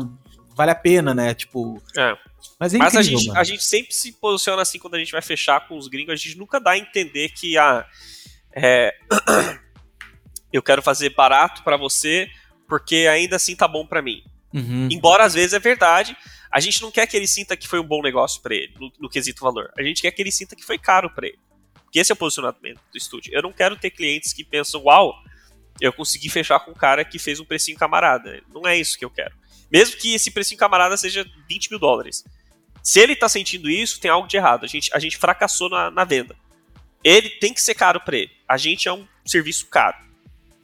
vale a pena, né? Tipo. É. Mas, é Mas a, gente, a gente sempre se posiciona assim quando a gente vai fechar com os gringos, a gente nunca dá a entender que ah, é, eu quero fazer barato para você porque ainda assim tá bom para mim. Uhum. Embora às vezes é verdade, a gente não quer que ele sinta que foi um bom negócio para ele, no, no, quesito valor. A gente quer que ele sinta que foi caro para ele. Que esse é o posicionamento do estúdio. Eu não quero ter clientes que pensam, uau, eu consegui fechar com um cara que fez um precinho camarada. Não é isso que eu quero. Mesmo que esse precinho camarada seja 20 mil dólares. Se ele tá sentindo isso, tem algo de errado. A gente, a gente fracassou na, na venda. Ele tem que ser caro para ele. A gente é um serviço caro.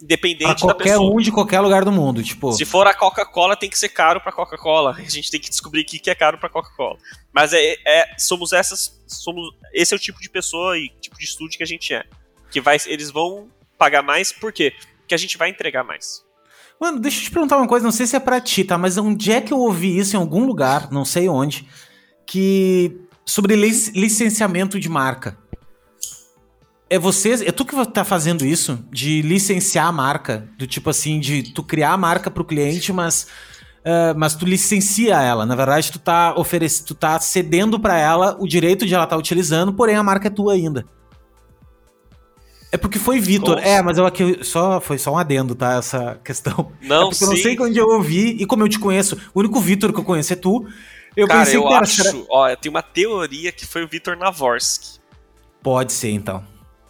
Independente pra qualquer um de qualquer lugar do mundo, tipo. Se for a Coca-Cola, tem que ser caro para Coca-Cola. A gente tem que descobrir o que é caro para Coca-Cola. Mas é, é, somos essas, somos esse é o tipo de pessoa e tipo de estúdio que a gente é. Que vai, eles vão pagar mais, por quê? Porque a gente vai entregar mais. Mano, deixa eu te perguntar uma coisa, não sei se é pra ti, tá? Mas onde é que eu ouvi isso em algum lugar, não sei onde, que sobre licenciamento de marca. É você, é tu que tá fazendo isso de licenciar a marca, do tipo assim, de tu criar a marca pro cliente, mas Uh, mas tu licencia ela. Na verdade, tu tá oferecendo, tu tá cedendo para ela o direito de ela estar tá utilizando, porém a marca é tua ainda. É porque foi Vitor. É, mas eu aqui só foi só um adendo, tá? Essa questão. Não, é porque sim. eu não sei onde eu ouvi e como eu te conheço, o único Vitor que eu conheço é tu. Eu Cara, pensei eu que era, acho, será... ó, eu tenho uma teoria que foi o Vitor Navorsky. Pode ser, então.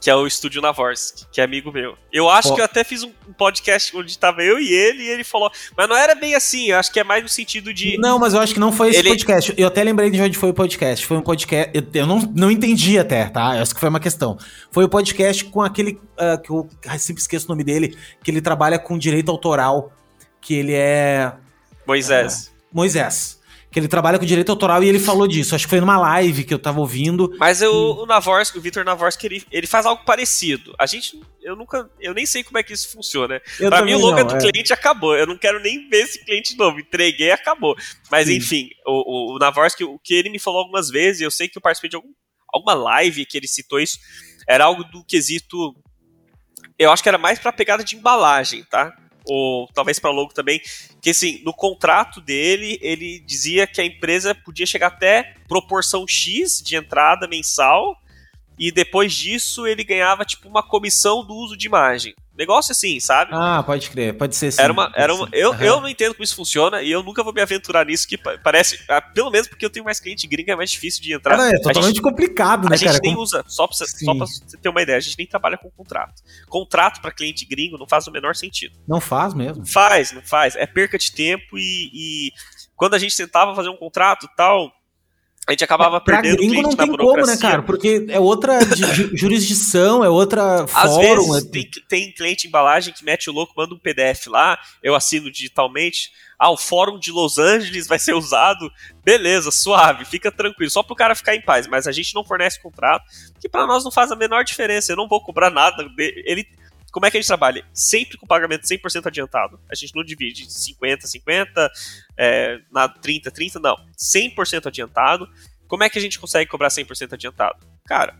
Que é o Estúdio Navorsky, que é amigo meu. Eu acho que eu até fiz um podcast onde tava eu e ele, e ele falou. Mas não era bem assim, eu acho que é mais no sentido de. Não, mas eu acho que não foi esse ele... podcast. Eu até lembrei de onde foi o podcast. Foi um podcast. Eu, eu não, não entendi até, tá? Eu acho que foi uma questão. Foi o podcast com aquele. Uh, que eu sempre esqueço o nome dele, que ele trabalha com direito autoral. Que ele é. Moisés. Uh, Moisés que ele trabalha com direito autoral e ele falou disso. Acho que foi numa live que eu tava ouvindo. Mas eu, e... o Navorsky, o Victor Navorsky, ele, ele faz algo parecido. A gente, eu nunca, eu nem sei como é que isso funciona. Eu pra mim o logo não, do é. cliente acabou. Eu não quero nem ver esse cliente novo. Entreguei, acabou. Mas Sim. enfim, o, o, o Navorsky, o que ele me falou algumas vezes, eu sei que eu participei de algum, alguma live que ele citou isso, era algo do quesito eu acho que era mais pra pegada de embalagem, tá? Ou talvez para logo também, que assim, no contrato dele, ele dizia que a empresa podia chegar até proporção X de entrada mensal e depois disso ele ganhava tipo uma comissão do uso de imagem. Negócio assim, sabe? Ah, pode crer, pode ser sim. Era uma, era uma, eu, uhum. eu não entendo como isso funciona e eu nunca vou me aventurar nisso, que parece. Ah, pelo menos porque eu tenho mais cliente gringo, é mais difícil de entrar. Cara, é totalmente gente, complicado, né, a cara? A gente nem como... usa, só pra, só pra você ter uma ideia, a gente nem trabalha com contrato. Contrato para cliente gringo não faz o menor sentido. Não faz mesmo? Faz, não faz. É perca de tempo e, e quando a gente tentava fazer um contrato tal a gente acabava pra perdendo gringo não tem como, né, cara? Porque é outra jurisdição, é outra Às fórum. Vezes, é... tem, tem cliente embalagem que mete o louco, manda um PDF lá, eu assino digitalmente. Ah, o fórum de Los Angeles vai ser usado. Beleza, suave, fica tranquilo, só pro cara ficar em paz. Mas a gente não fornece contrato, que para nós não faz a menor diferença. Eu não vou cobrar nada. Ele como é que a gente trabalha? Sempre com pagamento 100% adiantado. A gente não divide 50, 50, é, na 30, 30, não. 100% adiantado. Como é que a gente consegue cobrar 100% adiantado? Cara,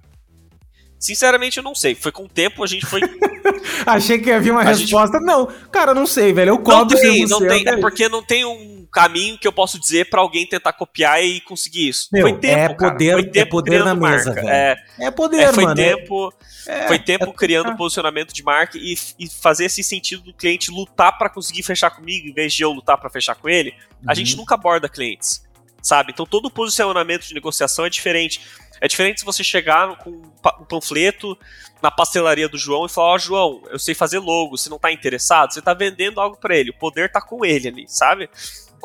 Sinceramente, eu não sei. Foi com o tempo, a gente foi. Achei que havia uma a resposta. Gente... Não, cara, não sei, velho. Eu cobro não tem, não tem. É porque não tem um caminho que eu posso dizer para alguém tentar copiar e conseguir isso. Meu, foi tempo, é poder, foi é tempo é poder na mesa, velho. É, é poder, é, foi mano. É- tempo, é, foi tempo criando ah. posicionamento de marca e, e, fazer esse sentido do cliente lutar para conseguir fechar comigo em vez de eu lutar para fechar com ele. Uhum. A gente uhum. nunca aborda clientes, sabe? Então todo posicionamento de negociação é diferente. É diferente se você chegar com um panfleto na pastelaria do João e falar: Ó, oh, João, eu sei fazer logo, você não tá interessado? Você tá vendendo algo para ele, o poder tá com ele ali, sabe?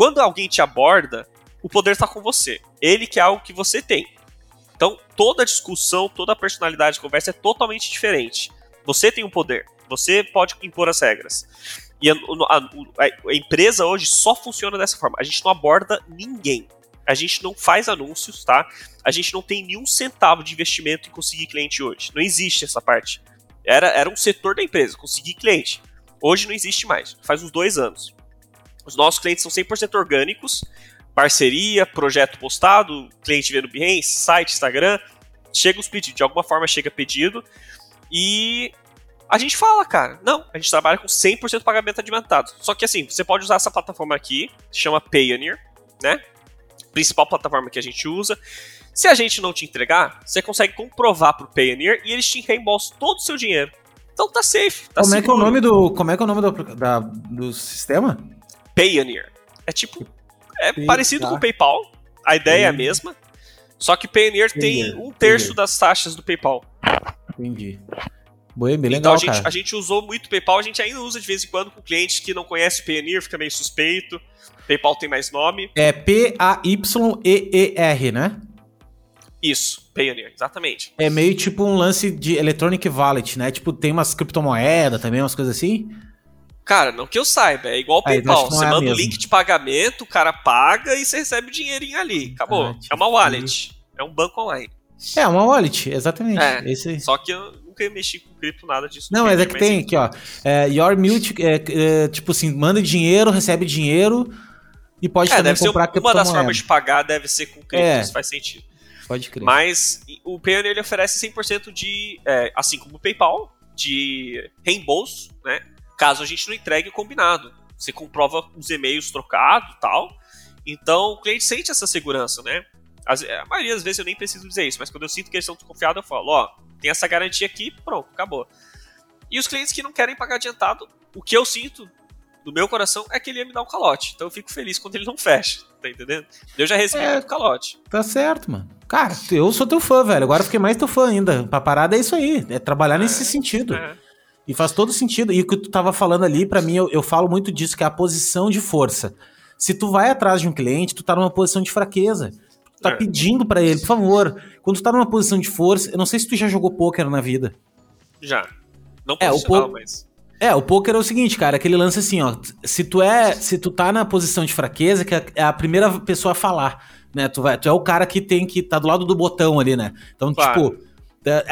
Quando alguém te aborda, o poder tá com você. Ele que é algo que você tem. Então, toda discussão, toda personalidade de conversa é totalmente diferente. Você tem o um poder, você pode impor as regras. E a, a, a, empresa hoje só funciona dessa forma. A gente não aborda ninguém. A gente não faz anúncios, tá? A gente não tem nenhum centavo de investimento em conseguir cliente hoje. Não existe essa parte. Era, era um setor da empresa, conseguir cliente. Hoje não existe mais. Faz uns dois anos. Os nossos clientes são 100% orgânicos. Parceria, projeto postado, cliente vendo Behance, site, Instagram. Chega os pedidos. De alguma forma chega pedido. E a gente fala, cara, não, a gente trabalha com 100% pagamento adiantado. Só que assim, você pode usar essa plataforma aqui, chama Payoneer, né? principal plataforma que a gente usa. Se a gente não te entregar, você consegue comprovar pro Payoneer e eles te reembolsam todo o seu dinheiro. Então tá safe. Tá como, é que é o nome do, como é que é o nome do, da, do sistema? Payoneer. É tipo. É parecido tá. com o PayPal. A ideia é a mesma. Só que Payoneer, Payoneer. tem um terço Payoneer. das taxas do PayPal. Entendi. Bem então legal, a gente, a gente usou muito PayPal, a gente ainda usa de vez em quando com clientes que não conhecem Payoneer, fica meio suspeito. PayPal tem mais nome. É P-A-Y-E-E-R, né? Isso, Payoneer, exatamente. É meio tipo um lance de Electronic Wallet, né? Tipo, tem umas criptomoedas também, umas coisas assim? Cara, não que eu saiba, é igual o ah, PayPal. Você manda o link de pagamento, o cara paga e você recebe o dinheirinho ali. Acabou. Ah, é uma wallet. É um banco online. É, uma wallet, exatamente. É, Esse... Só que eu nunca mexi com cripto, nada disso. Não, mas é que tem aqui, ó. É, your Mute, é, é, tipo assim, manda dinheiro, recebe dinheiro, e pode é, também comprar ser Uma das formas de pagar deve ser com cripto, é, isso faz sentido. Pode crer. Mas o Payoneer ele oferece 100% de, é, assim como o PayPal, de reembolso, né? Caso a gente não entregue o combinado. Você comprova os e-mails trocados tal. Então o cliente sente essa segurança, né? a maioria das vezes eu nem preciso dizer isso, mas quando eu sinto que eles estão desconfiados, eu falo, ó, tem essa garantia aqui, pronto, acabou. E os clientes que não querem pagar adiantado, o que eu sinto do meu coração é que ele ia me dar um calote. Então eu fico feliz quando ele não fecha, tá entendendo? Eu já recebi é, muito calote. Tá certo, mano. Cara, eu sou teu fã, velho. Agora fiquei mais teu fã ainda. Pra parada é isso aí. É trabalhar é, nesse sentido. É. E faz todo sentido. E o que tu tava falando ali, para mim, eu, eu falo muito disso, que é a posição de força. Se tu vai atrás de um cliente, tu tá numa posição de fraqueza. Tu tá é. pedindo para ele, por favor. Quando tu tá numa posição de força, eu não sei se tu já jogou poker na vida. Já. Não é, o mas. É, o poker é o seguinte, cara, aquele lance assim, ó. Se tu é, se tu tá na posição de fraqueza, que é a primeira pessoa a falar, né? Tu, vai, tu é o cara que tem que tá do lado do botão ali, né? Então, claro. tipo, é,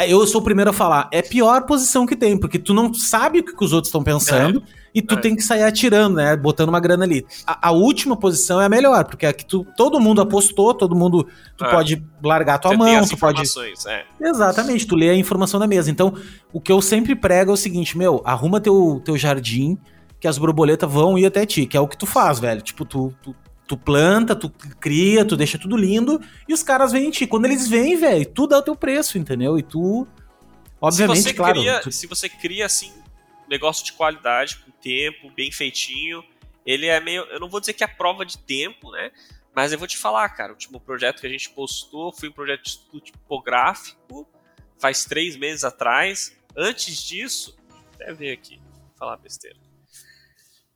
eu sou o primeiro a falar. É a pior posição que tem, porque tu não sabe o que, os outros estão pensando é, e tu é. tem que sair atirando, né? Botando uma grana ali. A, a, última posição é a melhor, porque é que tu, todo mundo apostou, todo mundo. Tu é. pode largar tua Você mão, tu pode. É. Exatamente, tu lê a informação na mesa. Então, o que eu sempre prego é o seguinte, meu, arruma teu, teu jardim, que as borboletas vão ir até ti, que é o que tu faz, velho. Tipo, tu, tu Tu planta, tu cria, tu deixa tudo lindo e os caras vêm em ti. Quando eles vêm, velho, tu dá o teu preço, entendeu? E tu. Obviamente, se claro. Cria, tu... Se você cria, assim, negócio de qualidade, com tempo, bem feitinho, ele é meio. Eu não vou dizer que é a prova de tempo, né? Mas eu vou te falar, cara. O último projeto que a gente postou foi um projeto de estudo tipográfico, faz três meses atrás. Antes disso, até ver aqui, vou falar besteira.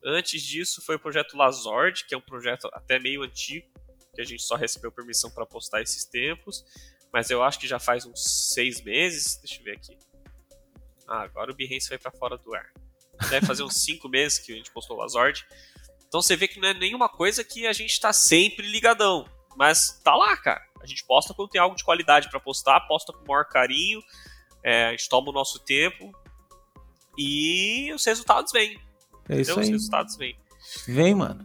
Antes disso foi o projeto Lazord, que é um projeto até meio antigo, que a gente só recebeu permissão para postar esses tempos, mas eu acho que já faz uns seis meses. Deixa eu ver aqui. Ah, agora o Behance vai para fora do ar. Deve fazer uns cinco meses que a gente postou o Lazord. Então você vê que não é nenhuma coisa que a gente está sempre ligadão. Mas tá lá, cara. A gente posta quando tem algo de qualidade para postar, posta com o maior carinho, é, a gente toma o nosso tempo e os resultados vêm. É isso aí. Os resultados vêm. Vem, mano.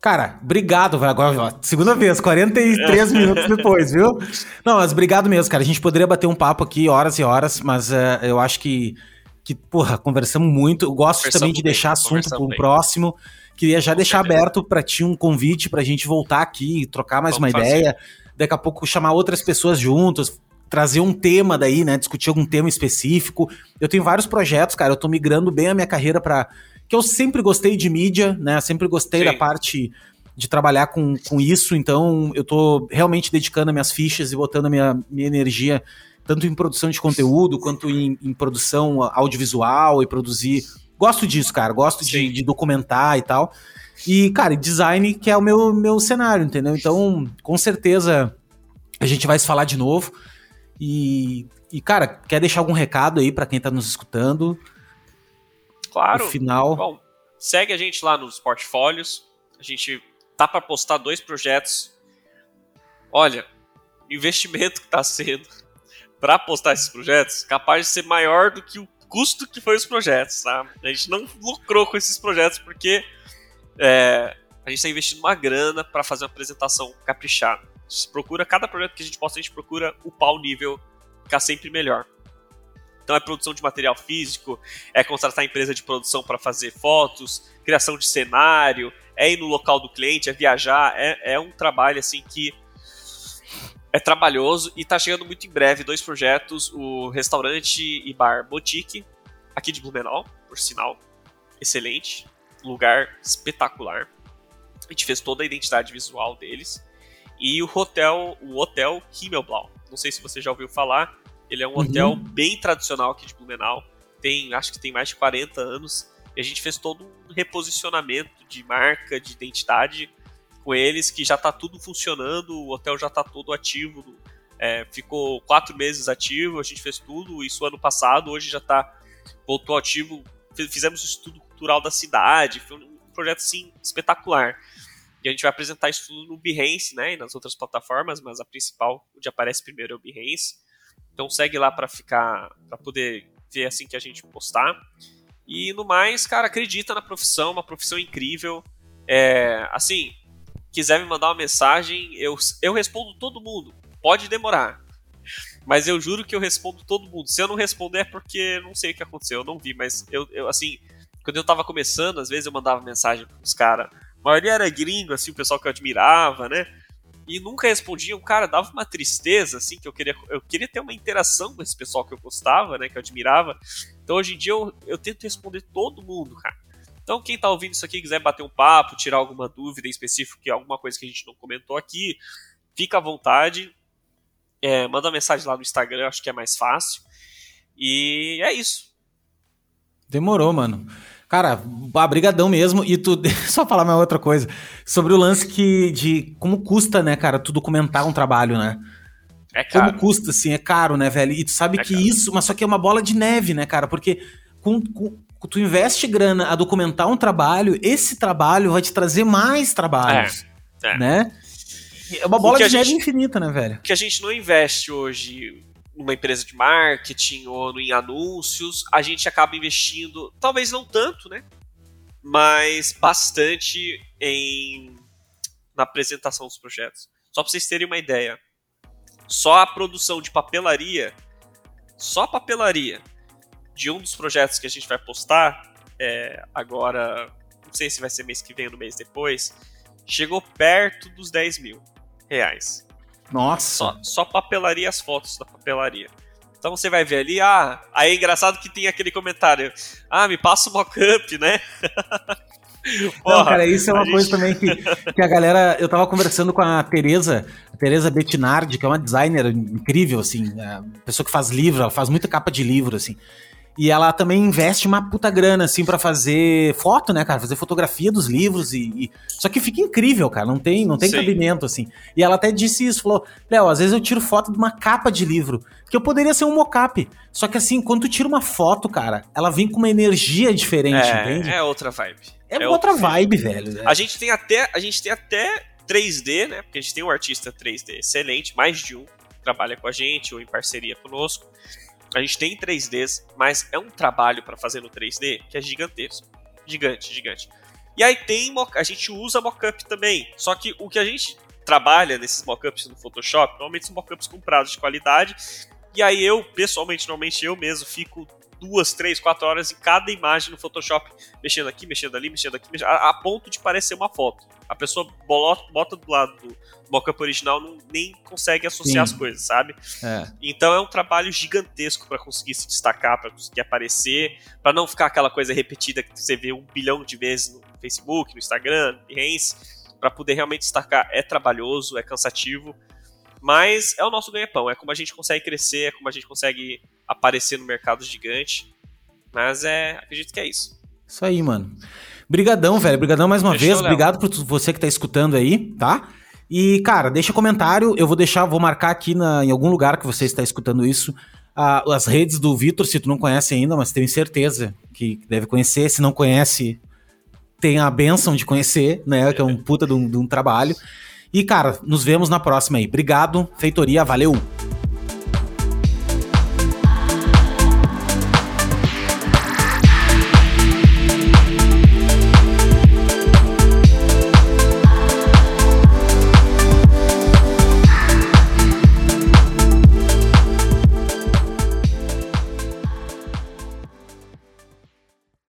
Cara, obrigado, vai agora, segunda vez, 43 minutos depois, viu? Não, mas obrigado mesmo, cara. A gente poderia bater um papo aqui horas e horas, mas uh, eu acho que, que, porra, conversamos muito. Eu gosto também de bem, deixar assunto pro bem. próximo. Queria já Com deixar certeza. aberto para ti um convite pra gente voltar aqui e trocar mais Vamos uma fazer. ideia. Daqui a pouco chamar outras pessoas juntos, trazer um tema daí, né? Discutir algum tema específico. Eu tenho vários projetos, cara. Eu tô migrando bem a minha carreira para que eu sempre gostei de mídia, né? Sempre gostei Sim. da parte de trabalhar com, com isso, então eu tô realmente dedicando minhas fichas e botando a minha, minha energia tanto em produção de conteúdo quanto em, em produção audiovisual e produzir. Gosto disso, cara. Gosto de, de, documentar e tal. E, cara, design que é o meu, meu cenário, entendeu? Então, com certeza a gente vai se falar de novo. E, e cara, quer deixar algum recado aí para quem tá nos escutando? Claro. No final. Bom, segue a gente lá nos portfólios. A gente tá para postar dois projetos. Olha, o investimento que tá sendo para postar esses projetos capaz de ser maior do que o custo que foi os projetos, tá? A gente não lucrou com esses projetos porque é, a gente está investindo uma grana para fazer uma apresentação caprichada. A gente procura cada projeto que a gente posta, a gente procura o pau nível ficar sempre melhor. Então é produção de material físico, é contratar empresa de produção para fazer fotos, criação de cenário, é ir no local do cliente, é viajar, é, é um trabalho assim que é trabalhoso e está chegando muito em breve dois projetos, o restaurante e bar Boutique, aqui de Blumenau, por sinal, excelente, lugar espetacular. A gente fez toda a identidade visual deles. E o hotel, o hotel Himmelblau. Não sei se você já ouviu falar, ele é um uhum. hotel bem tradicional aqui de Blumenau. Tem, acho que tem mais de 40 anos. E a gente fez todo um reposicionamento de marca, de identidade com eles, que já está tudo funcionando, o hotel já está todo ativo. É, ficou quatro meses ativo, a gente fez tudo, isso ano passado, hoje já está voltou ativo. Fizemos o estudo cultural da cidade, foi um projeto sim espetacular. E a gente vai apresentar isso tudo no Behance, né, e nas outras plataformas, mas a principal, onde aparece primeiro é o Behance. Então segue lá para ficar, para poder ver assim que a gente postar. E no mais, cara, acredita na profissão, uma profissão incrível. É, assim, quiser me mandar uma mensagem, eu, eu respondo todo mundo. Pode demorar. Mas eu juro que eu respondo todo mundo. Se eu não responder é porque não sei o que aconteceu, eu não vi. Mas eu, eu assim, quando eu tava começando, às vezes eu mandava mensagem pros caras. A maioria era gringo, assim, o pessoal que eu admirava, né? E nunca respondiam, cara, dava uma tristeza, assim, que eu queria, eu queria ter uma interação com esse pessoal que eu gostava, né, que eu admirava. Então hoje em dia eu, eu tento responder todo mundo, cara. Então quem tá ouvindo isso aqui quiser bater um papo, tirar alguma dúvida em específico, que é alguma coisa que a gente não comentou aqui, fica à vontade. É, manda mensagem lá no Instagram, acho que é mais fácil. E é isso. Demorou, mano. Cara, brigadão mesmo. E tu, só falar mais outra coisa. Sobre o lance que, de como custa, né, cara, tu documentar um trabalho, né? É caro. Como custa, assim, é caro, né, velho? E tu sabe é que caro. isso, mas só que é uma bola de neve, né, cara? Porque com, com, tu investe grana a documentar um trabalho, esse trabalho vai te trazer mais trabalhos, é, é. né? É uma bola de neve gente, infinita, né, velho? Que a gente não investe hoje numa empresa de marketing ou em anúncios, a gente acaba investindo, talvez não tanto, né? Mas bastante em na apresentação dos projetos. Só para vocês terem uma ideia, só a produção de papelaria, só a papelaria de um dos projetos que a gente vai postar é, agora, não sei se vai ser mês que vem ou no mês depois, chegou perto dos 10 mil reais. Nossa. Só, só papelaria as fotos da papelaria. Então você vai ver ali, ah, aí é engraçado que tem aquele comentário, ah, me passa o mock-up, né? Porra, Não, cara, isso é uma coisa gente... também que, que a galera. Eu tava conversando com a Tereza, a Tereza Bettinardi, que é uma designer incrível, assim, é, pessoa que faz livro, ela faz muita capa de livro, assim. E ela também investe uma puta grana, assim, para fazer foto, né, cara? Fazer fotografia dos livros e, e, Só que fica incrível, cara. Não tem, não tem cabimento, assim. E ela até disse isso, falou, Léo, às vezes eu tiro foto de uma capa de livro, que eu poderia ser um mocap. Só que assim, quando tu tira uma foto, cara, ela vem com uma energia diferente, é, entende? É outra vibe. É, é outra vibe, velho. Né? A gente tem até, a gente tem até 3D, né? Porque a gente tem um artista 3D excelente, mais de um, trabalha com a gente ou em parceria conosco. A gente tem 3Ds, mas é um trabalho para fazer no 3D que é gigantesco. Gigante, gigante. E aí tem a gente usa mockup também. Só que o que a gente trabalha nesses mockups no Photoshop, normalmente são mockups com prazos de qualidade. E aí eu, pessoalmente, normalmente eu mesmo fico duas, três, quatro horas em cada imagem no Photoshop, mexendo aqui, mexendo ali, mexendo aqui, mexendo, a, a, ponto de parecer uma foto. A pessoa bolota, bota do lado do mockup original, não, nem consegue associar Sim. as coisas, sabe? É. Então é um trabalho gigantesco para conseguir se destacar, para conseguir aparecer, para não ficar aquela coisa repetida que você vê um bilhão de vezes no Facebook, no Instagram, no Behance, para poder realmente destacar. É trabalhoso, é cansativo, mas é o nosso ganha-pão, é como a gente consegue crescer, é como a gente consegue aparecer no mercado gigante. Mas é, acredito que é isso. Isso aí, mano. Brigadão, velho. Brigadão mais uma Fechou, vez. Léo. Obrigado por você que tá escutando aí, tá? E, cara, deixa comentário. Eu vou deixar, vou marcar aqui na, em algum lugar que você está escutando isso. Uh, as redes do Vitor, se tu não conhece ainda, mas tenho certeza que deve conhecer. Se não conhece, tem a benção de conhecer, né? Que é um puta de um, de um trabalho. E, cara, nos vemos na próxima aí. Obrigado, feitoria, valeu!